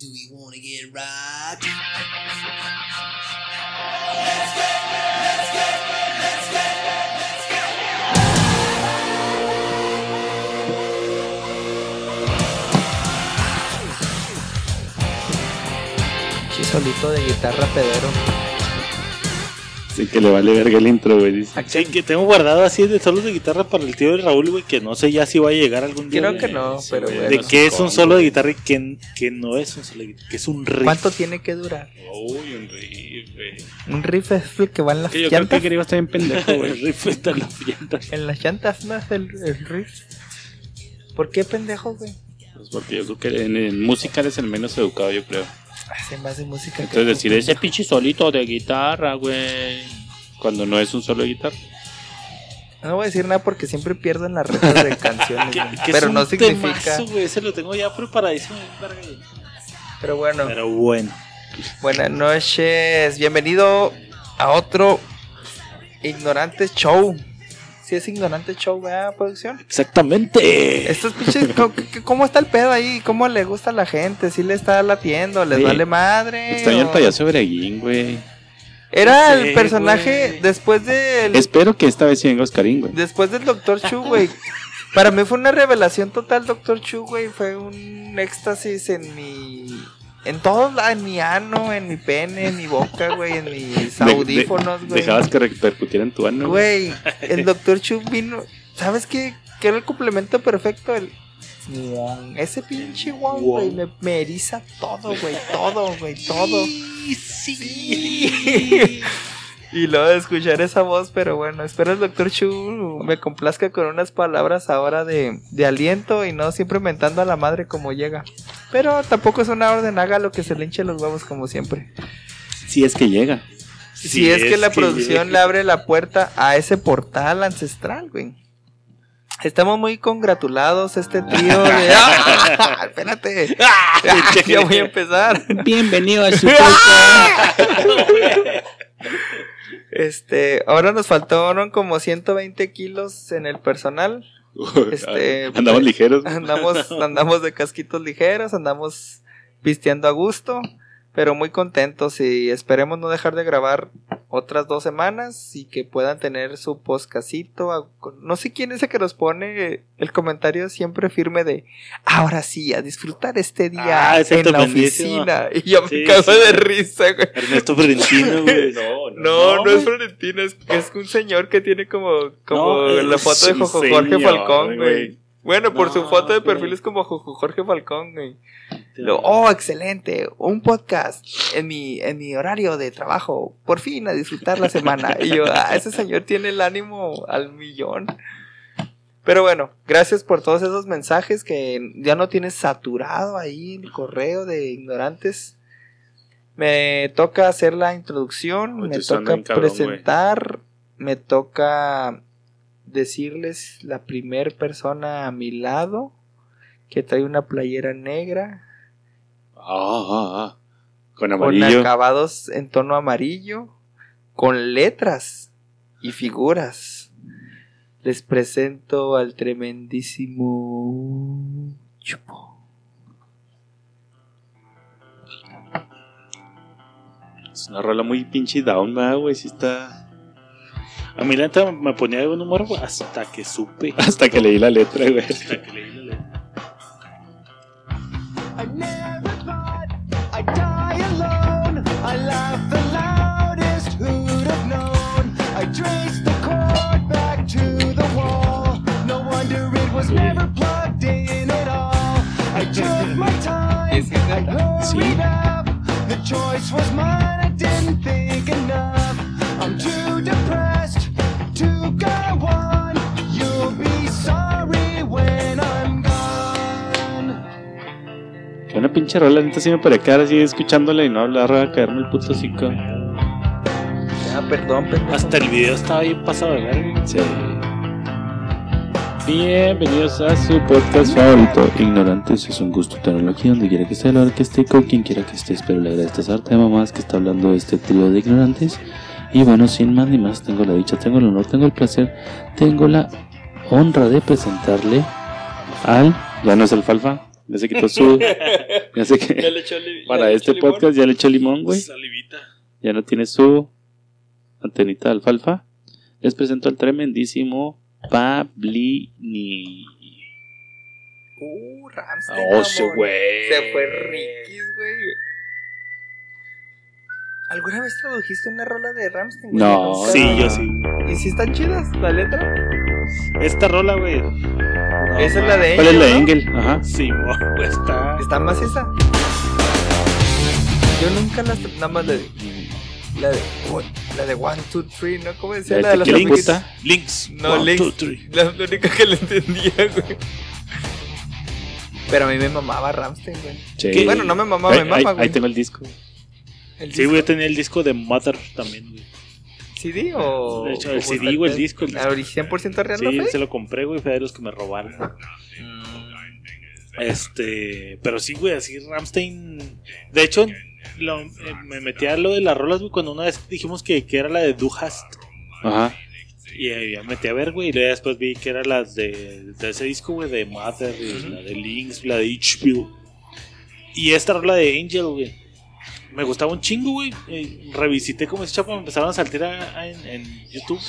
Do we wanna get rocked? solito de guitarra pedero. Sí, que le vale verga el intro, güey. dice. Sí, que tengo guardado así de solos de guitarra para el tío de Raúl, güey, que no sé ya si va a llegar algún día. Creo que no, Sí, pero güey. bueno. De qué es un solo de guitarra y que, que no es un solo de guitarra, que es un riff. ¿Cuánto tiene que durar? Uy, un riff, güey. Un riff es el que va en las Que yo creo llantas. que quería estar bien pendejo, El güey. riff está en las llantas. En las llantas no es el, el riff. ¿Por qué pendejo, güey? Pues porque yo creo que en, en música eres el menos educado, yo creo. Hace más de música que Entonces tú, decir ese pinche solito de guitarra, güey. Cuando no es un solo de guitarra. No voy a decir nada porque siempre pierdo en las retas de canciones. Que- güey. que pero es no un significa. temazo, güey, ese lo tengo ya preparadísimo. Pero bueno, Pero bueno. buenas noches. Bienvenido a otro Ignorantes Show. Si es Ignorantes Show, ¿verdad, producción? Exactamente. Estos pinches, ¿cómo, qué- ¿cómo está el pedo ahí? ¿Cómo le gusta a la gente? ¿Sí le está latiendo? ¿Les Sí. vale madre? El ¿O- payaso Breguín, güey. Era el personaje güey. después del Espero que esta vez sí venga Oscarín, güey. después del Doctor Chu, güey. Para mí fue una revelación total, Doctor Chu, güey. Fue un éxtasis en mi. En todos lados, en mi ano, en mi pene, en mi boca, güey, en mis De- de- audífonos, güey. Dejabas que repercutiera en tu ano. Güey, el Doctor Chu vino. ¿Sabes qué? ¿Qué era el complemento perfecto? El. Wong. Ese pinche Wong, güey, me, me eriza todo, güey, todo, güey, todo. Y luego de escuchar esa voz, pero bueno, espero el Doctor Chu me complazca con unas palabras ahora de, de aliento y no siempre mentando a la madre como llega. Pero tampoco es una orden, haga lo que se le hinche los huevos como siempre. Si es que llega. Si es, que la producción le abre la puerta a ese portal ancestral, güey. Estamos muy congratulados, este tío de... ¡Ah! Espérate. ya voy a empezar. Bienvenido a su Este, ahora nos faltaron como 120 kilos en el personal. Este, Andamos ligeros. Andamos, andamos de casquitos ligeros, andamos pisteando a gusto, pero muy contentos y esperemos no dejar de grabar otras dos semanas y que puedan tener su poscasito. a- No sé quién es el que nos pone el comentario siempre firme de ahora sí, a disfrutar este día Ah, en la oficina. Y yo me Sí, cago sí. de risa, güey. Ernesto Florentino, güey. No, No, no, es. Florentino, es, es un señor que tiene como, como No, la foto de Jorge señor, Falcón, güey. Bueno, por su foto de perfil es como Jorge Falcón, güey. Lo- oh, excelente, un podcast en mi, en mi horario de trabajo, por fin a disfrutar la semana. Y yo, ah, ese señor tiene el ánimo al millón. Pero bueno, gracias por todos esos mensajes que ya no tienes saturado ahí el correo de ignorantes. Me toca hacer la introducción, Oye, me toca cabrón, presentar, me toca decirles la primer persona a mi lado que trae una playera negra Ah, ah, ah. Con con amarillo. acabados en tono amarillo, con letras y figuras. Les presento al tremendísimo Chupo. Es una rola muy pinche down, ¿verdad, güey. Sí está. A mí la neta me ponía de buen humor güey, hasta que supe. Hasta que leí la letra, güey. Hasta que leí la letra. I never thought I'd die alone. I laughed the loudest, who'd have known? I traced the cord back to the wall. No wonder it was never plugged in at all. I took my time, ¿Es neta? I Sí. Que una pinche rola, neta, sí me parece quedar así escuchándola y no hablar, a caerme el puto hocico. Ya, perdón, pendejo. Hasta el video estaba bien pasado de verga. Sí. Bienvenidos a su podcast favorito, Ignorantes. Es un gusto tenerlo aquí donde quiera que esté, la hora que esté, con quien quiera que esté. Espero le agradezca esta arte de mamás que está hablando de este trío de ignorantes. Y bueno, sin más ni más, tengo la dicha, tengo el honor, tengo el placer, tengo la honra de presentarle al. Ya no es alfalfa, Ya se quitó su. Ya sé que. Ya le echó li- ya Para le este limón. podcast ya le echó limón, güey. Ya no tiene su antenita de alfalfa. Les presento al tremendísimo Pablini. Uh, Ramstein. Oh, güey. Se fue Rikis, güey. ¿Alguna vez tradujiste una rola de Ramstein? güey? No. Nunca. Sí, yo sí. ¿Y si están chidas la letra? Esta rola, güey. Esa es la de ¿Cuál es la de Engel? Ajá. Sí, güey, está. ¿Está más esa? Yo nunca las... Nada más la de... La de... La de One, Two, Three, ¿no? ¿Cómo decía? La La de de los. Puta. Links. No, One, Links. two, three. La, la única que le entendía, güey. Pero a mí me mamaba Ramstein, güey. Sí. Bueno, no me mamaba, me mama, ahí, güey. ahí tengo el disco. El Sí, disco. güey, tenía el disco de Mother también, güey. ¿CD o...? De hecho, el CD, güey, el disco, el ¿La ori- 100% real, no Sí, se lo compré, güey, fue de los que me robaron. Este, pero sí, güey, así Ramstein. De hecho, lo- eh, me metí a lo de las rolas, güey, cuando una vez dijimos que, que era la de Du Hast. Ajá. Y eh, ya me metí a ver, güey, y luego después vi que era las de, de ese disco, güey, de Mother, la de Links, la de Itchville. Y esta rola de Angel, güey. Me gustaba un chingo, güey. Eh, revisité como ese chapo, me empezaron a saltar a- a- en, en YouTube.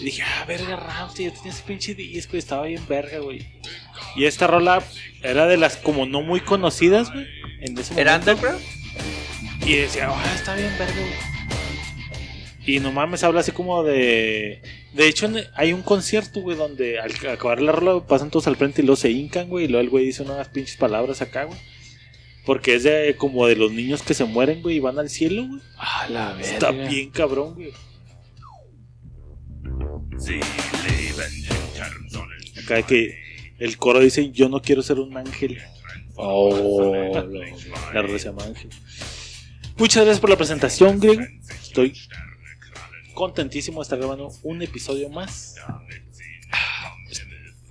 Y dije, ah, verga, Ramstein, yo tenía ese pinche disco y estaba bien verga, güey. Y esta rola era de las como no muy conocidas, güey. En ese ¿Era underground? Y decía, ah, está bien verga, güey. Y no mames, habla así como de. De hecho, hay un concierto, güey, donde al acabar la rola pasan todos al frente y luego se hincan, güey. Y luego el güey dice unas pinches palabras acá, güey. Porque es de como de los niños que se mueren, güey, y van al cielo, güey. Ah, la Está bien cabrón, güey. Acá que el coro dice, yo no quiero ser un ángel. Oh, la- La rola se llama Ángel. Muchas gracias por la presentación, Greg. Estoy contentísimo de estar grabando un episodio más.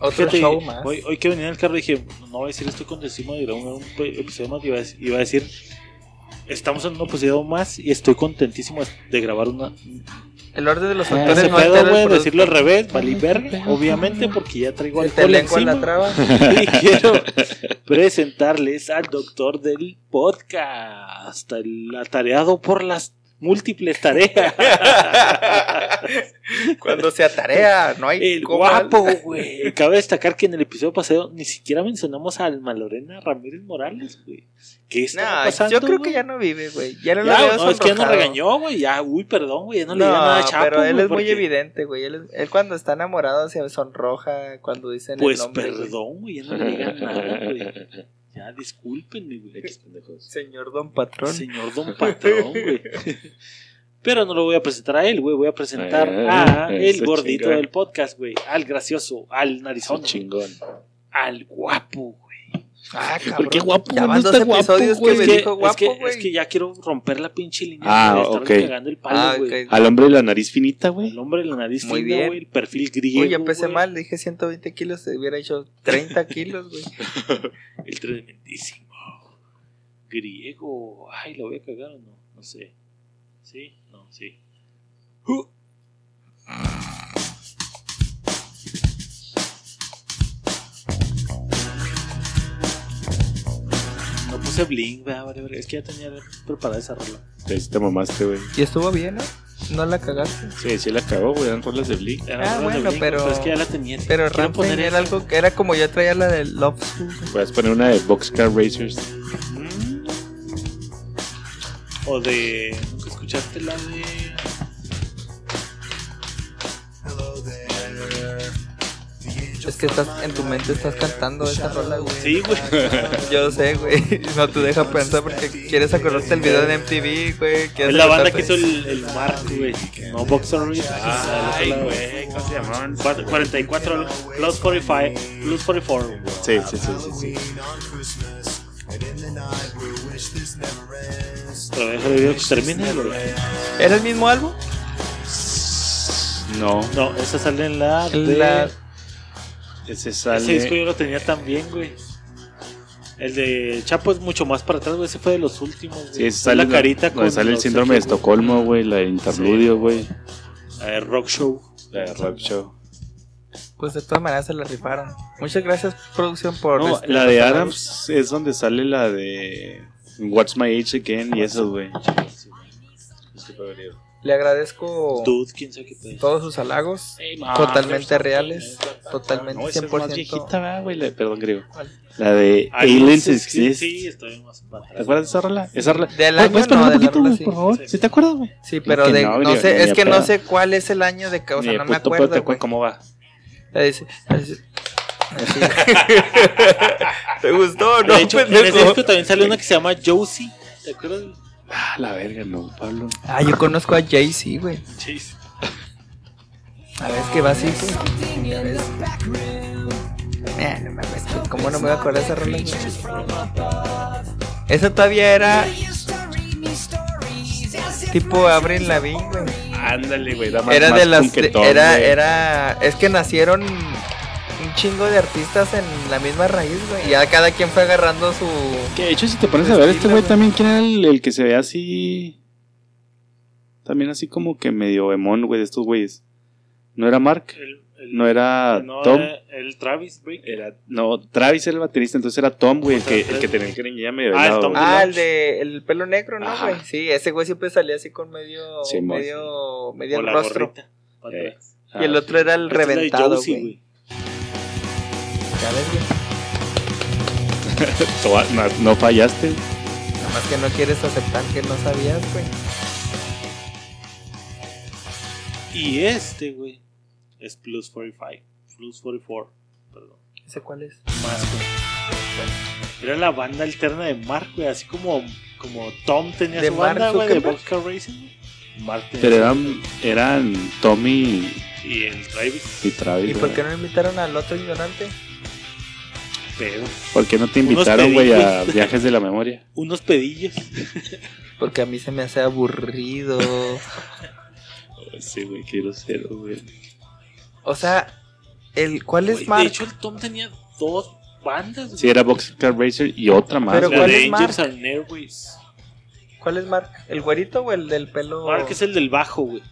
Otro Fíjate, show más. Hoy, hoy que venía en el carro dije, no voy a decir estoy contentísimo de grabar un pe- episodio más. Iba a, dec- iba a decir, estamos en un episodio más y estoy contentísimo de grabar una... El orden de los Ah, factores Ese no pedo, güey, decirlo al revés, valí verga, obviamente, porque ya traigo alcohol encima. la traba. Y quiero presentarles al doctor del podcast, el atareado por las múltiples tareas. Cuando se atarea, no hay El guapo, güey. Cabe destacar que en el episodio pasado ni siquiera mencionamos a Alma Lorena Ramírez Morales, güey. ¿Qué está No, pasando? yo creo que ya no vive, güey. Ya no Ya, lo veo no, es que ya sonrojado. regañó, güey. Ya, uy, perdón, güey. Ya no, No, le diga nada a Chapo. pero él es muy evidente, güey. Él, cuando está enamorado se sonroja cuando dicen Pues el nombre. güey. perdón, güey. Ya no le digan nada, güey. Ya, discúlpenme, güey. Señor Don Patrón. Señor Don Patrón, güey. Pero no lo voy a presentar a él, güey. Voy a presentar Eh, a el gordito chingón. del podcast, güey. Al gracioso, al narizón, chingón. al guapo, güey. Ah, cabrón. ¿Por qué guapo, Ya güey? van No dos está guapo, episodios que me Es que, dijo es, guapo, que, güey. es que ya quiero romper la pinche línea Ah, ok. el palo, Ah. Al hombre de la nariz finita, güey. El hombre de la nariz Muy fina, bien. güey. El perfil griego. Uy, ya empecé mal. Dije 120 kilos. Se hubiera hecho 30 kilos, güey. El tremendísimo. Griego. Ay, ¿lo voy a cagar o no? No sé. ¿Sí? No, sí. Uh. Puse bling, vea, vale, vale. Es que ya tenía preparada esa rola. Te, te mamaste, güey. Y estuvo bien, ¿no? No la cagaste. Sí, sí la cagó, güey. Eran rolas de Blink. Era Ah, de bueno, Blink, pero- Es que ya la tenía. Pero Quiero poner era algo que era como yo traía la de Love School. Puedes poner una de Boxcar Racers. Mm. O de. ¿Nunca escuchaste la de.? Es que estás en tu mente estás cantando esa rola, güey. Sí, güey. Yo sé, güey. No te deja pensar porque quieres acordarte del video de MTV, güey. Es la banda que hizo el, el Mark, güey. No Boxer. Ay, güey, ¿cómo se llamaban? Cuatro- 44 plus 45 plus 44. Sí, sí, sí, sí, sí. Pero deja el video que termine. güey. ¿Era el mismo álbum? No, No, esa sale en la. De... La- ese Ese disco yo lo tenía también, güey. El de Chapo es mucho más para atrás, güey. Ese fue de los últimos. güey. Sí, ese Es sale la carita donde con. sale el síndrome de. Estocolmo, güey. La de interludio, güey. La de Rock Show. La de Rock Show. Pues de todas maneras se la rifaron. Muchas gracias, producción, por. No, este, la de Adams es donde sale la de What's My Age Again y eso, güey. Le agradezco Dude, quién sabe qué pedo. todos sus halagos. Hey, Totalmente reales. Totalmente No, esa es más 100%. viejita, ¿verdad, güey. La- Perdón, griego. ¿Cuál? La de Aliens Exist. Sí, estoy más ¿Te acuerdas de esa rola? Esa rola. Del ¿Puedes- año ¿Puedes no, un la poquito, rola sí. por favor? Sí. ¿Sí te acuerdas, güey? Sí, pero de, no, sé, es que no sé cuál es el año de o sea, de no me acuerdo. te cómo va. Dice- dice-. ¿Te gustó no, De hecho, en pendejo? ese disco también sale una que se llama Josie. ¿Te acuerdas? Ah, la verga, no, Pablo. Ah, yo conozco a Jay-Z, güey. A ver, es que va así, güey. Ya ves. Eh, no güey, ¿cómo no me voy a acordar de esa rola? Esa todavía era tipo Avril Lavigne, güey. Ándale, güey. Era más de las punquetón, era güey. era es que nacieron un chingo de artistas en la misma raíz, güey. Y ya cada quien fue agarrando su Que de hecho, si te pones a ver, este estilo, güey güey. también, ¿quién era el, el que se ve así? También así como que medio emón, güey, de estos güeyes. ¿No era Mark? El, el- ¿No era no, Tom? el Travis Break. Era, no, Travis era el baterista, entonces era Tom, güey, el que, el que tenía el greñilla medio Ah, el Tom güey. Ah, el de el pelo negro, ¿no, Ajá. güey? Sí, ese güey siempre salía así con medio Sí, medio medio o rostro. Eh. Y el otro era el reventado, güey. no, no fallaste. Nada más que no quieres aceptar que no sabías, güey. Y este, güey, es Plus 45. Plus 44. Perdón. ¿Ese cuál es? Más, güey. Era la banda alterna de Mark, güey. Así como, como Tom tenía ¿De su banda, güey, de? Boxcar Racing. güey. Mark tenía Pero eran, eran Tommy Y el Travis. y Travis. ¿Y por qué no invitaron al otro ignorante? Pedo. ¿Por qué no te invitaron, güey, a viajes de la memoria? Unos pedillos. Porque a mí se me hace aburrido. Sí, güey, qué grosero, güey. O sea, el ¿cuál es Mark? De hecho, el Tom tenía dos bandas. güey. Sí, era Boxcar Racer y otra más. Pero ¿cuál es Angels Mark? ¿Cuál es Mark? ¿El güerito o el del pelo? Mark es el del bajo, güey.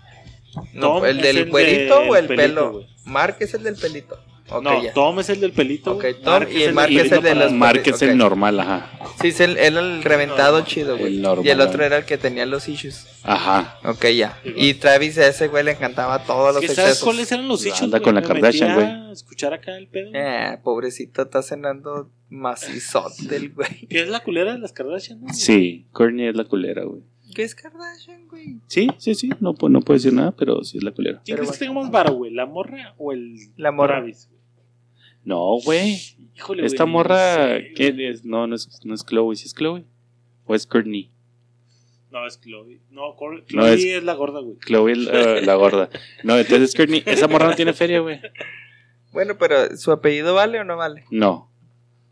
No, Tom el del el güerito o el pelito, pelo. Mark es el del pelito. Ok, no, ya. Tom es el del pelito. Ok, güey. Tom y del Mark es el de para- los- Mark es el normal, ajá. Sí, es el, él el reventado No, chido, güey. el normal, Y el otro güey. era el que tenía los issues. Ajá. Ok, ya. Y Travis a ese güey le encantaba todos los ¿Que ¿Sabes excesos. cuáles eran los hechos? Anda güey? con la Kardashian, a escuchar acá el pedo. Eh, pobrecito, está cenando macizote el güey. ¿Qué es la culera de las Kardashian? no? Sí, Courtney es la culera, güey. ¿Qué es Kardashian, güey? Sí, sí, sí. No, no puedo decir nada, pero sí es la culera. ¿Quién crees que tenga más varo, güey? ¿La morra o el La morra. Travis? güey? No, güey. Híjole, Esta güey, morra, no sé, ¿qué es? No, no es, no es Chloe. ¿Sí es Chloe? ¿O es Courtney? No, es Chloe. No, Chloe es- es... la gorda, güey. Chloe la, la gorda. No, entonces es Courtney. Esa morra no tiene feria, güey. Bueno, pero ¿su apellido vale o no vale? No.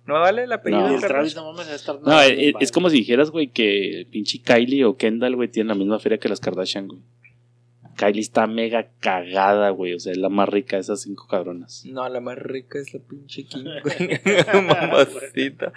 ¿No vale el apellido No. de Travis no mames estar No, es, bien es como si dijeras, güey, que pinche Kylie o Kendall, güey, tienen la misma feria que las Kardashian, güey. Kylie está mega cagada, güey. O sea, es la más rica de esas cinco cabronas. No, la más rica es la pinche Kim, güey. Mamacita.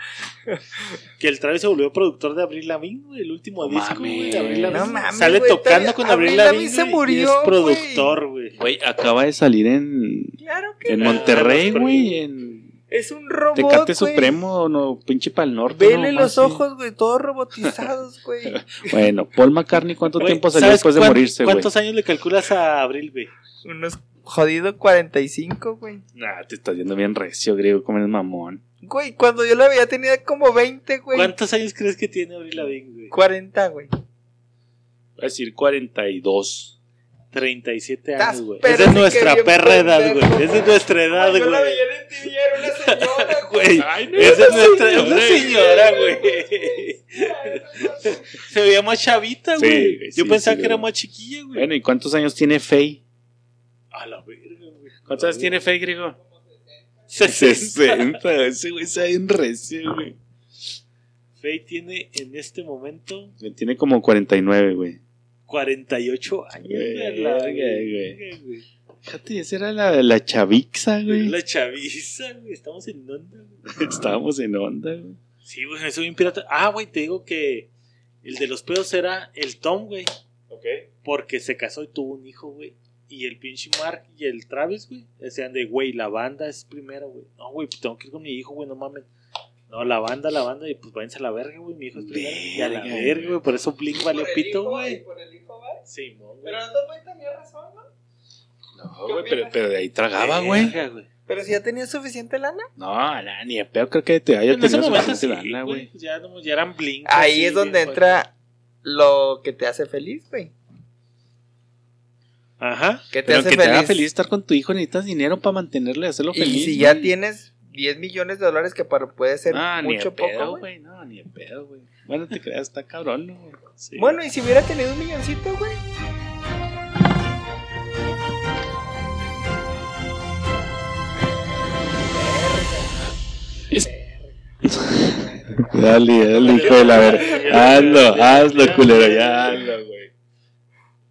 Que el Travis se volvió productor de Abril Lavigne, güey, el último No disco, mames. güey. de Avril No mames, Sale güey, tocando con Abril Lavigne se güey, y murió, es productor, güey. Güey, acaba de salir en, Claro que en no. Monterrey, güey. En Es un robot, Tecate. Supremo, no, pinche pa'l norte. Vele no, los más, sí. ojos, güey, todos robotizados, güey. Bueno, Paul McCartney, ¿cuánto tiempo salió ¿sabes después de cuán- morirse, güey? ¿Cuántos años le calculas a Abril, güey? Unos jodidos 45, güey. Nah, te estás yendo bien recio, griego, como eres mamón. Güey, cuando yo la veía tenía como 20, güey. ¿Cuántos años crees que tiene Abril Lavigne, güey? 40, güey. Voy a decir 42. 37 Estás años, güey. Esa es nuestra perra edad, güey. Esa es nuestra edad, Güey, yo la veía en TV era una señora, Güey, Ay, no, esa es nuestra señora, una güey. señora, güey. Se veía más chavita, güey. Yo sí, pensaba sí, que era más chiquilla, güey. Bueno, ¿y cuántos años tiene Faye? A la verga, güey. ¿Cuántos años tiene Faye, griego? 60. Ese güey está bien recio, güey. Faye tiene en este momento Tiene como 49, güey. 48 años, güey. la verga, güey. Fíjate, esa era la, la chavixa, güey. La chaviza, güey. Estamos en onda, güey. Estábamos en onda, güey. Sí, güey, soy un pirata. Ah, güey, te digo que el de los pedos era el Tom, güey. Ok. Porque se casó y tuvo un hijo, güey. y el pinche Mark y el Travis, güey, decían de, güey, la banda es primero, güey. No, güey, pues tengo que ir con mi hijo, güey, no mames. No, la banda, la banda, y pues váyanse a la verga, güey, mi hijo es primero. Y a la Verga, güey, por eso Blink valió pito, güey. Por el hijo, ¿va? Sí, güey. Pero dos güey tenía razón, ¿no? No, güey, pero, pero de ahí tragaba, güey. Pero si ya tenía suficiente lana. No, ni de pedo creo que te haya En ese tenido momento suficiente sí, lana, güey. Ya, no, ya eran Blink. Ahí así, es donde bien, entra lo que te hace feliz, güey. Ajá. ¿Qué te Pero hace que te haga feliz? feliz estar con tu hijo, necesitas dinero para mantenerlo y hacerlo Y feliz. si ya tienes 10 millones de dólares que para, puede ser ni mucho pedo, poco, güey. No, ni de pedo, güey. Bueno, te creas, está cabrón, ¿no? Sí. Bueno, y si hubiera tenido un milloncito, güey. Dale, dale, hijo de la verga. Hazlo, hazlo, culero, ya hazlo, güey.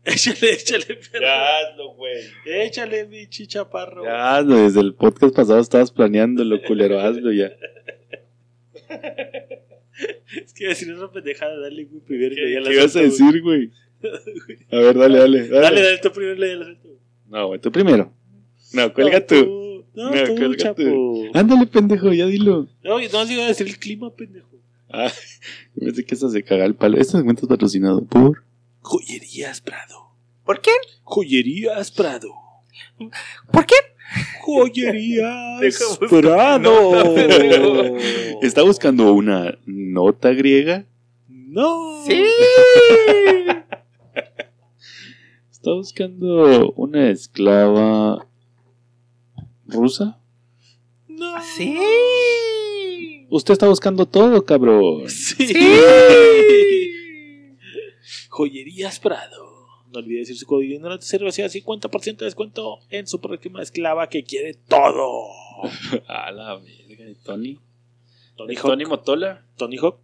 Échale, échale, perro. Ya hazlo, güey. Échale, mi chichaparro. Ya hazlo, desde el podcast pasado estabas planeándolo, culero, hazlo ya. Es que iba a decir otra pendejada, dale, güey, primero. y ¿Qué, qué ibas a decir, güey? A ver, dale, dale. Dale, dale, tú primero, le la. No, güey, tú primero. No, cuelga No, tú. No, No, tú, cuelga chapo. tú. Ándale, pendejo, ya dilo. No, no, sí iba a decir el clima, pendejo. Ah, pensé que eso se caga el palo. Este segmento es patrocinado por. Joyerías Prado. ¿Por qué? Joyerías Prado. ¿Por qué? Buscar Prado. ¿Está buscando una nota griega? No. Sí. ¿Está buscando una esclava rusa? No. Sí. Usted está buscando todo, cabrón. Sí. Sí. Joyerías Prado. No olvide decir su código ignorante recibe 50% de descuento en su próxima esclava que quiere todo. A la verga, ¿y Tony. Tony ¿El Hawk. Tony Motola? Tony Hawk.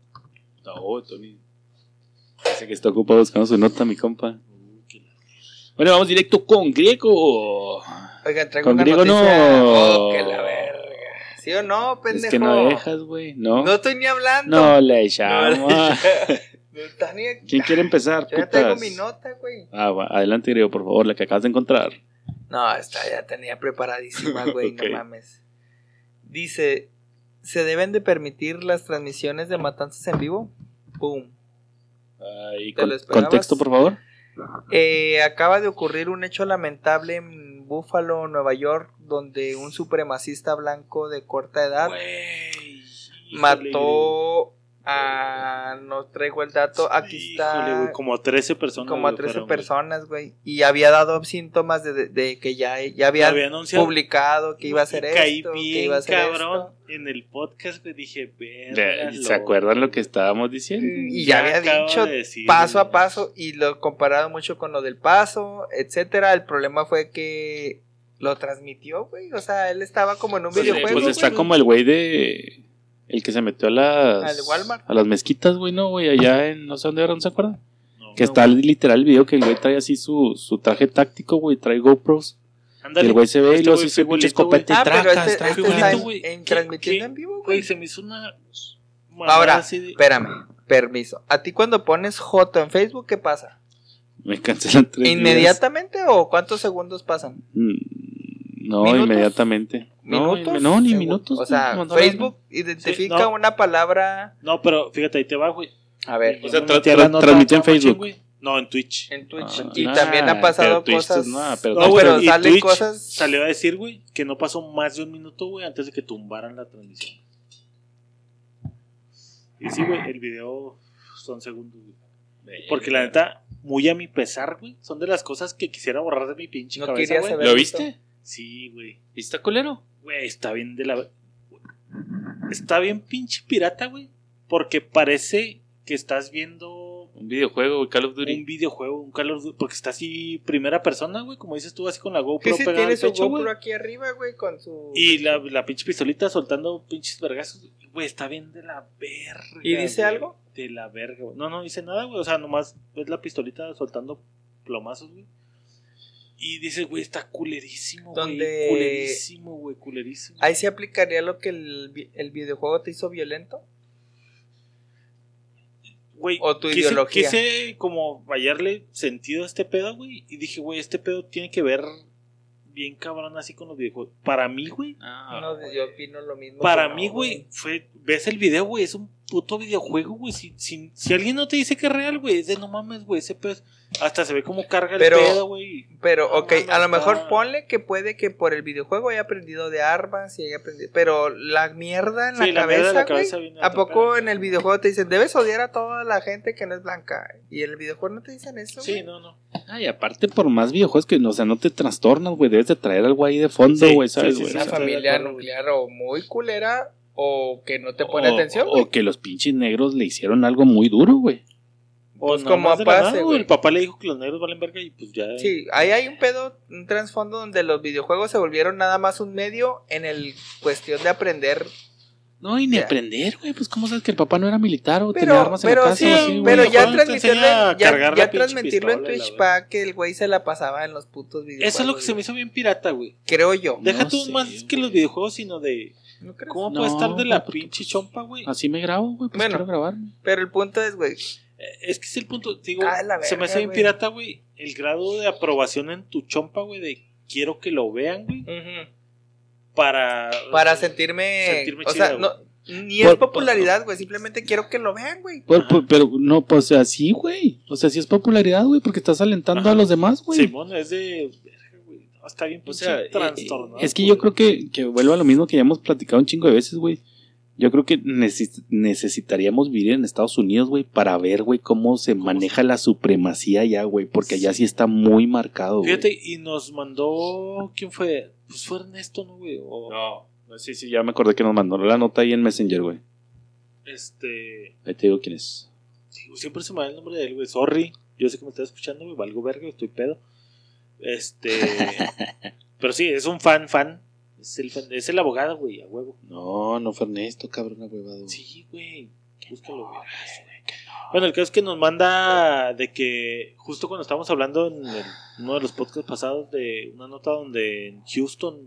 No, Tony. Dice que está ocupado buscando su nota, mi compa. Bueno, vamos directo con griego. Oigan, traigo Con una griego noticia. no. Oh, que la verga. ¿Sí o no, pendejo? Es que no dejas, güey. No. No estoy ni hablando. No le No, echamos. no ¿Quién quiere empezar? Yo ya putas? mi nota, güey. Ah, va, adelante, griego, por favor, la que acabas de encontrar. No, esta ya tenía preparadísima, güey, no mames. Dice, ¿se deben de permitir las transmisiones de matanzas en vivo? Pum. Ahí, ¿Te con- lo contexto, por favor. Eh, acaba de ocurrir un hecho lamentable en Buffalo, Nueva York, donde un supremacista blanco de corta edad mató a... No traigo el dato, aquí Híjole, está... güey, como a 13 personas. como a güey, 13 fueron, güey. personas, güey. Y había dado síntomas de, de- de que ya, ya había había anunciado. publicado que iba a hacer caí esto, bien, que iba a hacer cabrón. esto. En el podcast, güey, dije. ¿Se acuerdan lo que estábamos diciendo? Y ya había dicho de decir, paso a paso y lo comparado mucho con lo del paso, etcétera. El problema fue que lo transmitió, güey. O sea, él estaba como en un Pues, videojuego. pues está güey. como el güey de. El que se metió a las. Al Walmart. A las mezquitas, güey, no, güey, allá en. No sé dónde era, ¿no se acuerdan? No, Que está literal el video que el güey trae así su, su traje táctico, güey, trae GoPros. Y el güey se ve y este sí se fue pinche y Ah, pero tracas, este, este está en, güey. en ¿Qué- transmitiendo en vivo, Güey, güey. se me hizo una. Ahora, de- espérame, permiso. ¿A ti cuando pones Joto en Facebook, qué pasa? Me cancelan tres días. ¿Inmediatamente o cuántos segundos pasan? Mm, No, ¿Minutos? inmediatamente. No, ¿Minutos? no, ni minutos. O sea, güey, no, no, Facebook identifica Sí, no. una palabra. No, pero fíjate, ahí te va, güey. A ver, O sea, tra- tra- transmitió en Facebook. güey. No, en Twitch. en Twitch. Ah, y nah, también han pasado pero Twitch cosas. pero no, pero y salen Twitch cosas. Salió a decir, güey, que no pasó más de un minuto, güey, antes de que tumbaran la transmisión. Y sí, güey, el video son segundos, güey. Porque la neta, muy a mi pesar, güey, son de las cosas que quisiera borrar de mi pinche No cabeza, querías güey. ¿Lo viste? Sí, güey. ¿Y está culero? Güey, está bien de la... Está bien pinche pirata, güey. Porque parece que estás viendo Un videojuego, güey, Call of Duty. un videojuego, un Call of Duty, porque está así primera persona, güey, como dices tú, así con la GoPro pegada tiene al su pecho, GoPro aquí arriba, güey, con su. Y la, la pinche pistolita soltando pinches vergazos. Güey, está bien de la verga. ¿Y dice güey. algo? De la verga, güey. No, no dice nada, güey. O sea, nomás ves la pistolita soltando plomazos, güey. Y dice, güey, está culerísimo, güey. Culerísimo, güey, culerísimo. Ahí se aplicaría lo que el, el videojuego te hizo violento. güey, O tu quise, ideología. quise como hallarle sentido a este pedo, güey. Y dije, güey, este pedo tiene que ver bien cabrón así con los videojuegos. Para mí, güey, No, yo opino lo mismo. para mí, no, güey, fue, ves el video, güey, es un puto videojuego, güey. Si, si, si alguien no te dice que es real, güey, es de no mames, güey, ese pedo. es- Hasta se ve como carga el Pero- pedo, güey. Pero, No ok, mames, a lo mejor ponle que puede que por el videojuego haya aprendido de armas y haya aprendido. Pero la mierda en Sí, la, la mierda de la cabeza, güey. cabeza viene ¿A poco pedo. en el videojuego te dicen, debes odiar a toda la gente que no es blanca? Y en el videojuego no te dicen eso. Sí, güey? no, no. Ay, aparte, por más videojuegos que, o sea, no te trastornas, güey. Debes de traer algo ahí de fondo, Sí, güey, sí, ¿sabes, sí, güey? sí, Una familia nuclear o muy culera o que no te pone o- atención, o, güey. que los pinches negros le hicieron algo muy duro, güey. Pues nada como más de la pase, nada, güey. El papá le dijo que los negros valen verga y pues ya. Sí, ahí hay un pedo, un trasfondo donde los videojuegos se volvieron nada más un medio en el cuestión de aprender No, y ni Ya. aprender, güey. Pues, ¿cómo sabes que el papá no era militar o Pero, tenía armas en pero la casa? sí, o así, pero ya transmitirlo, ya, ya transmitirlo en Twitch para que el güey se la pasaba en los putos videojuegos. Eso es lo que se me hizo bien pirata, güey. Creo yo. Deja No tú sé, más que los videojuegos, sino de. ¿No crees? ¿Cómo No, puede estar de la pinche pues, chompa, güey? Así me grabo, güey. Pues Bueno. quiero grabarme. Pero el punto es, güey, Eh, Es que es el punto. Digo, Ah, se me hace bien pirata, güey. El grado de aprobación en tu chompa, güey, de quiero que lo vean, güey. Para. para o sea, sentirme, sentirme o sea, chida, no, ni Por- es popularidad, güey, simplemente quiero que lo vean, güey. Pero no, pues así, güey. O sea, sí es popularidad, güey, porque estás alentando Ajá. a los demás, güey. Simón es de. Está bien, O sea, eh, trastornado. es que yo creo que, que vuelvo a lo mismo que ya hemos platicado un chingo de veces, güey. Yo creo que neces- necesitaríamos vivir en Estados Unidos, güey, para ver, güey, cómo se maneja la supremacía allá, güey, porque allá sí está muy marcado, güey. Fíjate, y nos mandó. ¿Quién fue? Pues fue Ernesto, ¿no, güey? O, No, sí, sí, ya me acordé que nos mandó la nota ahí en Messenger, güey. Este. Ahí te digo quién es. Sí, siempre se me va el nombre de él, güey. Sorry. Yo sé que me estás escuchando, güey. Valgo verga, estoy pedo. Este. pero sí, es un fan, fan. Es el, fan- es el abogado, güey, a huevo. No, no fue Ernesto, cabrón, huevado. Sí, güey. Búscalo, güey. Bueno, el caso es que nos manda de que justo cuando estábamos hablando en el- uno de los podcasts pasados de una nota donde en Houston,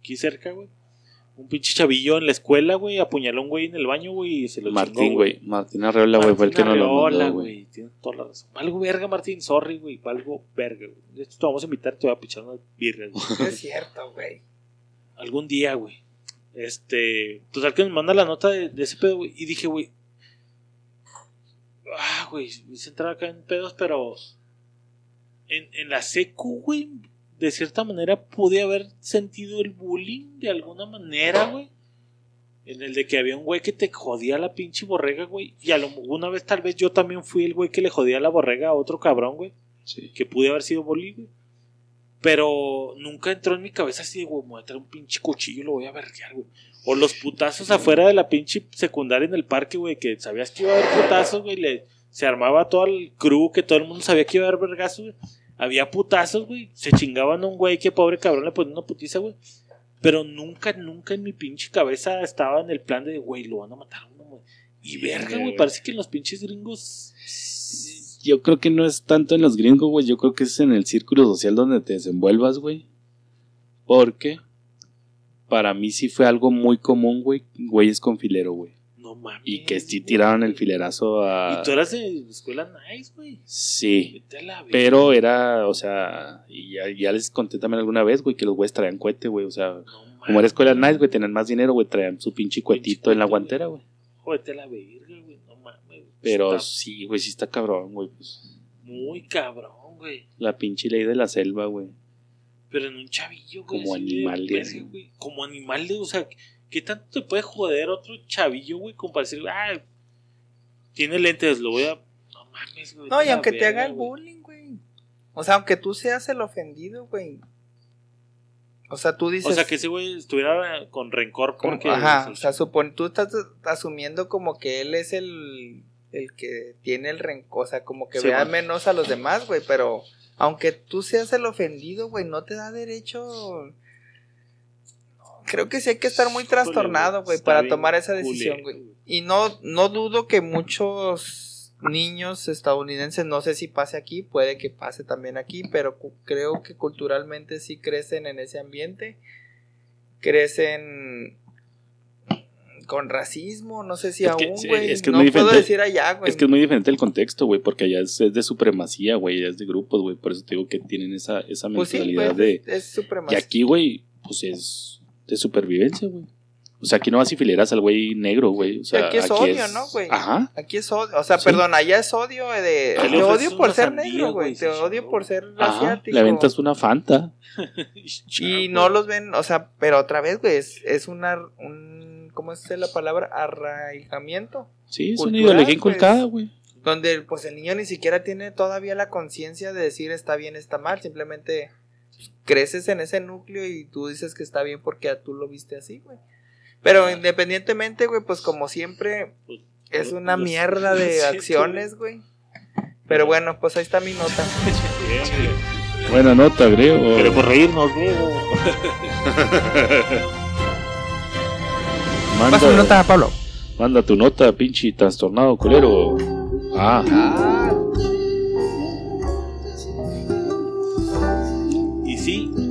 aquí cerca, güey, un pinche chavillo en la escuela, güey, apuñaló a un güey en el baño, güey, y se lo Martín, güey. Martín Arreola, güey, fue el que nos lo Arreola, mandó, güey. Tienes toda la razón. Valgo verga, Martín. Sorry, güey. Valgo verga, güey. De hecho, te vamos a invitar, te voy a pichar unas birras, güey. No es cierto, güey. Algún día, güey. Este. Total que nos manda la nota de, de ese pedo, güey. Y dije, güey. Ah, güey. Me hice entrar acá en pedos, pero. En, en la secu, güey. De cierta manera pude haber sentido el bullying de alguna manera, güey. En el de que había un güey que te jodía la pinche borrega, güey. Y a lo, una vez tal vez yo también fui el güey que le jodía la borrega a otro cabrón, güey. Sí. Que pude haber sido bully, güey. Pero nunca entró en mi cabeza así de, güey, me voy a traer un pinche cuchillo y lo voy a verguear, güey. O los putazos afuera de la pinche secundaria en el parque, güey, que sabías que iba a haber putazos, güey. le- Se armaba todo el crew, que todo el mundo sabía que iba a haber vergazos, güey. Había putazos, güey. Se chingaban a un güey que pobre cabrón le ponía una putiza, güey. Pero nunca, nunca en mi pinche cabeza estaba en el plan de, güey, lo van a matar a uno, güey. Y verga, güey, parece que en los pinches gringos... Yo creo que no es tanto en los gringos, güey. Yo creo que es en el círculo social donde te desenvuelvas, güey. Porque para mí sí fue algo muy común, güey. Güeyes con filero, güey. Mames. Y que sí tiraron el filerazo a. Y tú eras de escuela nice, güey. Sí. Pero era, o sea, y ya, ya les conté también alguna vez, güey, que los güeyes traían cohete, güey. O sea, No como era escuela nice, güey, tenían más dinero, güey, traían su pinche cuetito en la guantera, güey. A la verga, güey. No mames. Pero Está sí, güey, sí está cabrón, güey. Pues, muy cabrón, güey. la pinche ley de la selva, güey. Pero en un chavillo, güey. Como animal de- güey. Como animal de. O sea, ¿qué tanto te puede joder otro chavillo, güey? Decir, ah, tiene lentes, lo voy a. No mames, güey. No, y aunque te haga el güey. bullying, güey. O sea, aunque tú seas el ofendido, güey. O sea, tú dices. O sea, que ese güey estuviera con rencor porque. Ajá, o sea, supone, tú estás asumiendo como que él es el, el que tiene el rencor, o sea, como que Sí, vea menos a los demás, güey, pero aunque tú seas el ofendido, güey, no te da derecho. Creo que sí hay que estar muy trastornado, güey, para tomar esa decisión, güey. Y no, no dudo que muchos niños estadounidenses, no sé si pase aquí, puede que pase también aquí, pero creo que culturalmente sí crecen en ese ambiente. Crecen con racismo, no sé si Es aún, güey. es que es no puedo decir allá, güey. Es que es muy diferente el contexto, güey, porque allá es, es de supremacía, güey, es de grupos, güey. Por eso te digo que tienen esa, esa pues sí, mentalidad güey, de. es, es Y supremacía. aquí, güey, pues es de supervivencia, güey. O sea, aquí no vas y fileras al güey negro, güey. O sea, aquí es odio, ¿no, güey? Ajá. Aquí es odio, o sea, Sí. perdón, allá es odio de... Te odio por una ser sandía, negro, güey. Te odio por ser Ajá. asiático. Le aventas una Fanta. Y no los ven, o sea, pero otra vez, güey, es, es una... Un, ¿Cómo es la palabra? Arraigamiento. Sí, es una Cultural, ideología pues. inculcada, güey. Donde pues el niño ni siquiera tiene todavía la conciencia de decir está bien, está mal. Simplemente creces en ese núcleo y tú dices que está bien porque tú lo viste así, güey. Pero independientemente, güey, pues como siempre Pues, es una los- mierda de acciones, güey. Pero bueno, pues ahí está mi nota. Buena nota, creo. Pero por reírnos, luego. Manda, Pasa mi nota, Pablo. manda tu nota, pinche trastornado culero. Ah, Ah,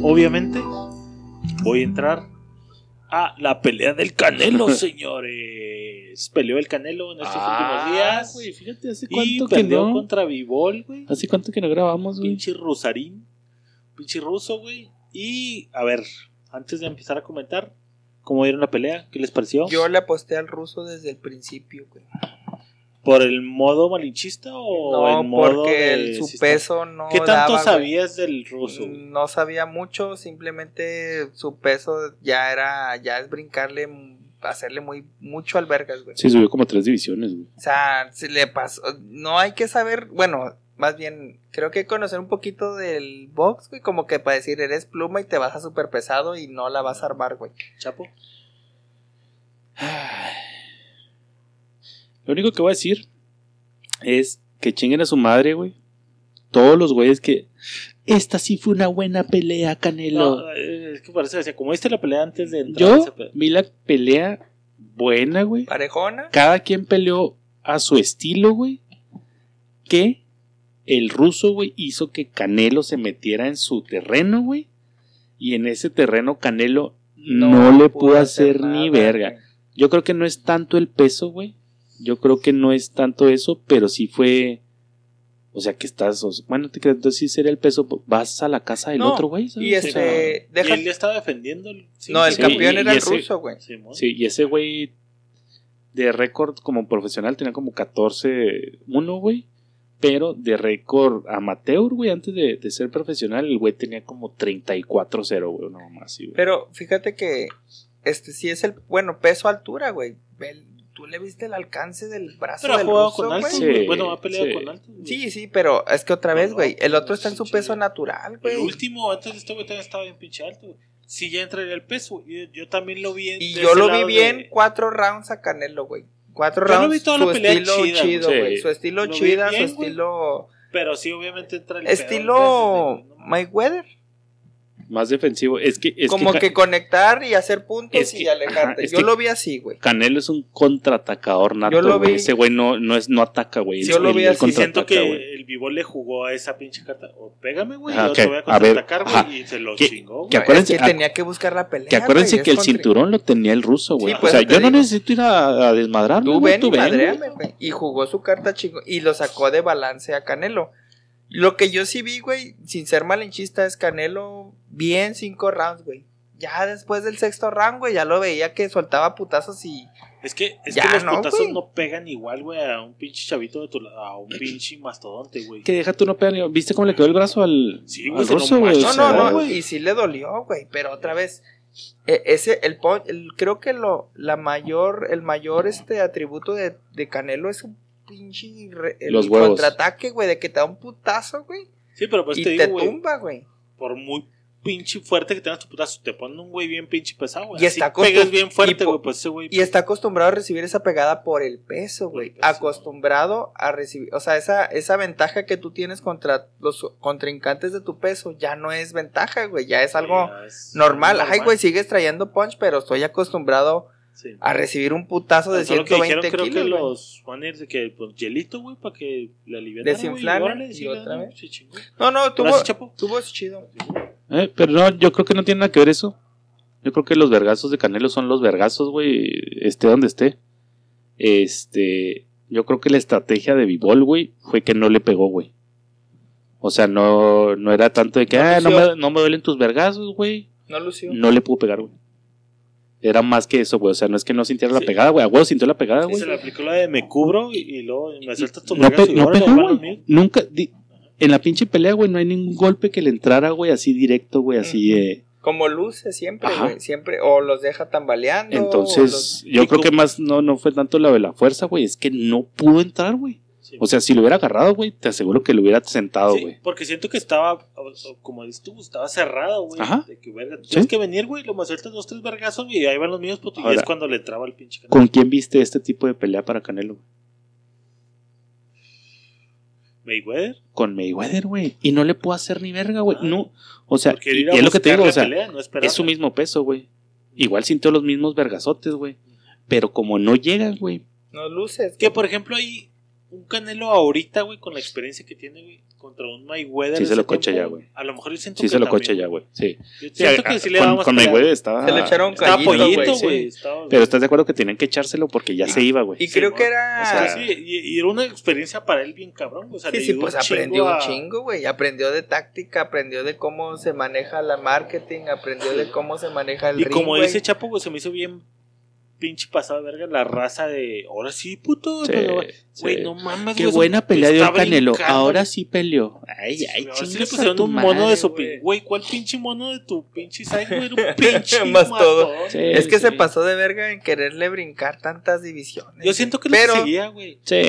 obviamente, voy a entrar a la pelea del Canelo, señores. Peleó el Canelo en estos últimos días. Ah, güey, fíjate, ¿hace y cuánto que perdió no? contra Vivol, güey. ¿Hace cuánto que no grabamos, güey? Pinche rusarín. Pinche ruso, güey. Y, a ver, antes de empezar a comentar, ¿cómo vieron la pelea? ¿Qué les pareció? yo le aposté al ruso desde el principio, güey. ¿Por el modo malinchista o No, el modo porque de el- su sistema? peso no ¿Qué tanto daba, güey. sabías del ruso? No sabía mucho, simplemente su peso ya era, ya es brincarle, mm, hacerle muy mucho albergas, güey. Sí, subió como tres divisiones, güey. O sea, se le pasó, no hay que saber, bueno, más bien, creo que conocer un poquito del box, güey, como que para decir, eres pluma y te vas a super pesado y no la vas a armar, güey. Chapo. Lo único que voy a decir es que chinguen a su madre, güey. Todos los güeyes que. Esta sí fue una buena pelea, Canelo. No, es que parece, o sea, como viste la pelea antes de entrar Yo pe- vi la pelea buena, güey. Parejona, Cada quien peleó a su estilo, güey. Que el ruso, güey, hizo que Canelo se metiera en su terreno, güey. Y en ese terreno Canelo no, le pudo hacer ni nada, verga. güey. Yo creo que no es tanto el peso, güey. Yo creo que no es tanto eso, pero sí fue. O sea, que estás. o sea, bueno, te crees, entonces sí sería el peso. Vas a la casa del No, otro, güey. Y O sea, este, Y deja, él ya estaba defendiendo. el- sí, no, el sí, campeón y- era y el ese- ruso, güey. Sí, y ese güey de récord como profesional tenía como 14-1, güey. Pero de récord amateur, güey, antes de, de ser profesional, el güey tenía como 34-0, güey, no más güey. Pero fíjate que este sí es el, bueno, peso altura, güey. Tú le viste el alcance del brazo Pero ha del jugado ruso, con alto. Sí, bueno, ha peleado sí. con alto. güey. Sí, sí, pero es que otra vez, No, güey, el otro está en su sí. peso natural, El güey. último, antes de este güey, también estaba bien pinche alto. güey. Sí, ya entraría el peso. Yo, yo también lo vi. en- Y yo lo vi bien de- cuatro rounds a Canelo, güey. Cuatro Yo lo rounds, vi toda su la pelea estilo chida, chido, güey. güey. Sí. Su estilo Lo chida, bien, su estilo... Pero sí, obviamente entra el pedo Estilo no mames. Mayweather. Más defensivo. Es que. Es Como que, conectar y hacer puntos Es y alejarte. ajá, yo lo vi así, güey. Canelo es un contraatacador nato. Yo lo vi- Ese güey no, no, es, no ataca, güey. Yo lo vi así. Siento que el Vivo le jugó a esa pinche carta. O pégame, güey. Ah, yo te voy a contraatacar, güey. Y se lo Que- chingó, güey. que acuérdense- es que ac- tenía que buscar la pelea, Que acuérdense que el contra- cinturón lo tenía el ruso, güey. Sí, o sea, te yo no necesito ir a, a desmadrarme. Tú ven y jugó su carta chingo. Y lo sacó de balance a Canelo. Lo que yo sí vi, güey, sin ser malinchista, es Canelo bien cinco rounds, güey. Ya después del sexto round, güey, ya lo veía que soltaba putazos y. Es que, es Ya, que los no, putazos no pegan igual, güey, a un pinche chavito de tu lado, a un pinche mastodonte, güey. Que deja tú no pegar. ¿Viste cómo le quedó el brazo al, Sí, güey, No, no, no. güey. Y sí le dolió, güey. Pero otra vez. e- Ese, el, pon- el- creo que lo, la mayor, el mayor este atributo de, de Canelo es un pinche re- el Los huevos. contraataque, güey, de que te da un putazo, güey. Sí, pero pues y te te digo, güey, tumba, güey. por muy pinche fuerte que tengas tu putazo, te pone un güey bien pinche pesado, güey. Y Así está pegas bien fuerte, güey, pues ese güey. Y está acostumbrado a recibir esa pegada por el peso, güey. Acostumbrado a recibir, o sea, esa, esa ventaja que tú tienes contra los contrincantes de tu peso ya no es ventaja, güey. Ya es algo Ya es normal. Ay, güey, sigues trayendo punch, pero estoy acostumbrado Sí. a recibir un putazo de Solo que 120 dijeron, creo kilos. que los de que pues hielito, güey, para que la aliviaran. Desinflaran y otra vez. No, no, tuvo, tuvo chido. Eh, pero no, yo creo que no tiene nada que ver eso. Yo creo que los vergazos de Canelo son los vergazos, güey, esté donde esté. Este, yo creo que la estrategia de Bivol, güey, fue que no le pegó, güey. O sea, no, no era tanto de que, No ah, no me, no me duelen tus vergazos, güey. No lució. No le pudo pegar, güey. Era más que eso, güey. O sea, no es que no sintiera la pegada, güey. A huevo sintió la pegada, Sí, güey. se le aplicó la de me cubro y, y luego me sueltas tu No, pe- y no pegó, güey. Nunca. di- en la pinche pelea, güey, no hay ningún golpe que le entrara, güey, así directo, güey, así. Eh. Como luce siempre, Ajá. güey. Siempre. O los deja tambaleando. Entonces, los- yo creo que más no, no fue tanto la de la fuerza, güey. Es que no pudo entrar, güey. Sí. O sea, si lo hubiera agarrado, güey, te aseguro que lo hubiera sentado, Sí, güey. porque siento que estaba, como dices tú, estaba cerrado, güey. Ajá. De que, verga, Sí. tienes que venir, güey, lo me sueltas dos, tres vergazos y ahí van los míos, puto. Y Ahora, es cuando le entraba el pinche canal. ¿Con quién viste este tipo de pelea para Canelo? güey? Mayweather. Con Mayweather, güey. Y no le puedo hacer ni verga, güey. Ah. No. O sea, y, ir a y es lo que te digo, o sea, pelea, no es su mismo peso, güey. Igual sintió los mismos vergazotes, güey. Pero como no llegan, güey. No luces. Que, por ejemplo, hay un Canelo ahorita, güey, con la experiencia que tiene, güey, contra un Mayweather. Sí se lo tiempo, ya, güey. A lo mejor yo siento Sí que se lo también, coche ya, güey. Sí. Yo Sí, siento a- que sí le con, damos con. Mayweather estaba. Se le echaron Estaba pollito, güey, güey. sí. Pero estás de acuerdo que tenían que echárselo porque ya se iba, güey. Y Sí, creo que era. O sea, sí, y, y era una experiencia para él bien cabrón. O sea, Sí, le sí, pues aprendió a- un chingo, güey. Aprendió de táctica, aprendió de cómo se maneja la marketing, aprendió de cómo se maneja el Y ring, como güey. dice Chapo, güey, se me hizo bien pinche pasado de verga la raza de. Ahora sí, puto. Sí, pero, Güey, sí. no mames, Qué buena eso pelea dio Canelo. brincando, Ahora sí peleó. Ay, ay, Ahora sí le pusieron tu un mono de su güey. pin- Güey, ¿cuál pinche mono de tu pinche side, güey? Era un pinche Más todo. Sí. Es que se pasó de verga en quererle brincar tantas divisiones. Yo siento que lo pero, seguía, güey. Sí.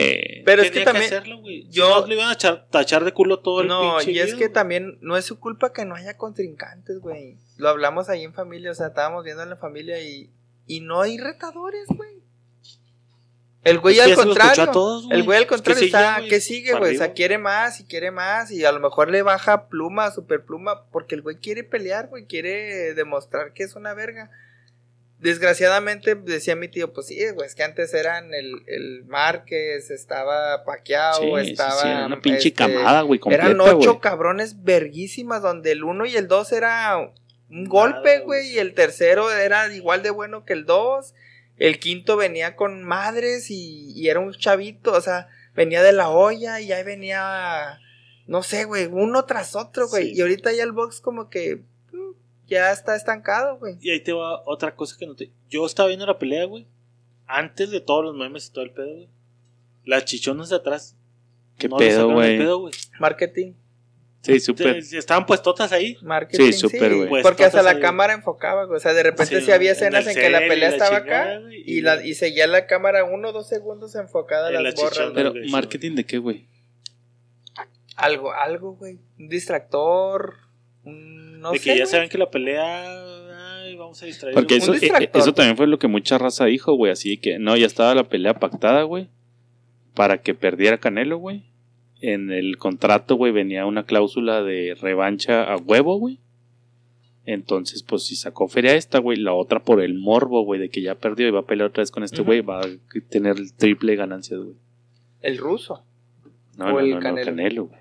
pero es que también. hacerlo, güey. yo- Si no, le iban a tachar de culo todo el No, pinche y es video, que también no es su culpa que no haya contrincantes, güey. Lo hablamos ahí en familia, o sea, estábamos viendo en la familia y, y no hay retadores, güey. El güey al contrario. todos, güey. el güey al contrario sigue, está, güey, que sigue, güey. O sea, quiere más y quiere más. Y a lo mejor le baja pluma, super pluma, porque el güey quiere pelear, güey. Quiere demostrar que es una verga. Desgraciadamente, decía mi tío, pues sí, güey, es que antes eran el, el Márquez, estaba Paquiao, Sí, sí, estaba. sí, era una pinche este, camada, güey, completa, eran ocho güey. cabrones verguísimas, donde el uno y el dos era un golpe, Nada, güey, güey. y el tercero era igual de bueno que el dos. El quinto venía con madres y, y era un chavito, o sea, venía de la olla y ahí venía, no sé, güey, uno tras otro, güey. Sí. Y ahorita ya el box como que mm, ya está estancado, güey. Y ahí te va otra cosa que noté. Yo estaba viendo la pelea, güey. Antes de todos los memes y todo el pedo, güey. Las chichonas de atrás. Qué no pedo, güey. Marketing, Sí, súper. Te- Estaban puestotas ahí. marketing. Sí, súper, güey. Pues, porque hasta la cámara enfocaba, güey. O sea, de repente Sí, sí, había en escenas el en, que la pelea la estaba chingada, acá y, y- la, y seguía la cámara uno o dos segundos enfocada a En las la borras. Pero, sí, ¿marketing de qué, güey? Algo, algo, güey. Un distractor. un- no de sé. que ya güey. saben que la pelea. Ay, vamos a distraer. Porque eso, eh, distractor. eso también fue lo que mucha raza dijo, güey. Así que, no, ya estaba la pelea pactada, güey. Para que perdiera Canelo, güey. En el contrato, güey, venía una cláusula de revancha a huevo, güey. Entonces, pues si sacó feria esta, güey, la otra por el morbo, güey, de que ya perdió y va a pelear otra vez con este güey, va a tener el triple ganancias, güey. El ruso. No, O no, el no, no, Canelo. Canelo, güey.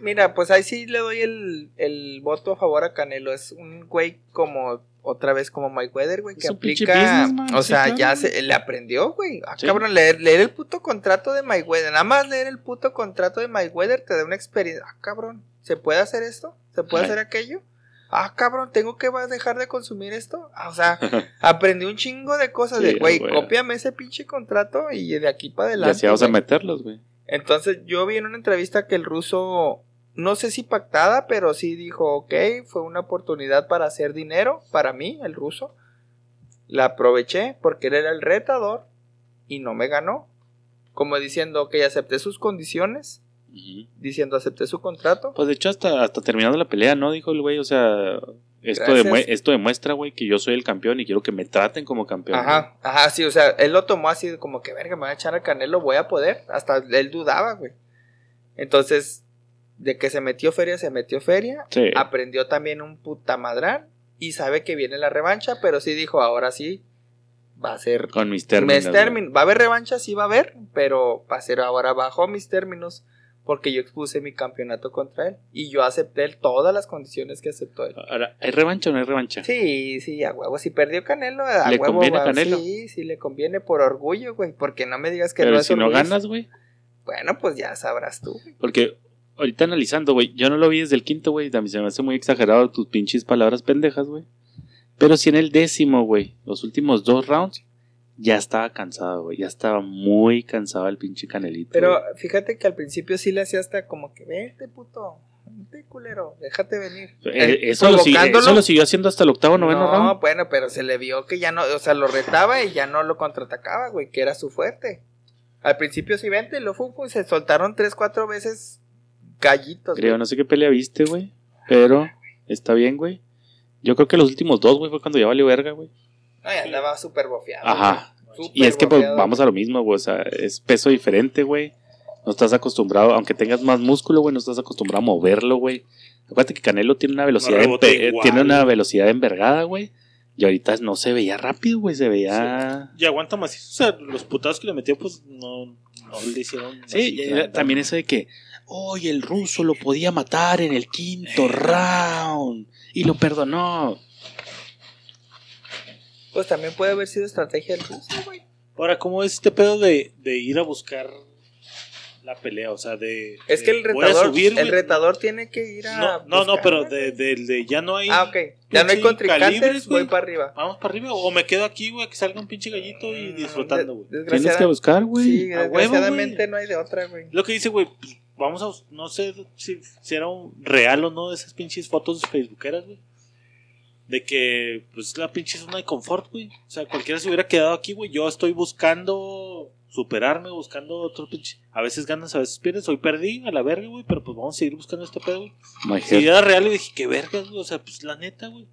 Mira, pues ahí sí le doy el, el voto a favor a Canelo. Es un güey como, otra vez como Mayweather, güey, que aplica. o sí, sea, claro, ya se, le aprendió, güey. Ah, Sí. cabrón, leer, leer el puto contrato de Mayweather. Nada más leer el puto contrato de Mayweather te da una experiencia. Ah, cabrón, ¿se puede hacer esto? ¿Se puede Ay. hacer aquello? Ah, cabrón, ¿tengo que dejar de consumir esto? Ah, o sea, aprendí un chingo de cosas Sí, de, güey, cópiame ese pinche contrato y de aquí para Y adelante. así vamos a meterlos, güey. Entonces yo vi en una entrevista que el ruso, no sé si pactada, pero sí dijo, ok, fue una oportunidad para hacer dinero, para mí, el ruso. La aproveché porque él era el retador y no me ganó. Como diciendo, ok, acepté sus condiciones, diciendo, acepté su contrato. Pues de hecho, hasta, hasta terminando la pelea, ¿no? Dijo el güey, o sea, esto, demue- esto demuestra, güey, que yo soy el campeón y quiero que me traten como campeón. Ajá, ajá, sí, o sea, él lo tomó así como que, verga, me voy a echar a Canelo, voy a poder. Hasta él dudaba, güey. Entonces, de que se metió feria, se metió feria. Sí. aprendió también un puta madrán y sabe que viene la revancha, pero sí dijo, ahora sí va a ser Con mis términos. mis términos. Va a haber revancha, sí va a haber, pero va a ser ahora bajo mis términos, porque yo expuse mi campeonato contra él y yo acepté todas las condiciones que aceptó él. Ahora, ¿hay revancha o no hay revancha? Sí, sí, a huevo. Si perdió Canelo, a ¿Le huevo. conviene. Canelo? Sí, sí, le conviene por orgullo, güey. Porque no me digas que Pero no es si no ganas, güey. Bueno, pues ya sabrás tú. Porque ahorita analizando, güey, yo no lo vi desde el quinto, güey. Mí se me hace muy exagerado tus pinches palabras pendejas, güey. Pero si en el décimo, güey, los últimos dos rounds, ya estaba cansado, güey. Ya estaba muy cansado el pinche canelito. Pero fíjate que al principio sí le hacía hasta como que, vete, puto. Vete, culero. Déjate venir. Eh, Eh, eso, lo, eso siguió haciendo hasta el octavo, noveno no, round. bueno, pero se le vio que ya no, o sea, lo retaba y ya no lo contraatacaba, güey, que era su fuerte. Al principio sí, vente, lo fue, pues, se soltaron tres, cuatro veces gallitos. Creo, güey. no sé qué pelea viste, güey. Pero está bien, güey. Yo creo que los últimos dos, güey, fue cuando ya valió verga, güey. No, y andaba súper bofeado. Ajá. Y es que pues vamos a lo mismo, güey. O sea, es peso diferente, güey. No estás acostumbrado, aunque tengas más músculo, güey, no estás acostumbrado a moverlo, güey. Acuérdate que Canelo tiene una velocidad, empe- igual. tiene una velocidad envergada, güey. Y ahorita no se veía rápido, güey, se veía... Y aguanta más. O sea, los putados que le metió, pues no, no le hicieron. Sí, y también eso de que, oye, el ruso lo podía matar en el quinto round y lo perdonó. Pues también puede haber sido estrategia del ruso, güey. Ahora, ¿cómo es este pedo de, de ir a buscar la pelea? O sea, de. Es que el retador, el retador tiene que ir a. No, no, pero de, de, de ya no hay. Ah, ok. Ya no hay contrincantes, voy para arriba. Vamos para arriba. O me quedo aquí, güey, que salga un pinche gallito y disfrutando, güey. Tienes que buscar, güey. Sí, A huevo, desgraciadamente no hay de otra, güey. Lo que dice, güey, vamos a. No sé si, si era un real o no de esas pinches fotos facebookeras, güey. De que, pues, la pinche zona de confort, güey. O sea, cualquiera se hubiera quedado aquí, güey. Yo estoy buscando superarme, buscando otro pinche. A veces ganas, a veces pierdes. Hoy perdí a la verga, güey, pero pues vamos a seguir buscando este pedo, güey. Si era real, y dije, qué vergas, güey. O sea, pues, la neta, güey.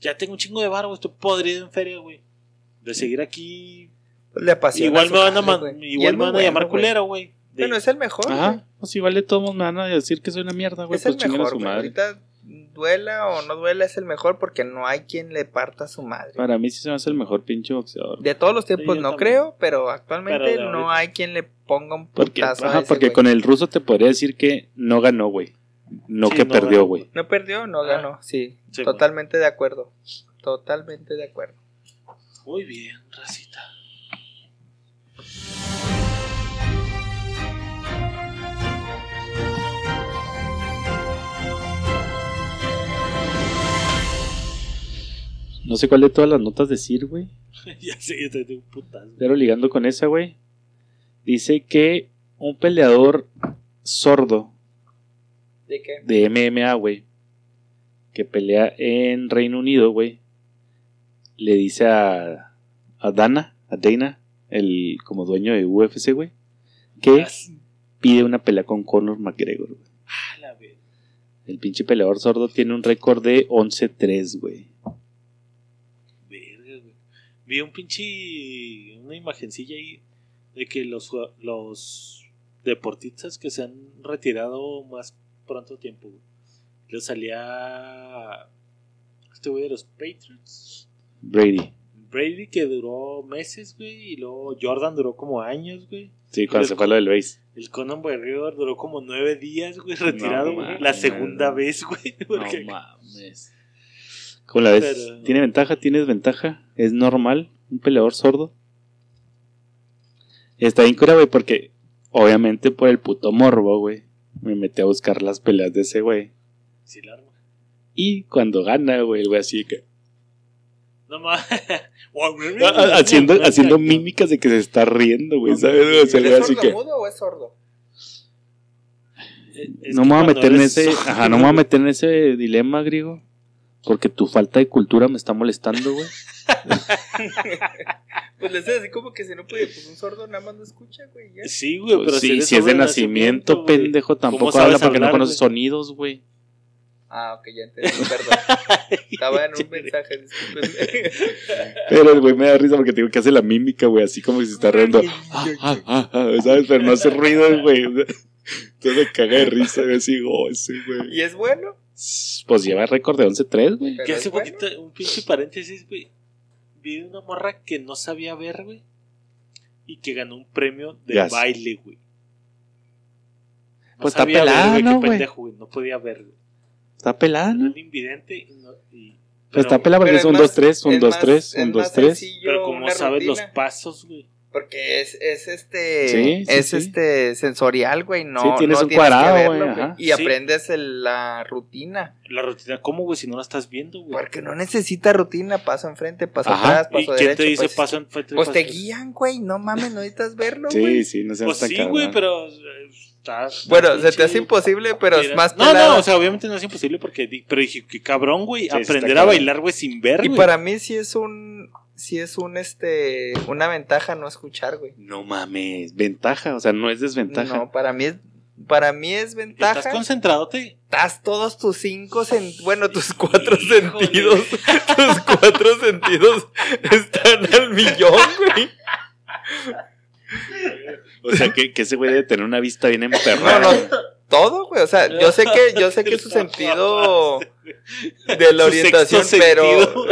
Ya tengo un chingo de bar, güey. Estoy podrido en feria, güey. De seguir aquí. Le apasiona Igual me van a, man- igual me van a llamar bueno, güey. culero, güey. De- Bueno, es el mejor. güey. Ajá, pues igual de todos me van a decir que soy una mierda, güey. es Pues el a mejor, su güey. madre. Ahorita duela o no duela es el mejor porque no hay quien le parta a su madre. Para mí sí se me hace el mejor pinche boxeador. De todos los tiempos no también. creo, pero actualmente Pero no hay quien le ponga un Porque, putazo a ajá, ese, porque güey. con el ruso te podría decir que no ganó, güey. No Sí, que no perdió, ganó, güey. No perdió, no Ah. ganó, sí. Sí, totalmente de acuerdo. Totalmente de acuerdo. Muy bien, racita. No sé cuál de todas las notas decir, güey. ya sé, yo te un putazo. Pero ligando con esa, güey. Dice que un peleador sordo ¿De qué? de MMA, güey. Que pelea en Reino Unido, güey. Le dice a, a Dana, a Dana, el como dueño de UFC, güey. Que pide una pelea con Conor McGregor, güey. Ah, la verga. El pinche peleador sordo tiene un récord de 11-3, güey. Vi un pinche. Una imagencilla ahí de que los, los deportistas que se han retirado más pronto tiempo. Le salía. Este güey de los Patriots. Brady. Brady que duró meses, güey. Y luego Jordan duró como años, güey. Sí, cuando se fue lo del base. El Conan McGregor duró como nueve días, güey, retirado, No güey. mames, La segunda no. vez, güey. porque- mames. ¿Cómo la ves? Pero- ¿Tiene ventaja? ¿Tienes ventaja? ¿Es normal un peleador sordo? Está bien cura, güey, porque obviamente por el puto morbo, güey, me metí a buscar las peleas de ese güey. Sí, la arma. Y cuando gana, güey, el güey así que... No mames. Ah, ah, haciendo, haciendo mímicas de que se está riendo, güey, ¿sabes? O sea, el güey ¿Es así que... sordomudo o es sordo? Es No me voy a meter en ese... Ajá, no me voy a meter en ese dilema, griego. Porque tu falta de cultura me está molestando, güey. Pues le hace así como que si no puede, pues un sordo nada más no escucha, güey. ya. Sí, güey, pero Pues sí, eres si es de nacimiento, güey. pendejo, tampoco habla porque no conoce güey? sonidos, güey. Ah, ok, ya entendí, perdón. Estaba en un mensaje, discúlpenme. Pero el güey me da risa porque tengo que hacer la mímica, güey, así como si se está riendo. Ah, ah, ah, ah, ¿Sabes? Pero no hace ruido, güey. Entonces me caga de risa, güey, así, oh, ese, güey. ¿Y es bueno? Pues lleva récord de 11-3, güey. Que hace bueno. poquito, un pinche paréntesis, güey. Vi una morra que no sabía ver, güey. Y que ganó un premio de Gas. baile, güey. Pues está sabía ver, pelada, güey, qué ¿no, güey? pendejo, güey. No podía ver. güey. Está pelada, ¿no? un invidente y no- y- Pues está pero- pelada porque es un más- 2-3, un es 2-3, más- un es más 2-3. sencillo Pero como sabes los pasos, güey. Porque es, es este. Sí, sí, es sí. este sensorial, güey. No, Sí, tienes no un tienes que verlo, güey. Y Sí. aprendes el- la rutina. La rutina, ¿cómo, güey? Si no la estás viendo, güey. Porque no necesita rutina. Paso enfrente, paso Ajá. atrás, ¿Y paso quién derecho. te dice paso- paso enfrente? Pues paso te guían, güey. No mames, no necesitas verlo, güey. Sí, sí, no seas Pues sí, güey, pero eh, está. Bueno, se te hace imposible, pero es más No, pelada. no, o sea, obviamente no es imposible porque. di- Pero dije, que cabrón, güey. Aprender a cabrón. bailar, güey, sin ver, y para mí sí es un. Sí es un, este. Una ventaja no escuchar, güey. No mames, ventaja, o sea, no es desventaja. No, para mí es. Para mí es ventaja. ¿Estás concentrado, te? Estás todos tus cinco sen- bueno, tus cuatro Híjole. sentidos, tus cuatro sentidos están al millón, güey. O sea, que, que ese güey debe tener una vista bien No, emperrada. no, todo, güey. O sea, yo sé que, yo sé que su sentido de la orientación, sexto pero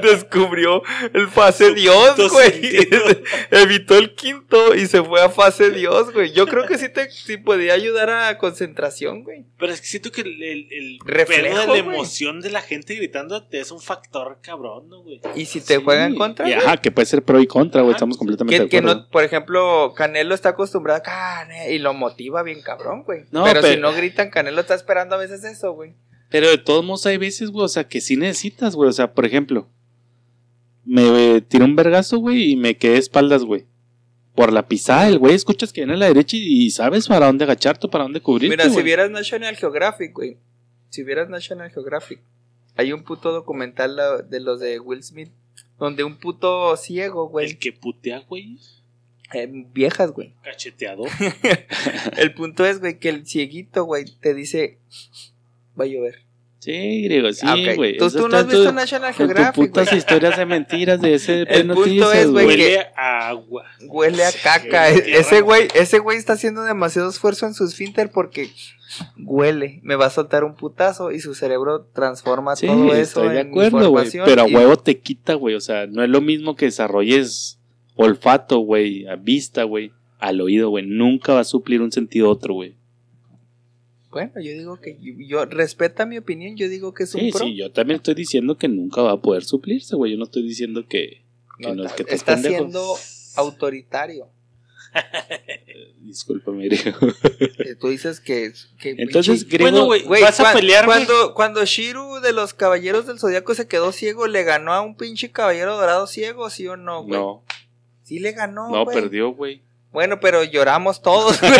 descubrió el fase Dios, güey. Evitó el quinto y se fue a fase Dios, güey. Yo creo que sí te, sí podía ayudar a concentración, güey. Pero es que siento que el, el, el Reflejo, de la emoción de la gente gritándote es un factor cabrón, ¿no, güey? Y si te Sí, juegan contra, y güey, ajá, que puede ser pro y contra, güey, Ajá. estamos completamente Que, de que acuerdo. no, por ejemplo, Canelo está acostumbrado a Cane y lo motiva bien cabrón, güey. No, pero, si no gritan, Canelo está esperando a veces eso, güey. Pero de todos modos hay veces, güey, o sea, que sí necesitas, güey. O sea, por ejemplo, me eh, tiré un vergazo, güey, y me quedé de espaldas, güey. Por la pisada, el güey, escuchas que viene a la derecha y, y sabes para dónde agacharte, para dónde cubrirte, Mira, si vieras National Geographic, güey. Si vieras National Geographic, hay un puto documental de los de Will Smith, donde un puto ciego, El güey, que putea, güey, eh, viejas, güey. cacheteado. El punto es, güey, que el cieguito, güey, te dice, va a llover. Sí, griego, sí, Ah, güey. Tú, no has visto tu- National tus Geographic, putas historias de mentiras de ese de El punto es, güey, Huele a agua. Huele a caca. E- ese güey. ese güey está haciendo demasiado esfuerzo en su esfínter porque huele. Me va a soltar un putazo y su cerebro transforma Sí, todo eso estoy de acuerdo, güey. Pero a huevo te quita, güey. O sea, no es lo mismo que desarrolles olfato, güey, a vista, güey, al oído, güey. Nunca va a suplir un sentido a otro, güey. Bueno, yo digo que yo, yo- respeta mi opinión, yo digo que es un Sí, pro. sí, yo también estoy diciendo que nunca va a poder suplirse, güey. Yo no estoy diciendo que, que No, no, es está- que estás está pendejo. siendo autoritario. Discúlpame, griego. Eh, Tú dices que, que Entonces, griego. Bueno, güey, vas a pelear, cuando, cuando Shiru de los Caballeros del Zodiaco se quedó ciego, ¿le ganó a un pinche caballero dorado ciego, sí o no, güey? no, Sí le ganó, no, perdió, güey. Bueno, pero lloramos todos, güey.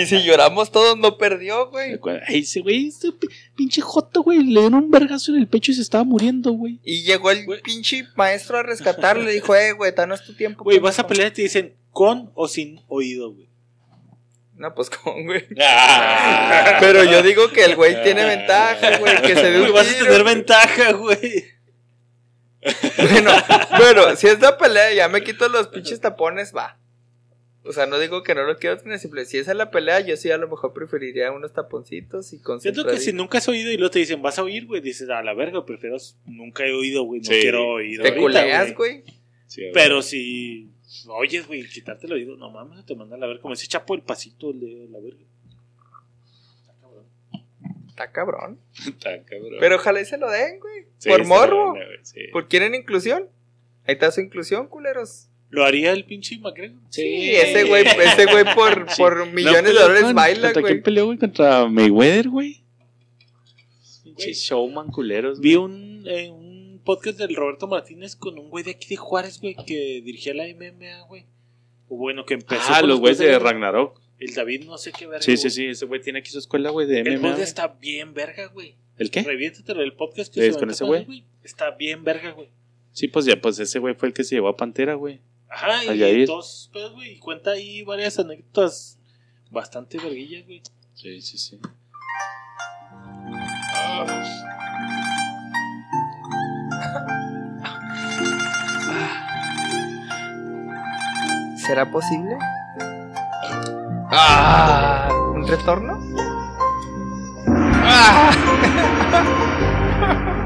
y si lloramos todos, no perdió, güey. Ay, ese güey, ese pi- pinche joto, güey. Le dieron un vergazo en el pecho y se estaba muriendo, güey. Y llegó el Güey. pinche maestro a rescatarlo y le dijo, eh, güey, no es tu tiempo. Güey, vas a pendejo". pelear y te dicen con o sin oído, güey. No, pues con, güey. Ah. Pero yo digo que el güey tiene ventaja, güey, que se dé Güey, un vas a tener ventaja, güey. Bueno, bueno, si es la pelea, ya me quito los pinches tapones, va. O sea, no digo que no lo quiero tener simple. Si esa es la pelea, yo sí a lo mejor preferiría unos taponcitos y Siento concentrar. que si nunca has oído y luego te dicen, vas a oír, güey, dices, a la verga, prefiero nunca he oído, güey, no Sí. quiero oír. Te ahorita, culeas, güey. Sí. Pero si oyes, güey, quitarte el oído, no mames, te manda a la verga. Como ese chapo el pasito, el de la verga. Está cabrón. Está cabrón. Está cabrón. Pero ojalá y se lo den, güey. Sí, Por morbo. güey, sí. ¿Por quieren inclusión? Ahí está su inclusión, culeros. ¿Lo haría el pinche McGregor? Sí, ese güey, ese güey por, Sí. por No, millones de dólares ¿con- baila, ¿Contra güey. quién peleó, güey? Contra Mayweather, güey. Pinche showman culeros, Vi un, eh, un podcast del Roberto Martínez con un güey de aquí de Juárez, güey, que dirigía la MMA, güey. O bueno, que empezó. Ah, los güeyes de Ragnarok. El David, no sé qué verga. Sí, sí, sí. Ese güey tiene aquí su escuela, güey, de El MMA. podcast güey. está bien verga, güey. ¿El qué? Reviéntatelo el podcast que ¿Es se con ese güey? Está bien verga, güey. Sí, pues ya, pues ese güey fue el que se llevó a Pantera, güey. Ajá, A y Yair. dos pedos, güey. Cuenta ahí varias anécdotas bastante verguillas, güey. Sí, sí, sí. ¿Será posible? Ah, ¿un retorno? Ah.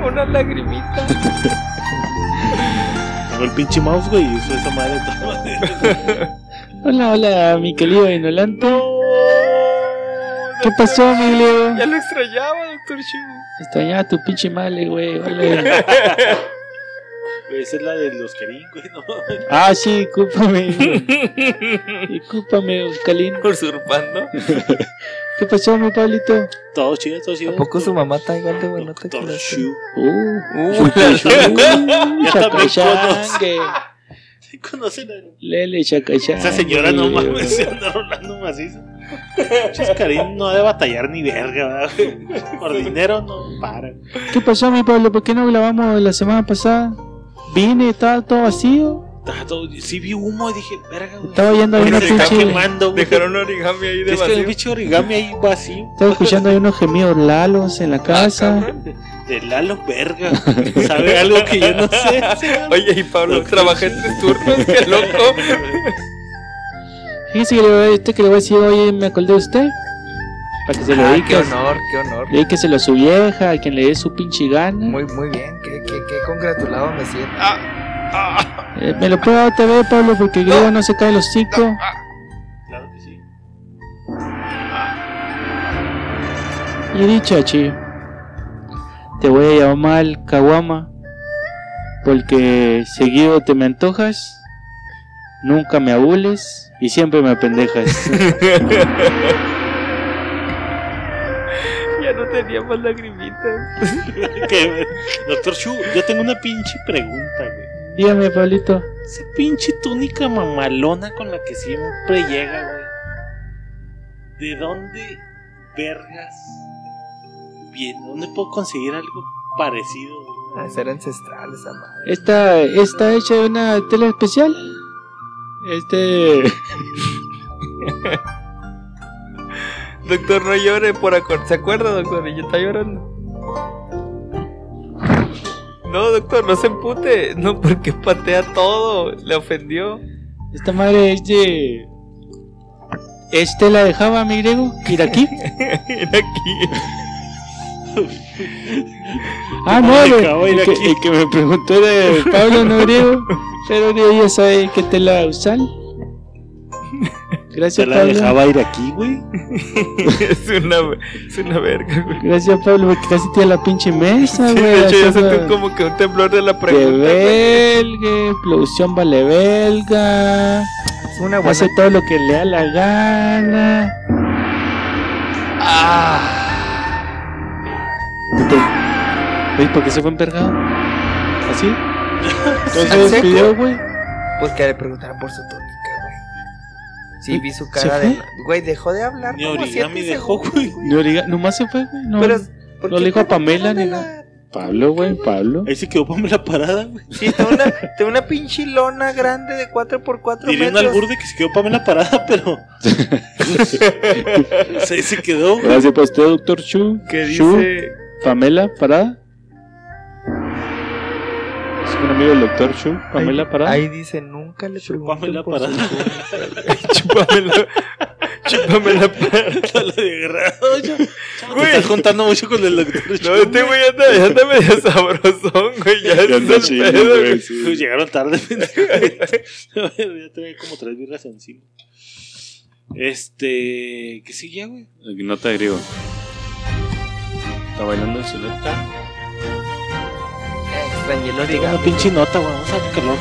Una lagrimita. Tengo el pinche mouse, güey, y hizo esa madre maneras. Hola, hola, mi querido Inolante. ¿Qué pasó, mi Leo? Ya lo extrañaba, doctor Shu. Extrañaba a tu pinche madre, güey. Vale. Esa es la de los Kerin, güey, no. Ah, sí, cúpame. Discúlpame, Oscalín. Usurpando. ¿Qué pasó, mi Pablito? Todo chido, todo chido. ¿A poco su mamá está igual de buenota que la Shu. Uh, Uh, Ya. ¿Sí conocen a Lele, chacachangue. esa señora? No mames, se anda rolando macizo. Karim no ha de batallar ni verga, ¿verdad? Por dinero no para. ¿Qué pasó, mi Pablo? ¿Por qué no grabamos la semana pasada? Vine, estaba todo vacío. Estaba todo- Sí vi humo y dije, verga, güey. Estaba oyendo ahí una pinche. quemando, güey. Dejaron un origami ahí de Es que el vacío. bicho origami ahí vacío. Estaba escuchando ahí unos gemidos lalos en la casa. De Lalo, verga. ¿Sabe algo que yo no sé? Oye, y Pablo, trabajé tres turnos, qué loco. Fíjese que le voy a, este que le voy a decir, oye, me acordé de usted. Para que se lo Ah, dedique. qué honor, qué honor. Dedíqueselo a su vieja, a quien le dé su pinche gana. Muy, muy bien, qué, qué, qué congratulado me siento. Eh, me lo puedo dar otra vez, Pablo, porque luego no se cae el hocico. Claro que sí. Y dicho, chi, te voy a llamar Kawama, porque seguido te me antojas, nunca me abules y siempre me apendejas. Ya no tenía más lagrimitas. Que- Doctor Shu, yo tengo una pinche pregunta, güey. Dígame, Pablito. Esa pinche túnica mamalona con la que siempre llega, güey. ¿De dónde vergas viene? ¿Dónde puedo conseguir algo parecido, güey? A ser ancestral esa madre. Esta está hecha de una tela especial. Este. Doctor, no llore por acordar. ¿Se acuerda, doctor? Ella está llorando. No, doctor, no se empute. No, porque patea todo. Le ofendió. Esta madre es de. ¿Es tela de Java, mi griego? ¿Iraquí? Mira aquí. Ah, no, el, que, iraquí. el que me preguntó era Pablo, no griego. Pero griego ya sabe qué tela usar. Se Gracias, la Pablo. dejaba ir aquí, güey. es, una, es una verga, güey. Gracias, Pablo, porque casi tiene la pinche mesa, Sí, güey. de hecho, ya sentí la- como que un temblor de la Que pregunta. güey. belga, producción vale belga. Es una buena. Hace todo lo que le da la gana. Ah. ¿Ves por qué se fue envergado? ¿Así? Entonces ¿En se despidió, güey. Pues que le preguntaran por su güey. Sí, vi su ¿Se cara de. Güey, dejó de hablar. Ni origami dejó, güey. Ni origa- nomás se fue, güey. No, Pero, ¿por no qué le dijo a Pamela ni de nada. la- Pablo, güey, Pablo. Ahí se quedó la parada, güey. Sí, tengo una, tengo una pinche lona grande de 4x4 Diría un metros. albur de que se quedó Pamela parada, pero. se, se quedó, güey. Gracias por usted, doctor Chu. Chu, dice. Pamela, parada. Es un amigo del doctor Chu. Pamela, ahí, parada. Ahí dice, nunca le pregunten por parada. túnica. Chúpamela. Chúpamela parada. Te Güey. estás juntando mucho con el doctor. No, Chu, este güey ya está, ya está medio sabrosón, güey. Ya, Ya es está el chido, güey, sí. Llegaron tarde, ya traía como tres birras encima. Este. ¿Qué sigue, güey? Nota de griego. Está bailando en su nota. Extrañé origami. una pinche nota, güey. Vamos a calor.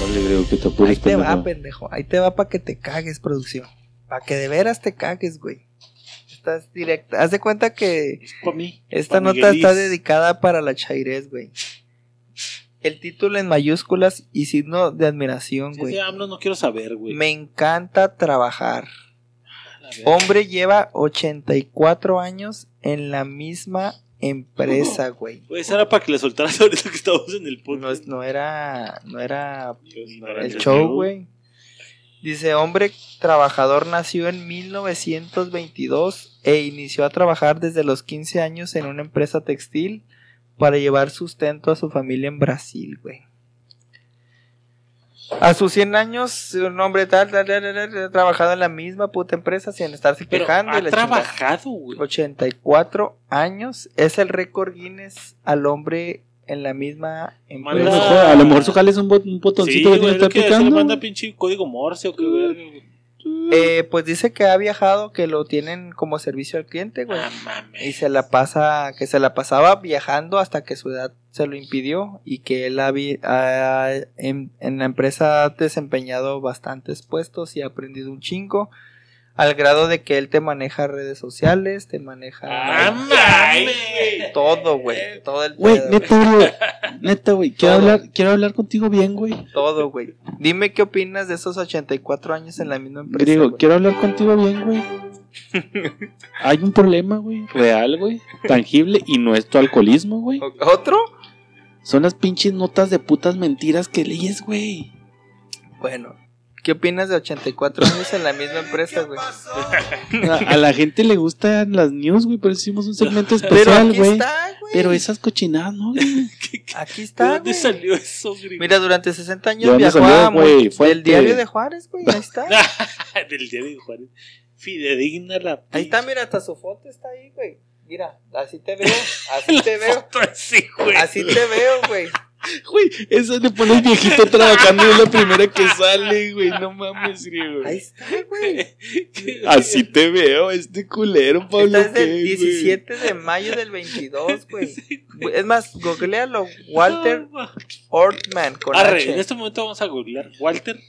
Vale, griego, que te apures, Ahí te va, pendejo. Ahí te va para que te cagues, producción. Para que de veras te cagues, güey. Estás directa. Haz de cuenta que Es para mí. esta Pa' nota Miguelis. está dedicada para la chairez, güey. El título en mayúsculas y signo de admiración, güey. AMLO no quiero saber, güey. Me encanta trabajar. Hombre lleva 84 años en la misma empresa, güey. Esa era para que le soltaras ahorita que estamos en el No, podcast. es- no era, no era No era el show. güey. Dice, hombre trabajador nació en 1922 e inició a trabajar desde los 15 años en una empresa textil para llevar sustento a su familia en Brasil, güey. A sus 100 años, un hombre tal, tal, tal, tal, tal, ha trabajado en la misma puta empresa sin estarse Pero quejando. y ha trabajado, güey. 84 años es el récord Guinness al hombre en la misma empresa. a lo mejor su jale es un, bot- un Sí, botoncito que tiene que estar que se le picando. manda pinche código Morse o qué verga, güey. Eh, pues dice que ha viajado, que lo tienen como servicio al cliente, güey. Ah, mames. Y se la pasa, que se la pasaba viajando hasta que su edad se lo impidió y que él ha- en, en la empresa ha desempeñado bastantes puestos y ha aprendido un chingo. Al grado de que él te maneja redes sociales, te maneja Ah, mames. todo, güey. Todo el Güey, neta, güey. Neta, güey. Quiero Todo. hablar, quiero hablar contigo bien, güey. Todo, güey. Dime qué opinas de esos 84 años en la misma empresa. Griego, güey? quiero hablar contigo bien, güey. Hay un problema, güey. Real, güey. Tangible. Y no es tu alcoholismo, güey. ¿O- ¿Otro? Son las pinches notas de putas mentiras que leyes, güey. Bueno, ¿qué opinas de 84 años en la misma empresa, güey? A, a la gente le gustan las news, güey. Por eso hicimos un segmento especial, güey. está, güey. Pero esas cochinadas, ¿no? Aquí ¿De está, dónde salió eso, gringo? Mira, durante 60 ¿De años dónde viajó salió, a del diario de Juárez, güey. Ahí está. Del diario de Juárez. Fidedigna la. Ahí está, mira, hasta su foto está ahí, güey. Mira, así te veo, así te veo, así te veo, güey. Güey, esa le pones viejito trabajando y es la primera que sale, güey. No mames, griego. Ahí está, güey. Así te veo, este culero, Pablo. Esta es del ¿qué, güey? 17 de mayo del 22, güey. Es más, googlealo, Walter Ortman con Arre, H. en este momento vamos a googlear. Walter.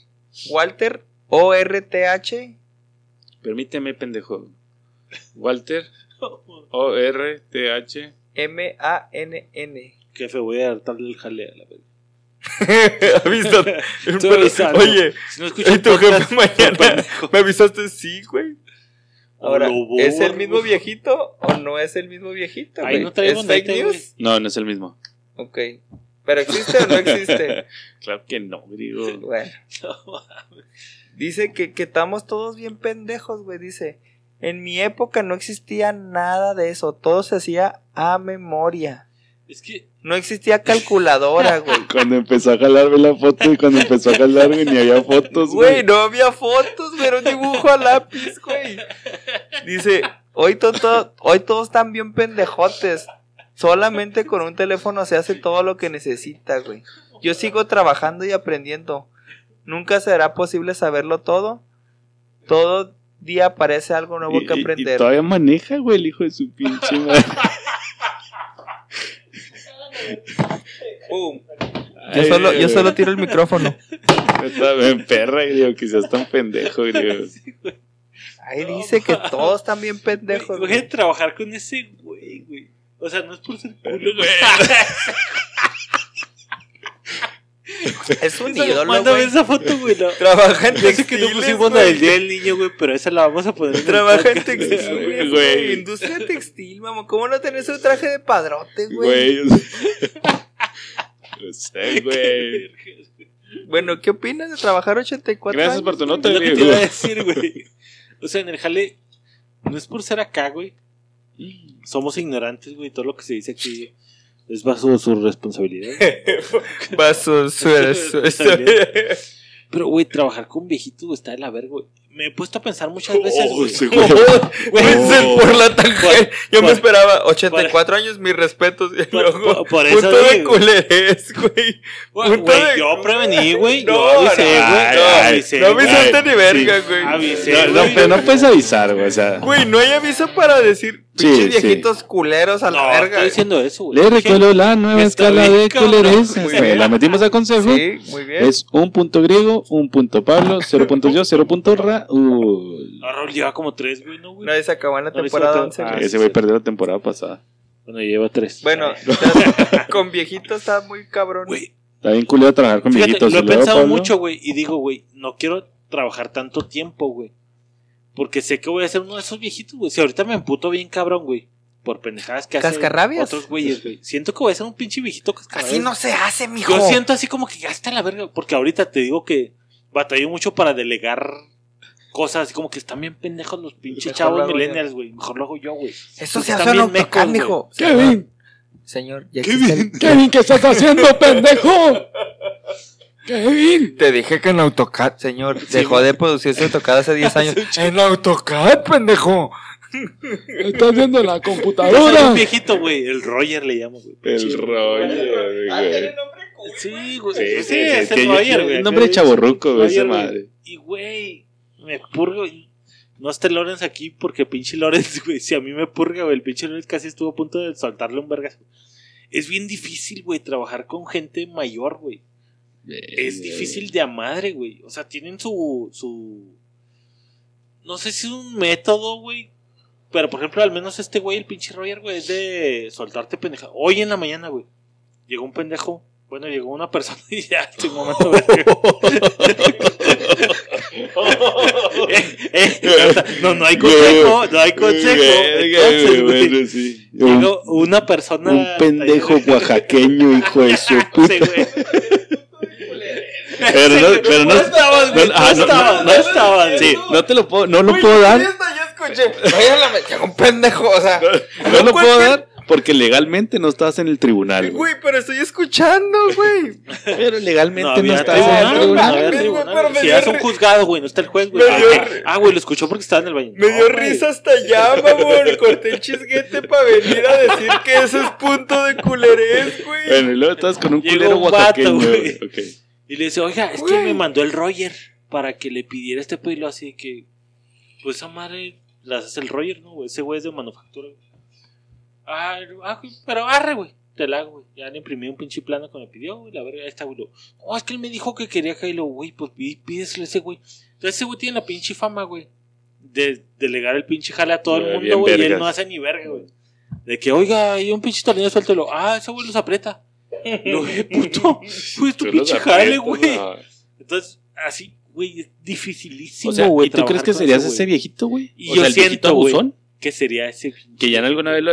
Walter O-R-T-H Permíteme, pendejo. Walter, O-R-T-H. M-A-N-N. Jefe, voy a hartarle el jale a la verga. Avisando. Oye, Si no escuchas ¿y tu jefe mañana? ¿Me avisaste? Sí, güey. Ahora, ¿es el mismo viejito o no es el mismo viejito? Ahí no ¿Es fake news? No, no es el mismo. Ok. ¿Pero existe o no existe? Claro que no, griego. Bueno. Dice que, que estamos todos bien pendejos, güey. Dice, en mi época no existía nada de eso. Todo se hacía a memoria. Es que. No existía calculadora, güey. Cuando empezó a jalarme la foto y cuando empezó a jalarme ni había fotos, Güey, güey. no había fotos, pero un dibujo a lápiz, güey. Dice, hoy, to- to- hoy todos están bien pendejotes. Solamente con un teléfono se hace todo lo que necesita, güey. Yo sigo trabajando y aprendiendo. Nunca será posible saberlo todo. Todo día aparece algo nuevo Y- que y- aprender. Y, todavía maneja, güey, el hijo de su pinche madre. Pum. Yo solo, yo solo tiro el micrófono. Está bien perra, que seas tan pendejo, griego. Ahí dice que todos están bien pendejos. Voy a trabajar con ese güey, güey. O sea, no es por ser culo, güey. Es un O sea, ídolo, Mándame güey. esa foto, güey. no. Trabaja en Yo sé que no textiles, pusimos la güey. del Día del Niño, güey, pero esa la vamos a poner en Trabaja en güey. textiles, Güey. güey. Industria textil, mamá. ¿Cómo no tenés un traje de padrote, güey? Güey. No sé, güey. Bueno, ¿qué opinas de trabajar 84 Gracias años? por tu nota, lo que te iba a decir, güey. O sea, en el jale, no es por ser acá, güey. Somos ignorantes, güey. Todo lo que se dice aquí es bajo su responsabilidad. Vaso, su, su- su- Pero, güey, trabajar con viejitos está de la verga, güey. Me he puesto a pensar muchas veces, Oh, sí, güey. Güey, Piensen Oh. por la tangente. Yo me por- esperaba 84 años, mis respetos. Y Por- luego, por- por eso, punto de culerés, güey. Güey, Punto güey, de- yo prevení, güey. No, yo avisé, güey. no, avisé, No avisaste ni verga, sí. güey. Avisé, No, no, güey. pero no puedes avisar, güey. O sea, Güey, no hay aviso para decir Sí, pinches sí. viejitos culeros a la No, verga. estoy diciendo eso, güey. le recuerdo la nueva escala bien, de bien. La metimos a consejo. Sí, muy bien. Es un punto griego, un punto Pablo, cero punto yo, cero Raúl. No, Raúl lleva como tres, güey, ¿no, güey? Nadie se acabó en la No temporada todo. 11. Ah, güey. Ese güey perdió la temporada pasada. Bueno, lleva tres. Bueno, con viejitos está muy cabrón. Güey, Está bien culero trabajar con fíjate, viejitos. lo he ¿Y luego, pensado Pablo? mucho, güey. Y digo, güey, no quiero trabajar tanto tiempo, güey. Porque sé que voy a ser uno de esos viejitos, güey. Si ahorita me emputo bien cabrón, güey. Por pendejadas que hacen ¿Cascarrabias? otros güeyes, güey. Siento que voy a ser un pinche viejito cascarrabias. Así no se hace, mijo. Yo siento así como que ya está la verga. Porque ahorita te digo que batallo mucho para delegar cosas. Así como que están bien pendejos los pinches chavos millennials, güey. Mejor lo hago yo, güey. Eso se están hace en bien AutoCAD, mijo. Kevin, Señor, ya existe el- Kevin, ¿qué estás haciendo, pendejo? Kevin. Te dije que en AutoCAD, señor. Dejó de producirse AutoCAD hace 10 años. En AutoCAD, pendejo. Estás viendo la computadora. un viejito, güey. El Roger le llamo, güey. El Roger, güey. Sí, güey. Sí, sí, Sí, sí, es el Roger, güey. el nombre de chavorruco, güey, esa Roger, madre. Y, güey, me purgo. No esté Lorenz aquí porque pinche Lorenz, güey. Si a mí me purga, güey. El pinche Lorenz casi estuvo a punto de soltarle un vergazo. Es bien difícil, güey, trabajar con gente mayor, güey. Es difícil de a madre, güey. O sea, tienen su. su. No sé si es un método, güey. Pero por ejemplo, al menos este güey, el pinche Roger, güey, es de soltarte pendeja. Hoy en la mañana, güey. Llegó un pendejo. Bueno, llegó una persona y ya, en un momento, güey. Eh, eh, no, no hay consejo, no hay consejo. Entonces, güey, Bueno, sí. Llegó una persona. un pendejo oaxaqueño, hijo de su puta. Pero no, pero no, No estabas, no, no ah, no, estabas, no, estabas. Sí, no te lo puedo, no lo puedo dar. Ya escuché. Un pendejo, o sea. No lo puedo dar porque legalmente no estás en el tribunal, güey. Güey, pero estoy escuchando, güey. Pero legalmente No no, estás en el tribunal, Si es un juzgado, güey, no está el juez, güey. Me dio Ah, Ah, güey, lo escuchó porque estaba en el baño. Me No, dio güey. risa hasta allá, mamón. Corté el chisguete para venir a decir que eso es punto de culerés, güey. Bueno, y luego estás con un Llegó culero oaxaqueño, güey. Y le dice, oiga, es que me mandó el Roger para que le pidiera este pelo así de que, pues esa madre la hace el Roger, ¿no? Ese güey es de manufactura. güey. Ah, ah, güey, pero arre, güey. Te la hago, güey. Ya le imprimí un pinche plano que me pidió, güey. La verga, ahí está, güey. Oh, es que él me dijo que quería que ahí lo, güey, pues pídeselo a ese güey. Entonces ese güey tiene la pinche fama, güey. De delegar el pinche jale a todo el mundo, güey. Y él no hace ni verga, güey. De que, oiga, hay un pinche tornillo, suéltelo. Ah, ese güey los aprieta. Lo eh, puto. Pues tu pinche jale, güey. no. Entonces, así, güey, es dificilísimo, O sea, güey. ¿y tú crees que serías ese güey. viejito, güey? Y O yo sea, siento, güey, abusón, que sería ese. que ya en alguna vez lo...